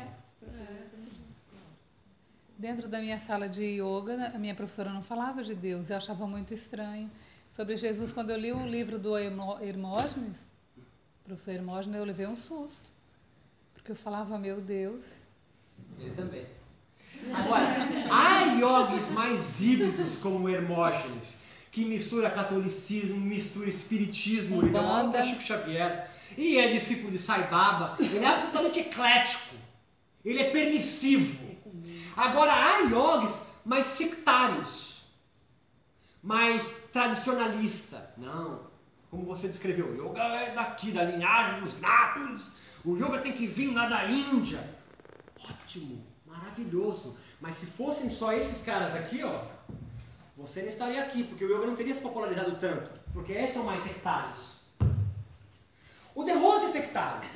Dentro da minha sala de yoga, a minha professora não falava de Deus, eu achava muito estranho. Sobre Jesus, quando eu li o livro do Hermó- Hermógenes, professor Hermógenes, eu levei um susto. Porque eu falava, meu Deus, Ele também. Agora, há yogis mais híbridos como Hermógenes, que mistura catolicismo, mistura espiritismo, ele para Chico Xavier, e é discípulo de Sai Baba, ele é absolutamente eclético, ele é permissivo. Agora, há yogis mais sectários, mais tradicionalista. Não, como você descreveu, o yoga é daqui, da linhagem dos natos, o yoga tem que vir lá da Índia. Ótimo, maravilhoso. Mas se fossem só esses caras aqui, ó, você não estaria aqui, porque o yoga não teria se popularizado tanto, porque esses são mais sectários. O De Rose é sectário.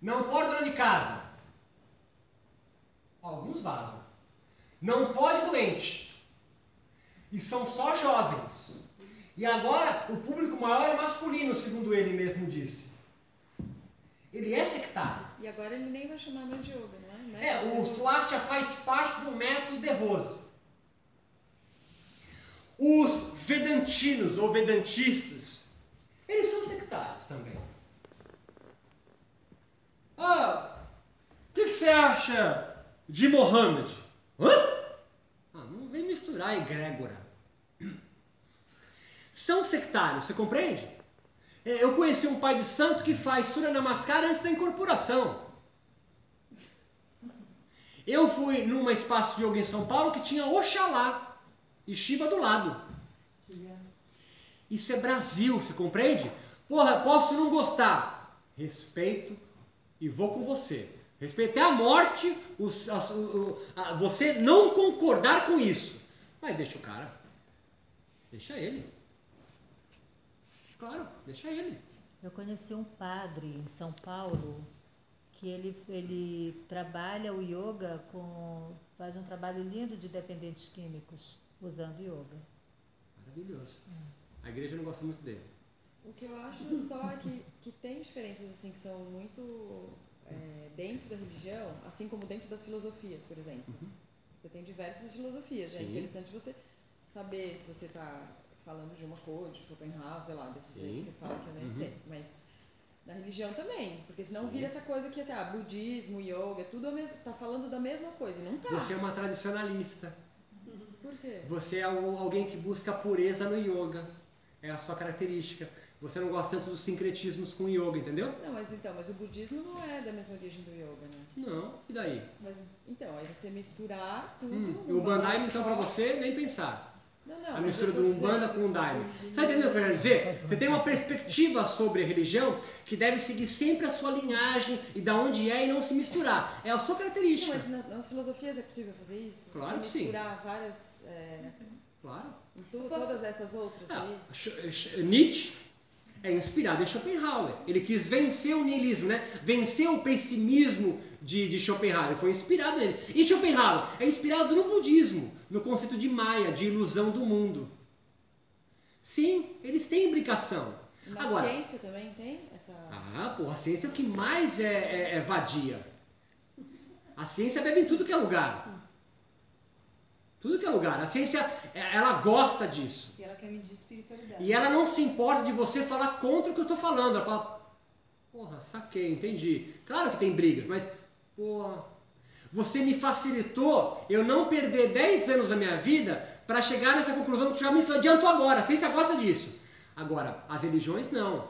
Não pode dona de casa. Alguns vazam. Não pode doente. E são só jovens. E agora o público maior é masculino, segundo ele mesmo disse. Ele é sectário. E agora ele nem vai chamar mais de yoga, não é? É, o Swastika faz parte do método de Rose. Os vedantinos ou vedantistas, eles são sectários também. Ah, o que, que você acha de Mohammed? Hã? Ah, não vem misturar egrégora. São sectários, você compreende? É, Eu conheci um pai de santo que faz Surya Namaskar antes da incorporação. Eu fui numa espaço de yoga em São Paulo que tinha Oxalá e Shiva do lado. Isso é Brasil, você compreende? Porra, posso não gostar. Respeito e vou com você. Respeito até a morte, o- a- você não concordar com isso. Mas deixa o cara. Deixa ele. Claro, deixa ele. Eu conheci um padre em São Paulo que ele, ele trabalha o yoga com. faz um trabalho lindo de dependentes químicos usando yoga. Maravilhoso. A igreja não gosta muito dele. O que eu acho só é que, que tem diferenças assim que são muito é, dentro da religião, assim como dentro das filosofias, por exemplo. Uhum. Você tem diversas filosofias. É Sim. interessante você saber se você está falando de uma coisa, de Schopenhauer, sei lá, desses aí que você fala que eu nem Uhum. sei. Mas na religião também, porque senão Sim. vira essa coisa que assim, ah, budismo, yoga, tudo a mes- tá falando da mesma coisa. Não tá. Você é uma tradicionalista. Por quê? Você é al- alguém que busca a pureza no yoga. É a sua característica. Você não gosta tanto dos sincretismos com o yoga, entendeu? Não, mas então, mas o budismo não é da mesma origem do yoga, né? Não. E daí? Mas, então, aí você misturar tudo. Hum, o Bandai só- então pra você nem pensar. Não, não. a mas mistura do Umbanda com o Daime. Tá entendendo o que eu quero dizer? Você tem uma perspectiva sobre a religião que deve seguir sempre a sua linhagem e da onde é e não se misturar. É a sua Não, característica. mas na- nas filosofias é possível fazer isso? Claro Você que sim. misturar várias. é, Claro. Posso- todas essas outras Ah, aí? Sch- Sch- Nietzsche é inspirado em Schopenhauer. Ele quis vencer o niilismo, né? Vencer o pessimismo de, de Schopenhauer. Foi inspirado nele. E Schopenhauer é inspirado no budismo, no conceito de Maya, de ilusão do mundo. Sim, eles têm imbricação. Na Agora- ciência também tem essa. Ah, porra, a ciência é o que mais é, é- é vadia. A ciência bebe em tudo que é lugar. Tudo que é lugar. A ciência, é- ela gosta disso. E ela quer medir espiritualidade. E ela não se importa de você falar contra o que eu tô falando. Ela fala, porra, saquei, entendi. Claro que tem brigas, mas, porra, você me facilitou eu não perder 10 anos da minha vida para chegar nessa conclusão que já me adiantou agora. A ciência gosta disso. Agora, as religiões não.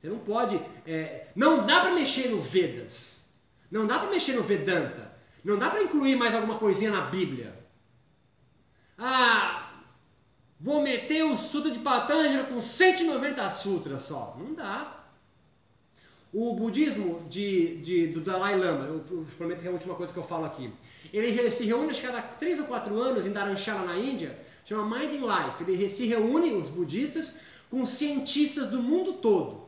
Você não pode. é, não dá para mexer no Vedas. Não dá para mexer no Vedanta. Não dá para incluir mais alguma coisinha na Bíblia. Ah, vou meter o Sutra de Patanjali com 190 sutras só. Não dá. O budismo de, de- do Dalai Lama, eu, prometo que é a última coisa que eu falo aqui. Ele se reúne acho cada 3 ou 4 anos em Dharamshala, na Índia, chama Mind in Life. Ele se reúne, os budistas, com cientistas do mundo todo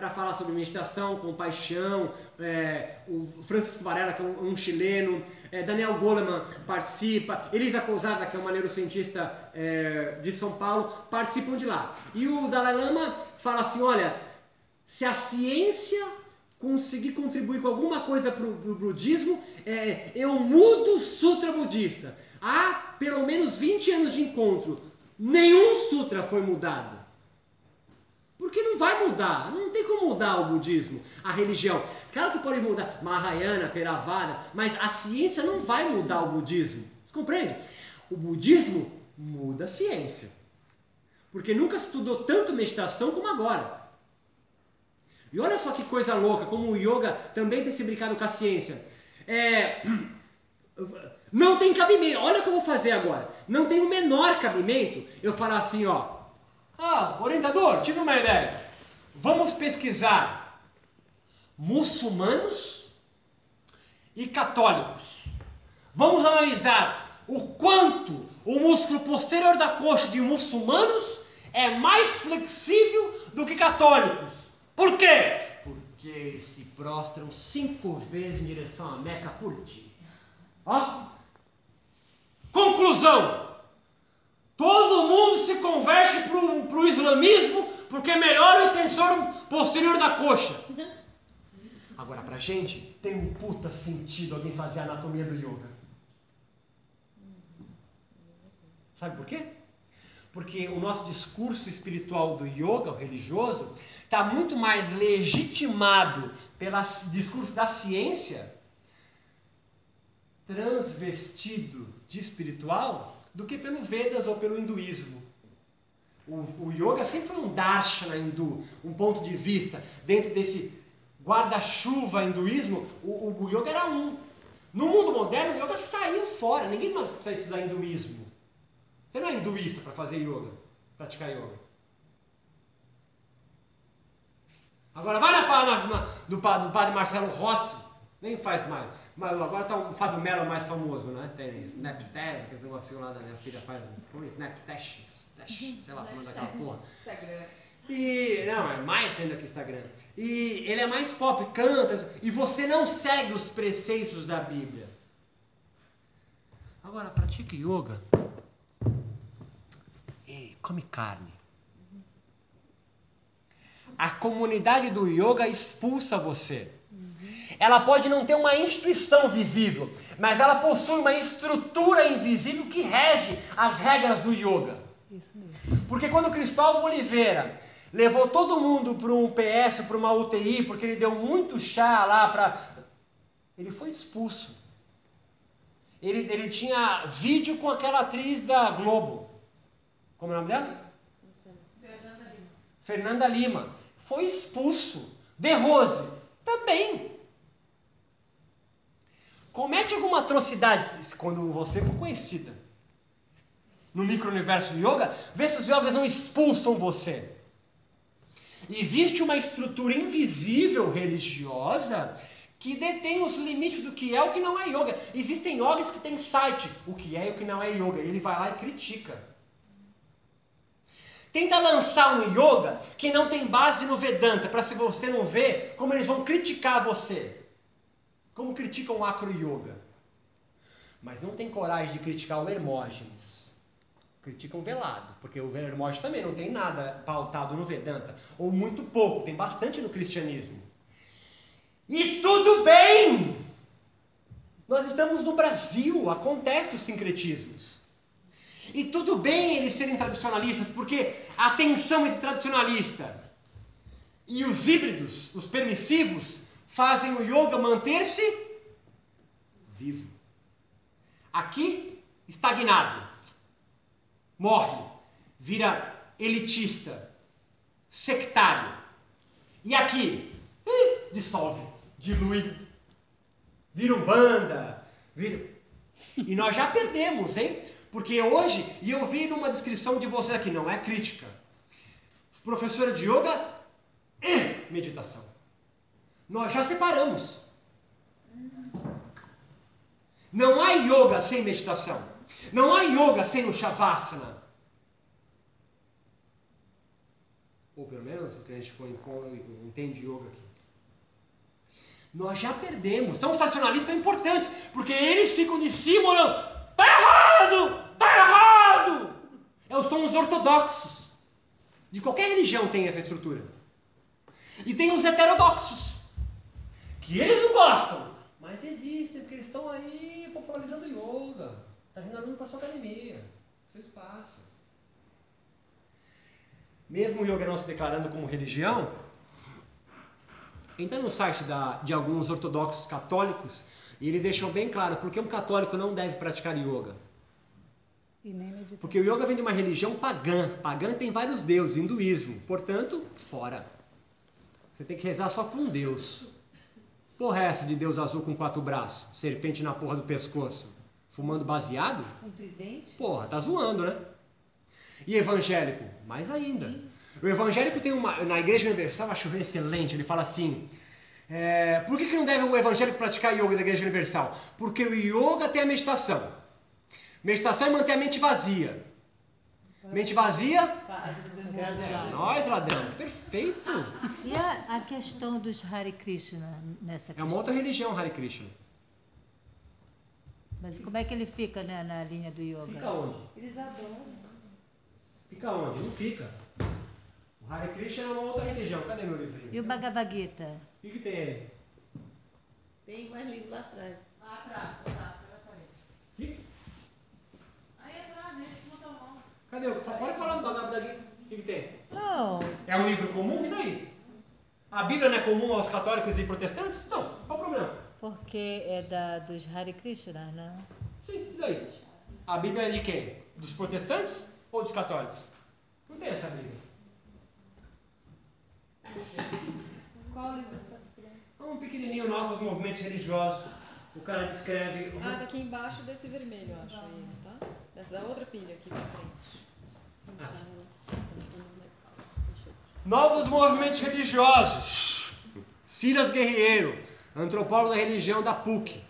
para falar sobre meditação, compaixão. É, o Francisco Varela, que é um, um chileno, é, Daniel Goleman participa, Elisa Cousada, que é uma neurocientista é, de São Paulo, participam de lá. E o Dalai Lama fala assim: olha, se a ciência conseguir contribuir com alguma coisa para o budismo, é, eu mudo o sutra budista. Há pelo menos 20 anos de encontro, nenhum sutra foi mudado. Porque não vai mudar, não tem como mudar o budismo, a religião. Claro que pode mudar Mahayana, Theravada, mas a ciência não vai mudar o budismo. Compreende? O budismo muda a ciência. Porque nunca estudou tanto meditação como agora. E olha só que coisa louca, como o yoga também tem se brincado com a ciência. É, não tem cabimento. Olha o que eu vou fazer agora. Não tem o menor cabimento eu falar assim, ó. Ah, orientador, tive uma ideia. Vamos pesquisar muçulmanos e católicos. Vamos analisar o quanto o músculo posterior da coxa de muçulmanos é mais flexível do que católicos. Por quê? Porque eles se prostram cinco vezes em direção à Meca por dia. Ó. Conclusão. Todo mundo se converte para o islamismo porque melhora o sensor posterior da coxa. Agora, pra gente, tem um puta sentido alguém fazer a anatomia do yoga. Sabe por quê? Porque o nosso discurso espiritual do yoga, o religioso, está muito mais legitimado pelo discurso da ciência, transvestido de espiritual, do que pelo Vedas ou pelo hinduísmo. O, o yoga sempre foi um darshana hindu, um ponto de vista. Dentro desse guarda-chuva hinduísmo, o, o, yoga era um. No mundo moderno, o yoga saiu fora. Ninguém mais precisa estudar hinduísmo. Você não é hinduísta para fazer yoga, praticar yoga. Agora vai na página do, do padre Marcelo Rossi, nem faz mais. Mas agora tá o Fábio Melo mais famoso, né? Tem tem um assim lá da minha filha faz. Como é Snapdash? Dash, sei lá, falando daquela porra. Instagram. E. Não, é mais ainda que Instagram. E ele é mais pop, canta, e você não segue os preceitos da Bíblia. Agora, pratique yoga. E come carne. A comunidade do yoga expulsa você. Ela pode não ter uma instituição visível, mas ela possui uma estrutura invisível que rege as regras do yoga. Isso mesmo. Porque quando Cristóvão Oliveira levou todo mundo para um PS, para uma UTI, porque ele deu muito chá lá para. Ele foi expulso. Ele, ele tinha vídeo com aquela atriz da Globo. Como é o nome dela? Fernanda Lima. Fernanda Lima. Foi expulso. De Rose. Também. Comete alguma atrocidade quando você for conhecida. No micro-universo do yoga, vê se os yogas não expulsam você. Existe uma estrutura invisível religiosa que detém os limites do que é o que não é yoga. Existem yogas que têm site, o que é e o que não é yoga. Ele vai lá e critica. Tenta lançar um yoga que não tem base no Vedanta, para se você não ver como eles vão criticar você. Como criticam o acro yoga. Mas não tem coragem de criticar o Hermógenes. Criticam velado, porque o Hermógenes também não tem nada pautado no Vedanta, ou muito pouco, tem bastante no cristianismo. E tudo bem! Nós estamos no Brasil, acontece os sincretismos. E tudo bem eles serem tradicionalistas, porque a tensão entre tradicionalista e os híbridos, os permissivos, fazem o yoga manter-se vivo. Aqui, estagnado. Morre, vira elitista, sectário. E aqui, ih, dissolve, dilui, vira um banda, vira. E nós já perdemos, hein? Porque hoje, e eu vi numa descrição de vocês aqui, não é crítica. Professora de yoga e meditação. Nós já separamos. Não há yoga sem meditação. Não há yoga sem o Shavasana. Ou pelo menos o que a gente entende yoga aqui. Nós já perdemos. Os tradicionalistas são importantes, porque eles ficam de cima olhando. Tá errado! Tá errado! É, são os ortodoxos. De qualquer religião tem essa estrutura. E tem os heterodoxos. Que eles não gostam. Mas existem, porque eles estão aí popularizando yoga. Está vindo aluno para sua academia, seu espaço. Mesmo o yoga não se declarando como religião, entra no site da, de alguns ortodoxos católicos e ele deixou bem claro porque um católico não deve praticar yoga. Porque o yoga vem de uma religião pagã. Pagã tem vários deuses, hinduísmo. Portanto, fora. Você tem que rezar só com um Deus. Porra é essa de Deus azul com quatro braços, serpente na porra do pescoço, fumando baseado? Um tridente? Porra, tá zoando, né? E evangélico? Mais ainda. O evangélico tem uma. Na Igreja Universal, acho excelente, ele fala assim. é, por que, que não deve o evangélico praticar yoga da Igreja Universal? Porque o yoga tem a meditação. Meditação é manter a mente vazia. Mente vazia? Nós, ladrão. Perfeito. E a, a questão dos Hare Krishna nessa É questão? uma outra religião, Hare Krishna. Mas como é que ele fica né, na linha do yoga? Fica onde? Eles adoram. Fica onde? Não fica. O Hare Krishna é uma outra religião. Cadê meu livrinho? E o Bhagavad Gita? O que, que tem aí? Tem mais livro lá atrás. Lá atrás, atrás, pela parede. Que- Aí atrás, gente, botou a mão. Cadê? Só pode falar do Bhagavad Gita. O que, que tem? Não, É um livro comum? E daí? A Bíblia não é comum aos católicos e protestantes? Não. Qual o problema? porque é da, dos Hare Krishna, né? Sim, e daí? A Bíblia é de quem? Dos protestantes ou dos católicos? Não tem essa Bíblia. Qual livro você está? É um pequenininho, novos movimentos religiosos. O cara descreve... Ah, tá aqui embaixo desse vermelho, eu acho. Aí, tá? Dessa da outra pilha aqui pra frente. Novos movimentos religiosos. Silas Guerreiro, antropólogo da religião da PUC.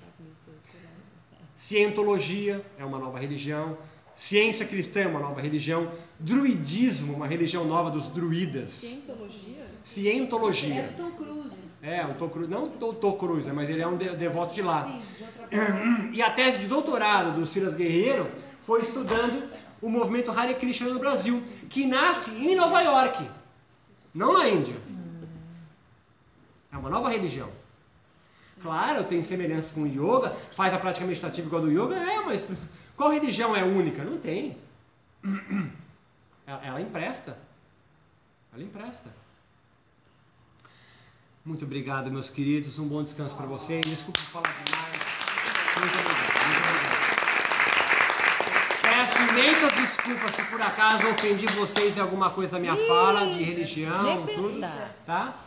Cientologia é uma nova religião. Ciência cristã é uma nova religião. Druidismo, uma religião nova dos druidas. Cientologia? Cientologia. É do Tom Cruise. É, o Tom Cruise, não o doutor Cruz, mas ele é um de- devoto de lá. Sim, de. E a tese de doutorado do Silas Guerreiro foi estudando o movimento Hare Krishna no Brasil, que nasce em Nova York, não na Índia. É uma nova religião. Claro, tem semelhança com o yoga, faz a prática meditativa igual do yoga, é, mas qual religião é única? Não tem. Ela, empresta. Ela empresta. Muito obrigado, meus queridos. Um bom descanso para vocês. Desculpa falar demais. Muito obrigado. Muito obrigado. Peço desculpas se por acaso ofendi vocês em alguma coisa da minha fala, de religião, tudo. pensar. Tá?